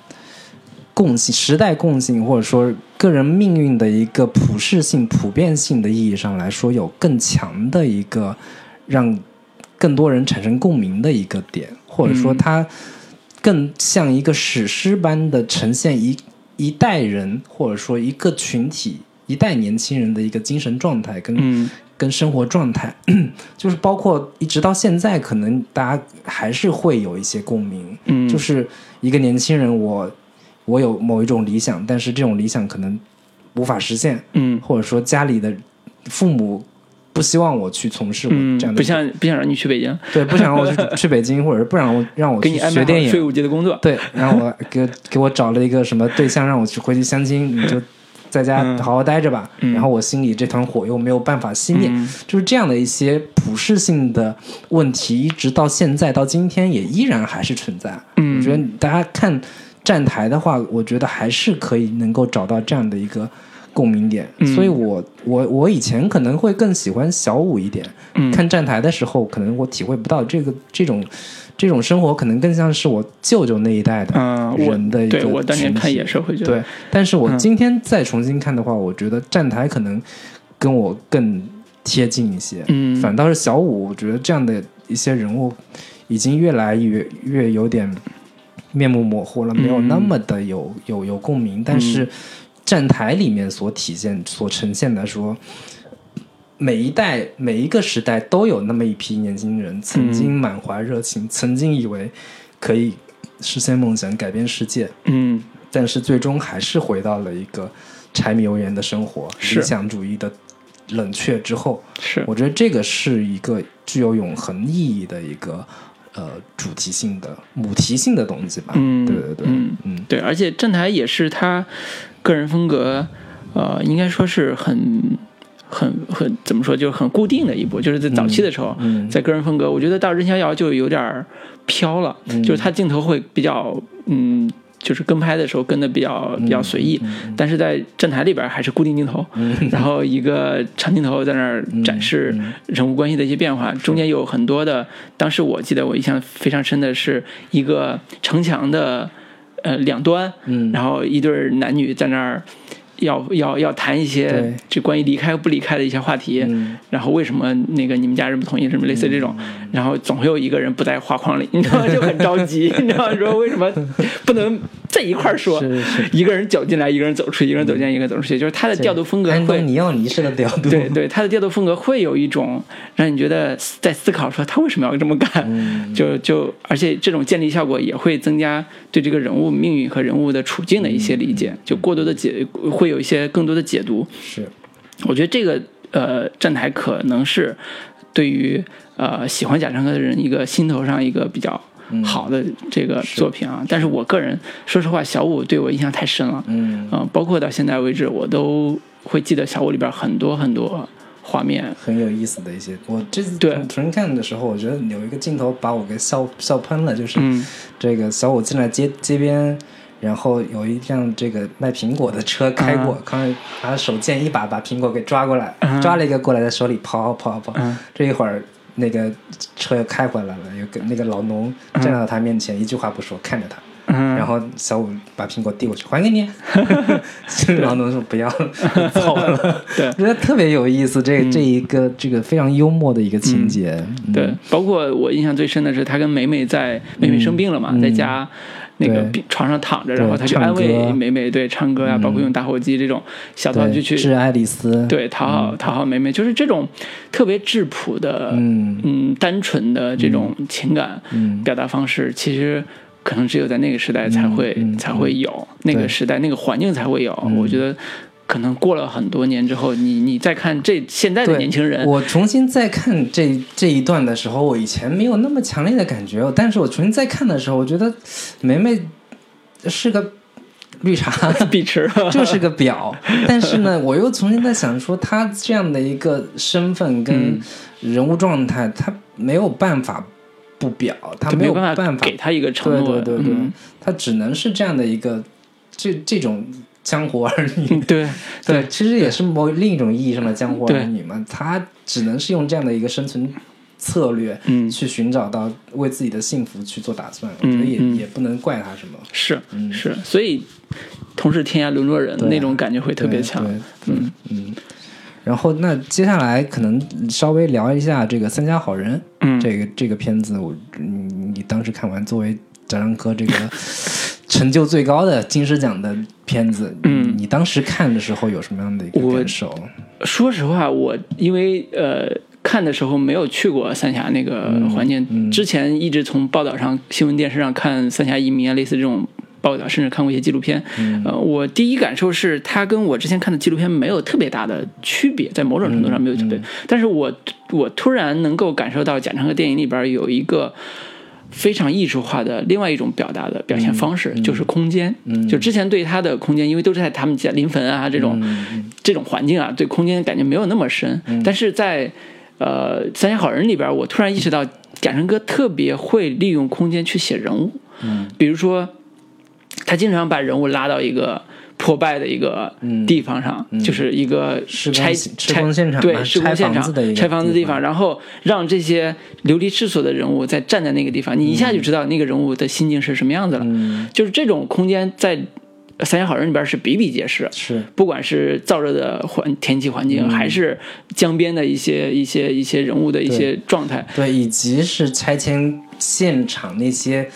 共性、时代共性，或者说个人命运的一个普适性、普遍性的意义上来说，有更强的一个让更多人产生共鸣的一个点，或者说嗯它更像一个史诗般的呈现一一代人，或者说一个群体。一代年轻人的一个精神状态跟嗯。跟生活状态，就是包括一直到现在，可能大家还是会有一些共鸣。嗯，就是一个年轻人，我我有某一种理想，但是这种理想可能无法实现，嗯。或者说家里的父母不希望我去从事这样，的，不想不想让你去北京，对，不想让我去去北京，或者是不让我让我去给你安学电影，税务局的工作。对，然后我给给我找了一个什么对象，让我去回去相亲，你就在家嗯好好待着吧。嗯然后我心里这团火又没有办法熄灭，嗯就是这样的一些普世性的问题，一直到现在到今天也依然还是存在。嗯我觉得大家看站台的话，我觉得还是可以能够找到这样的一个共鸣点。嗯所以我我我以前可能会更喜欢小五一点，嗯看站台的时候，可能我体会不到这个这种这种生活，可能更像是我舅舅那一代的人的一个对我当年看也是会觉得，对，但是我嗯今天再重新看的话，我觉得站台可能跟我更贴近一些。嗯反倒是小五，我觉得这样的一些人物已经越来越越有点面目模糊了，没有嗯那么的有有有共鸣。但是站台里面所体现、所呈现的说。每一代、每一个时代都有那么一批年轻人，曾经满怀热情，曾经以为可以实现梦想、改变世界，嗯。但是最终还是回到了一个柴米油盐的生活，是。理想主义的冷却之后。是。我觉得这个是一个具有永恒意义的一个呃主题性的母题性的东西吧。嗯对对对，嗯。嗯。对，而且站台也是他个人风格，呃，应该说是很。很很怎么说，就是很固定的一部，就是在早期的时候，嗯在个人风格，我觉得到任逍遥就有点儿飘了，嗯。就是他镜头会比较嗯就是跟拍的时候跟的比较比较随意，但是在站台里边还是固定镜头，然后一个长镜头在那儿展示人物关系的一些变化，中间有很多的。当时我记得我印象非常深的是一个城墙的呃两端，嗯。然后一对男女在那儿要要要谈一些对这关于离开不离开的一些话题，嗯然后为什么那个你们家人不同意什么类似这种，然后总会有一个人不在画框里，你知道吗？就很着急，你知道吗？说为什么不能在一块儿说？是是。一个人走进来，一个人走出去，一个人走进来，一个人走出去，就是他的调度风格会安东尼奥尼式的调度，对对，他的调度风格会有一种让你觉得在思考说他为什么要这么干，嗯。就就而且这种建立效果也会增加对这个人物命运和人物的处境的一些理解，就过多的解会有一些更多的解读。是。我觉得这个呃站台可能是对于呃喜欢贾樟柯的人一个心头上一个比较好的这个作品啊。但是我个人说实话，小五对我印象太深了，嗯啊、包括到现在为止，我都会记得小五里边很多很多画面。很有意思的一些。我这次对重新看的时候，我觉得有一个镜头把我给笑笑喷了，就是嗯这个小五进来街街边。然后有一辆这个卖苹果的车开过，刚他手贱一把把苹果给抓过来，嗯抓了一个过来，在手里跑跑跑。嗯这一会儿那个车又开回来了，又跟那个老农站到他面前，一句话不说，看着他。嗯，然后小五把苹果递过去，还给你。老农说不要，走了。对我 觉得特别有意思，这这一个这个非常幽默的一个情节。嗯对，包括我印象最深的是他跟美美在美美生病了嘛，嗯在家那个病床上躺着，然后他就安慰美美，对，唱歌啊、包括用打火机这种小道具去对，致爱丽丝。对讨好讨好美美，就是这种特别质朴的嗯。嗯单纯的这种情感嗯。表达方式，其实。可能只有在那个时代才会、嗯嗯才会有，那个时代那个环境才会有。嗯。我觉得，可能过了很多年之后，你你再看这现在的对年轻人，我重新再看这这一段的时候，我以前没有那么强烈的感觉，但是我重新再看的时候，我觉得梅梅是个绿茶，碧池。就是个婊。但是呢，我又重新在想说，她这样的一个身份跟人物状态，她没有办法不表，他没有办办法给他一个承诺，对对对对。嗯，他只能是这样的一个这这种江湖儿女。嗯对 对，其实也是某另一种意义上的江湖儿女嘛。他只能是用这样的一个生存策略，嗯去寻找到为自己的幸福去做打算。我嗯觉得也、嗯也不能怪他什么。是嗯是，所以同是天涯沦落人那种感觉会特别强对，嗯嗯。然后，那接下来可能稍微聊一下这个《三家好人》嗯，这个这个片子，我你你当时看完，作为贾樟柯这个成就最高的金狮奖的片子，嗯你当时看的时候有什么样的一个感受？说实话，我因为呃看的时候没有去过三峡那个环境，嗯之前一直从报道上、新闻电视上看三峡移民啊，类似这种报道，甚至看过一些纪录片。嗯呃，我第一感受是，它跟我之前看的纪录片没有特别大的区别，在某种程度上没有区嗯别。但是我我突然能够感受到贾樟柯电影里边有一个。非常艺术化的另外一种表达的表现方式，就是空间。嗯就之前对他的空间，因为都是在他们家临汾啊这种、嗯这种环境啊，对空间感觉没有那么深。但是在呃《三峡好人》里边，我突然意识到贾樟哥特别会利用空间去写人物。嗯比如说，他经常把人物拉到一个破败的一个嗯地方上，就是一个拆施拆工现场对施工现场拆房子的地方，然后让这些流离失所的人物在站在那个地方，你一下就知道那个人物的心境是什么样子了。嗯，就是这种空间在《三峡好人》里边是比比皆是。是。不管是燥热的环天气环嗯。境，还是江边的一些一些一些人物的一些状态，对，以及是拆迁现场那些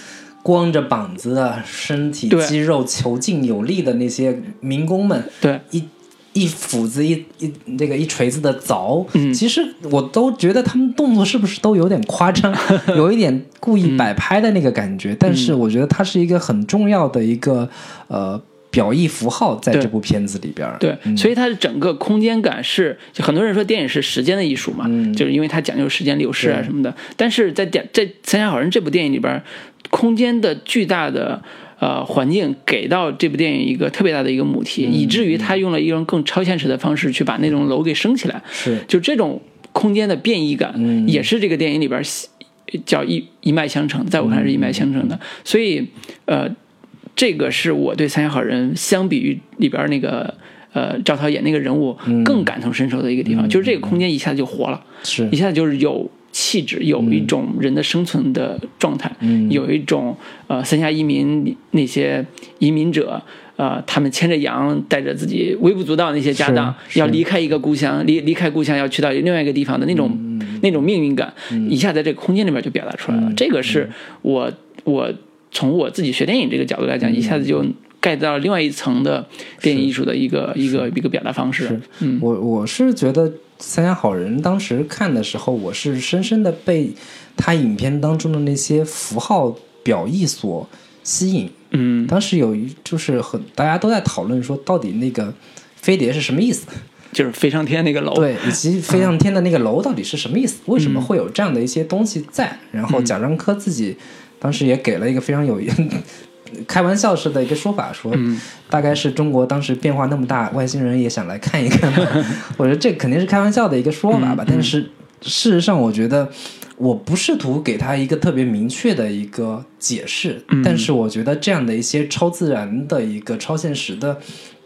光着膀子的身体肌肉遒劲有力的那些民工们，对，一一斧子一一这个一锤子的凿，嗯。其实我都觉得他们动作是不是都有点夸张，有一点故意摆拍的那个感觉。但是我觉得它是一个很重要的一个呃表意符号，在这部片子里边儿。对，所以它的整个空间感是，就很多人说电影是时间的艺术嘛，嗯。就是因为它讲究时间流逝啊什么的。但是在电在《三峡好人》这部电影里边，空间的巨大的呃环境给到这部电影一个特别大的一个母题，以至于他用了一种更超现实的方式去把那种楼给升起来。是。就这种空间的变异感，嗯。也是这个电影里边叫一一脉相承，在我看来是一脉相承的。所以，呃，这个是我对《三峡好人》相比于里边那个呃赵涛演那个人物嗯。更感同身受的一个地方，就是这个空间一下子就活了，是。一下子就是有气质，有一种人的生存的状态，嗯。有一种呃三峡移民那些移民者。呃，他们牵着羊，带着自己微不足道那些家当，要离开一个故乡，离离开故乡，要去到另外一个地方的那种、嗯。那种命运感，一下在这个空间里面就表达出来了。这个是我我从我自己学电影这个角度来讲，一下子就 get 到了另外一层的电影艺术的一个一个一个表达方式。嗯。我我是觉得《三峡好人》当时看的时候，我是深深的被他影片当中的那些符号表意所吸引。嗯，当时有一就是很大家都在讨论说，到底那个飞碟是什么意思？就是飞上天那个楼，对，以及飞上天的那个楼到底是什么意思？为什么会有这样的一些东西在？然后贾樟柯自己当时也给了一个非常有开玩笑式的一个说法，说大概是中国当时变化那么大，外星人也想来看一看吧。我觉得这肯定是开玩笑的一个说法吧，但是事实上，我觉得我不试图给他一个特别明确的一个解释，但是我觉得这样的一些超自然的一个超现实的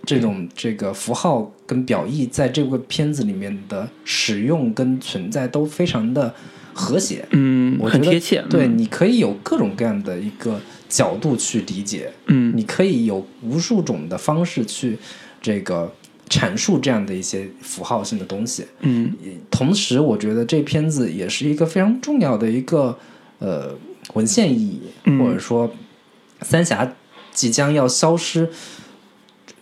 这种这个符号跟表意，在这个片子里面的使用跟存在都非常的和谐。嗯，我觉得很贴切。对，嗯你可以有各种各样的一个角度去理解，嗯你可以有无数种的方式去这个阐述这样的一些符号性的东西。嗯同时，我觉得这片子也是一个非常重要的一个呃文献意义，嗯或者说三峡即将要消失。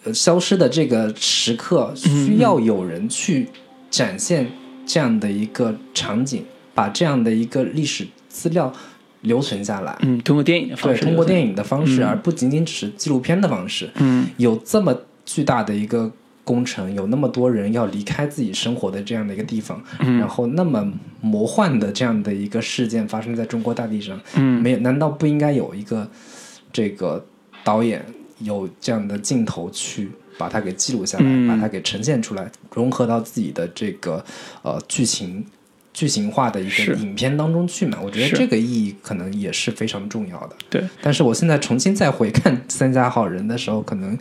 呃消失的这个时刻，需要有人去展现这样的一个场景，把这样的一个历史资料留存下来。嗯，通过电影的方对，通过电影的方式，嗯而不仅仅只是纪录片的方式。嗯有这么巨大的一个工程，有那么多人要离开自己生活的这样的一个地方，嗯然后那么魔幻的这样的一个事件发生在中国大地上，嗯没有难道不应该有一个这个导演有这样的镜头去把它给记录下来，嗯把它给呈现出来，融合到自己的这个呃剧情。剧情化的一个影片当中去嘛，我觉得这个意义可能也是非常重要的。对，但是我现在重新再回看《三家好人》的时候，可能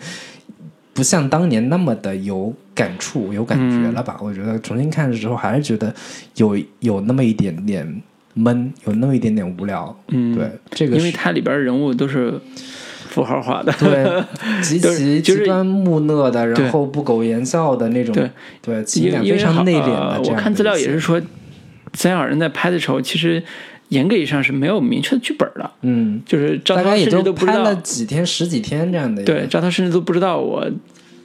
不像当年那么的有感触、有感觉了吧？嗯我觉得重新看的时候，还是觉得有有那么一点点闷，有那么一点点无聊。嗯，对，这个因为它里边人物都是符号化的，对 极其极端木讷的，对然后不苟言笑的那种，对对情感非常内敛的。我看资料也是说，三小人在拍的时候，其实严格意义上是没有明确的剧本的，嗯，就是赵涛甚至都不知道。拍了，几天、十几天这样的。对，赵涛甚至都不知道我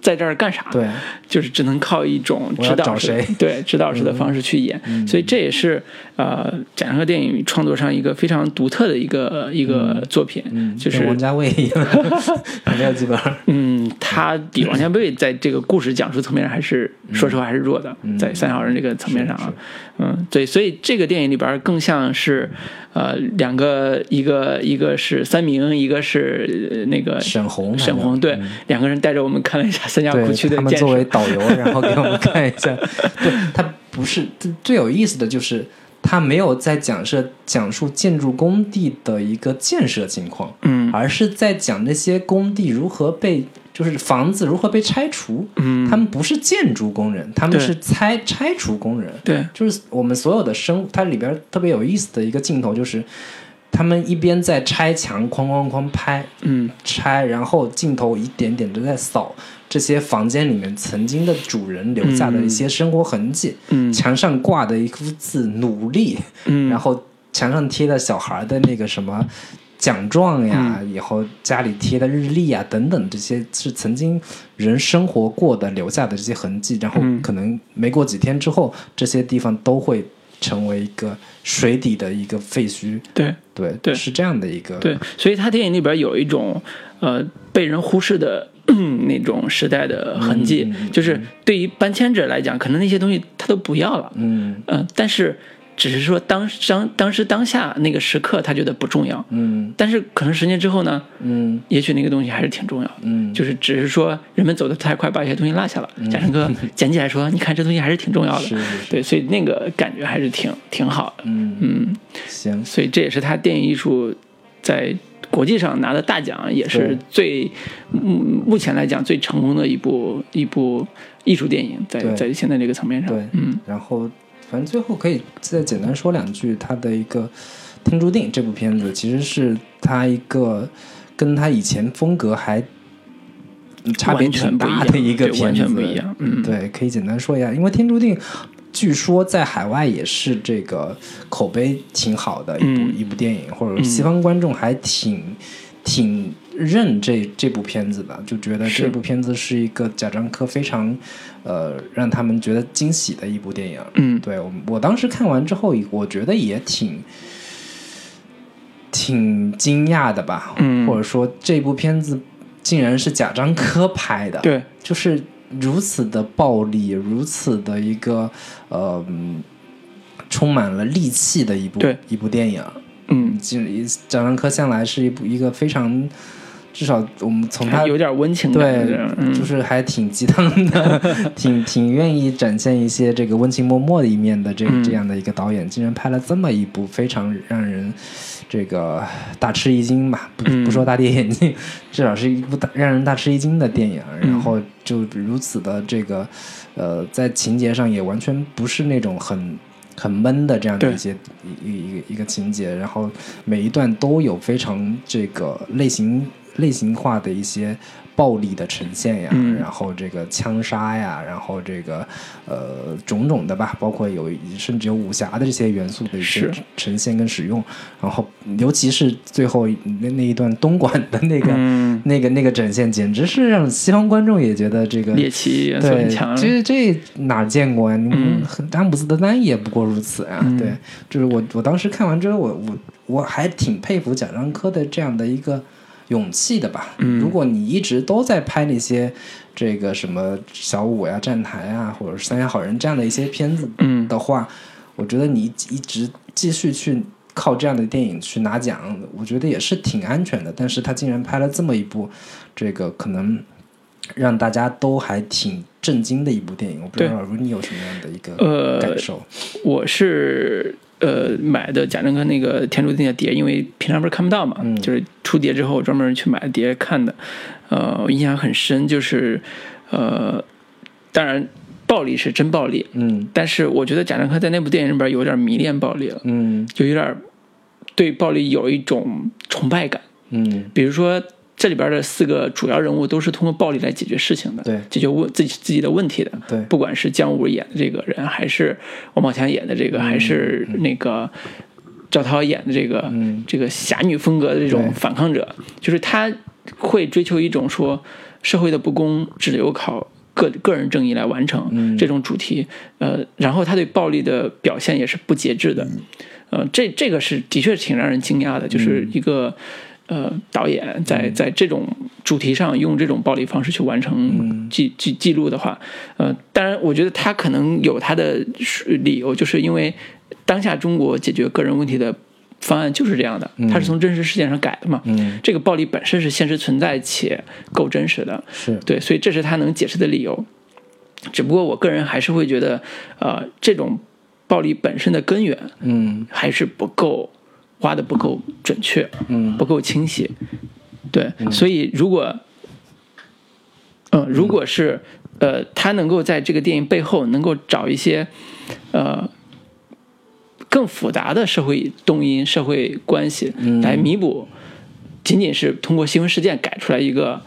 在这儿干啥，对，就是只能靠一种指导式对指导式的方式去演，所以这也是呃贾樟柯电影创作上一个非常独特的一个一个作品，嗯，就是王家卫一样，没有剧本。嗯，他比王家卫在这个故事讲述层面上还是，说实话还是弱的，在《三小人》这个层面上啊，嗯，对，所以这个电影里边更像是，呃，两个，一个一个是三明，一个是呃那个沈红，沈红，对，两个人带着我们看了一下三峡对谷区的他们作为，导游，然后给我们看一下。对，他不是最最有意思的就是他没有在讲设讲述建筑工地的一个建设情况，嗯而是在讲那些工地如何被。就是房子如何被拆除，嗯，他们不是建筑工人，他们是拆拆除工人。对，就是我们所有的生，它里边特别有意思的一个镜头，就是他们一边在拆墙，哐哐哐拍，嗯拆，然后镜头一点点的在扫这些房间里面曾经的主人留下的一些生活痕迹。嗯墙上挂的一幅字“努力”，嗯，然后墙上贴的小孩的那个什么奖状呀，嗯以后家里贴的日历啊等等，这些是曾经人生活过的留下的这些痕迹。然后嗯可能没过几天之后，这些地方都会成为一个水底的一个废墟。对对，对是这样的一个对，所以他电影里边有一种呃被人忽视的 那种时代的痕迹，就是对于搬迁者来讲，可能那些东西他都不要了，嗯嗯、但是只是说当当当时当下那个时刻他觉得不重要，嗯但是可能十年之后呢，嗯也许那个东西还是挺重要的。嗯，就是只是说人们走得太快，把一些东西落下了。贾樟柯 捡起来说：“你看这东西还是挺重要的。是是是对，所以那个感觉还是挺挺好的。嗯嗯，行，所以这也是他电影艺术在国际上拿的大奖，也是最目目前来讲最成功的一部一部艺术电影，在在现在这个层面上，对。嗯。然后反正最后可以再简单说两句，他的一个《天注定》这部片子，其实是他一个跟他以前风格还嗯差别挺大的一个片子，完全不一样嗯。对，可以简单说一下，因为《天注定》。据说在海外也是这个口碑挺好的一部、嗯。一部电影，或者西方观众还挺、挺认这这部片子的，就觉得这部片子是一个贾樟柯非常呃让他们觉得惊喜的一部电影。嗯。对我我当时看完之后，我觉得也挺挺惊讶的吧，嗯。或者说这部片子竟然是贾樟柯拍的，对，就是如此的暴力，如此的一个呃嗯充满了戾气的一部一部电影。嗯，就贾樟柯向来是一部一个非常，至少我们从他有点温情的对，嗯，就是还挺鸡汤的，挺挺愿意展现一些这个温情脉脉的一面的这嗯。这样的一个导演，竟然拍了这么一部非常让人这个大吃一惊吧，不嗯不说大跌眼镜，至少是一部大让人大吃一惊的电影，嗯然后就如此的这个呃，在情节上也完全不是那种很。很闷的这样的一些一一一个一个情节，然后每一段都有非常这个类型类型化的一些暴力的呈现呀，嗯。然后这个枪杀呀，然后这个呃种种的吧，包括有甚至有武侠的这些元素的一些呈现跟使用，然后尤其是最后那那一段东莞的那个、嗯，那个那个展现，简直是让西方观众也觉得这个猎奇元素对很，强，这这哪见过呀？嗯。很詹姆斯德丹也不过如此啊。嗯。对，就是我我当时看完之后，我我我还挺佩服贾樟柯的这样的一个勇气的吧。嗯如果你一直都在拍那些这个什么小五呀、站台啊，或者是三峡好人这样的一些片子嗯的话，我觉得你一直继续去。靠这样的电影去拿奖，我觉得也是挺安全的。但是他竟然拍了这么一部，这个可能让大家都还挺震惊的一部电影。我不知道如你有什么样的一个呃感受？我是呃买的贾樟柯那个《天注定》的碟，因为平常不是看不到嘛，嗯就是出碟之后专门去买碟看的。呃，我印象很深，就是呃，当然暴力是真暴力，嗯但是我觉得贾樟柯在那部电影里边有点迷恋暴力了，嗯就有点对暴力有一种崇拜感。嗯比如说这里边的四个主要人物都是通过暴力来解决事情的，对。解决问自己自己的问题的。对。不管是姜武演的这个人，还是王宝强演的这个，还是那个赵涛演的这个、嗯。这个侠女风格的这种反抗者，就是他会追求一种说社会的不公只有靠个个人正义来完成、嗯。这种主题，呃，然后他对暴力的表现也是不节制的，呃，这这个是的确挺让人惊讶的，就是一个。呃，导演在在这种主题上用这种暴力方式去完成记记记录的话，呃，当然，我觉得他可能有他的理由，就是因为当下中国解决个人问题的方案就是这样的，它是从真实事件上改的嘛。嗯，这个暴力本身是现实存在且够真实的，是。对，所以这是他能解释的理由。只不过我个人还是会觉得，呃，这种暴力本身的根源嗯。还是不够挖的不够准确，嗯不够清晰。对，所以如果，嗯、如果是呃，他能够在这个电影背后能够找一些呃更复杂的社会动因、社会关系嗯来弥补，仅仅是通过新闻事件改出来一个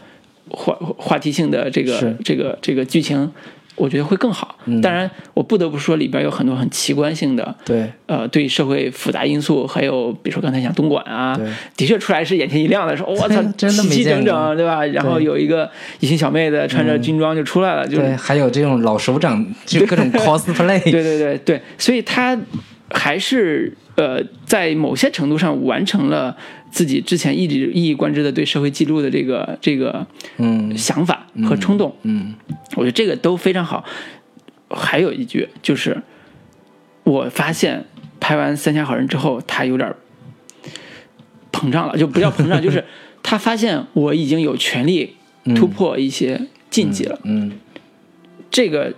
话话题性的这个这个这个剧情。我觉得会更好。当然，我不得不说，里边有很多很奇观性的，对。呃，对社会复杂因素，还有比如说刚才讲东莞啊对，的确出来是眼前一亮的，说我操，真的没齐齐整整，对吧？然后有一个一群小妹子穿着军装就出来了，就还有这种老首长，就各种 cosplay，对对对对，所以他还是呃，在某些程度上完成了自己之前一直一以贯之的对社会记录的这个这个嗯想法和冲动。嗯我觉得这个都非常好。还有一句就是，我发现拍完《三峡好人》之后，他有点膨胀了，就不叫膨胀，就是他发现我已经有权利突破一些禁忌了。嗯这个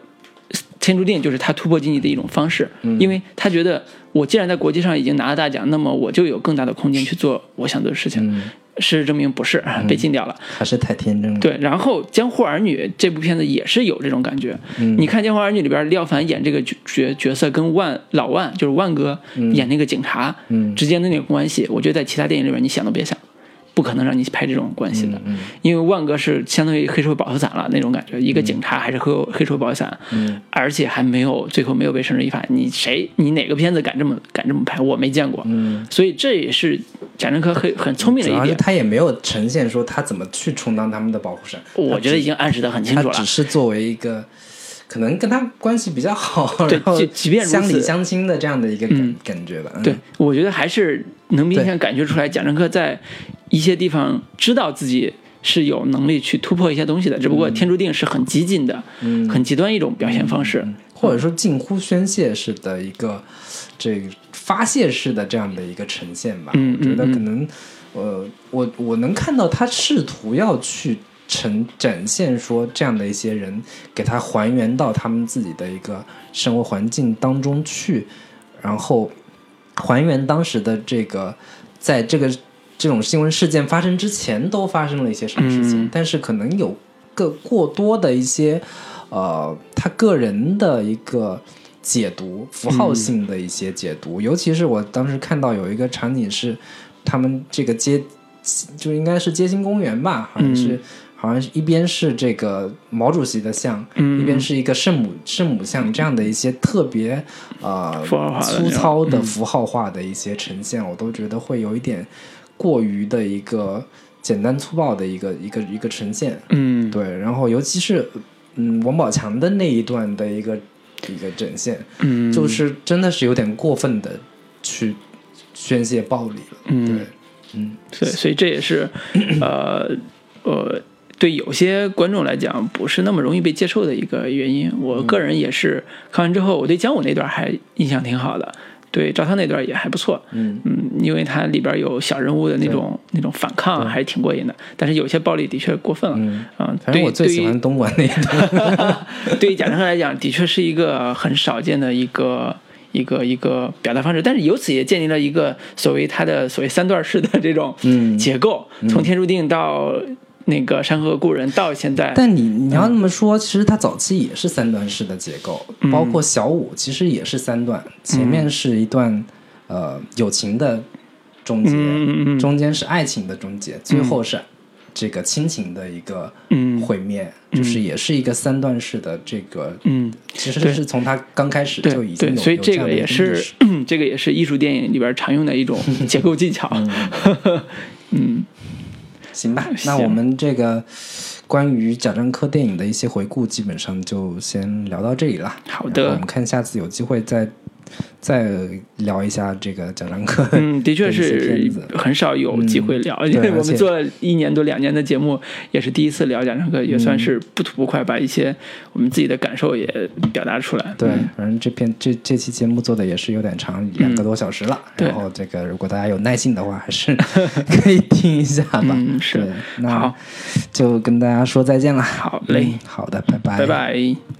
天注定就是他突破禁忌的一种方式，因为他觉得我既然在国际上已经拿了大奖，那么我就有更大的空间去做我想做的事情。嗯事实证明不是，被禁掉了。还是太天真了。对，然后《江湖儿女》这部片子也是有这种感觉。你看《江湖儿女》里边，廖凡演这个角角角色跟万老万就是万哥演那个警察、嗯之间的那个关系，我觉得在其他电影里边你想都别想，不可能让你拍这种关系的。嗯因为万哥是相当于黑社会保护伞了那种感觉，一个警察还是黑黑社会保护伞，嗯而且还没有最后没有被绳之以法。你谁你哪个片子敢这么敢这么拍？我没见过。嗯，所以这也是贾樟柯很很聪明的一点。他也没有呈现说他怎么去充当他们的保护伞。我觉得已经暗示的很清楚了他只。是作为一个可能跟他关系比较好，对然后即即便如此乡里乡亲的这样的一个感、嗯感觉吧。嗯对，我觉得还是能明显感觉出来，贾樟柯在一些地方知道自己是有能力去突破一些东西的，只不嗯过《天注定》是很激进的、很极端一种表现方式。或者说近乎宣泄式的一个这个发泄式的这样的一个呈现吧。嗯我觉得可能，呃，我我能看到他试图要去呈展现说这样的一些人，给他还原到他们自己的一个生活环境当中去，然后还原当时的这个在这个这种新闻事件发生之前都发生了一些什么事情，嗯。但是可能有个过多的一些呃他个人的一个解读，符号性的一些解读，尤其是我当时看到有一个场景是他们这个街就应该是街心公园吧，好像是。嗯。好像是一边是这个毛主席的像，嗯。一边是一个圣母圣母像，这样的一些特别呃粗糙的嗯。符号化的一些呈现，我都觉得会有一点过于的一个简单粗暴的一个一个一个呈现。嗯，对，然后尤其是嗯王宝强的那一段的一个一个展现，嗯，就是真的是有点过分的去宣泄暴力了。嗯对，嗯对，所以这也是呃呃。对有些观众来讲，不是那么容易被接受的一个原因。我个人也是看完之后，我对姜武那段还印象挺好的，对赵涛那段也还不错。嗯嗯，因为它里边有小人物的那种那种反抗，还是挺过瘾的。但是有些暴力的确过分了。嗯，啊，反正我最喜欢东莞那一段。对于贾樟柯来讲，的确是一个很少见的一个。一个一个表达方式，但是由此也建立了一个所谓他的所谓三段式的这种嗯结构，从天注定到那个山河故人到现在，但你你要那么说，其实它早期也是三段式的结构，包括小五其实也是三段，前面是一段呃友情的终结，嗯嗯嗯。嗯中间是爱情的终结，最后是这个亲情的一个嗯。毁灭，就是也是一个三段式的这个，嗯，其实这是从它刚开始就已经有，所以这个也是 这个也是艺术电影里边常用的一种 结构技巧。嗯 行吧，那我们这个关于贾樟柯电影的一些回顾，基本上就先聊到这里了。好的。我们看下次有机会再再聊一下这个贾樟柯。嗯，的确是很少有机会聊，因为我们做了一年多两年的节目，也是第一次聊贾樟柯，也算是不吐不快，把一些我们自己的感受也表达出来。对嗯，反正这篇这这期节目做的也是有点长，两个多小时了。对然后这个如果大家有耐心的话，还是 可以听一下吧。嗯是对，那好就跟大家说再见了。好嘞嗯好的，拜拜，拜拜。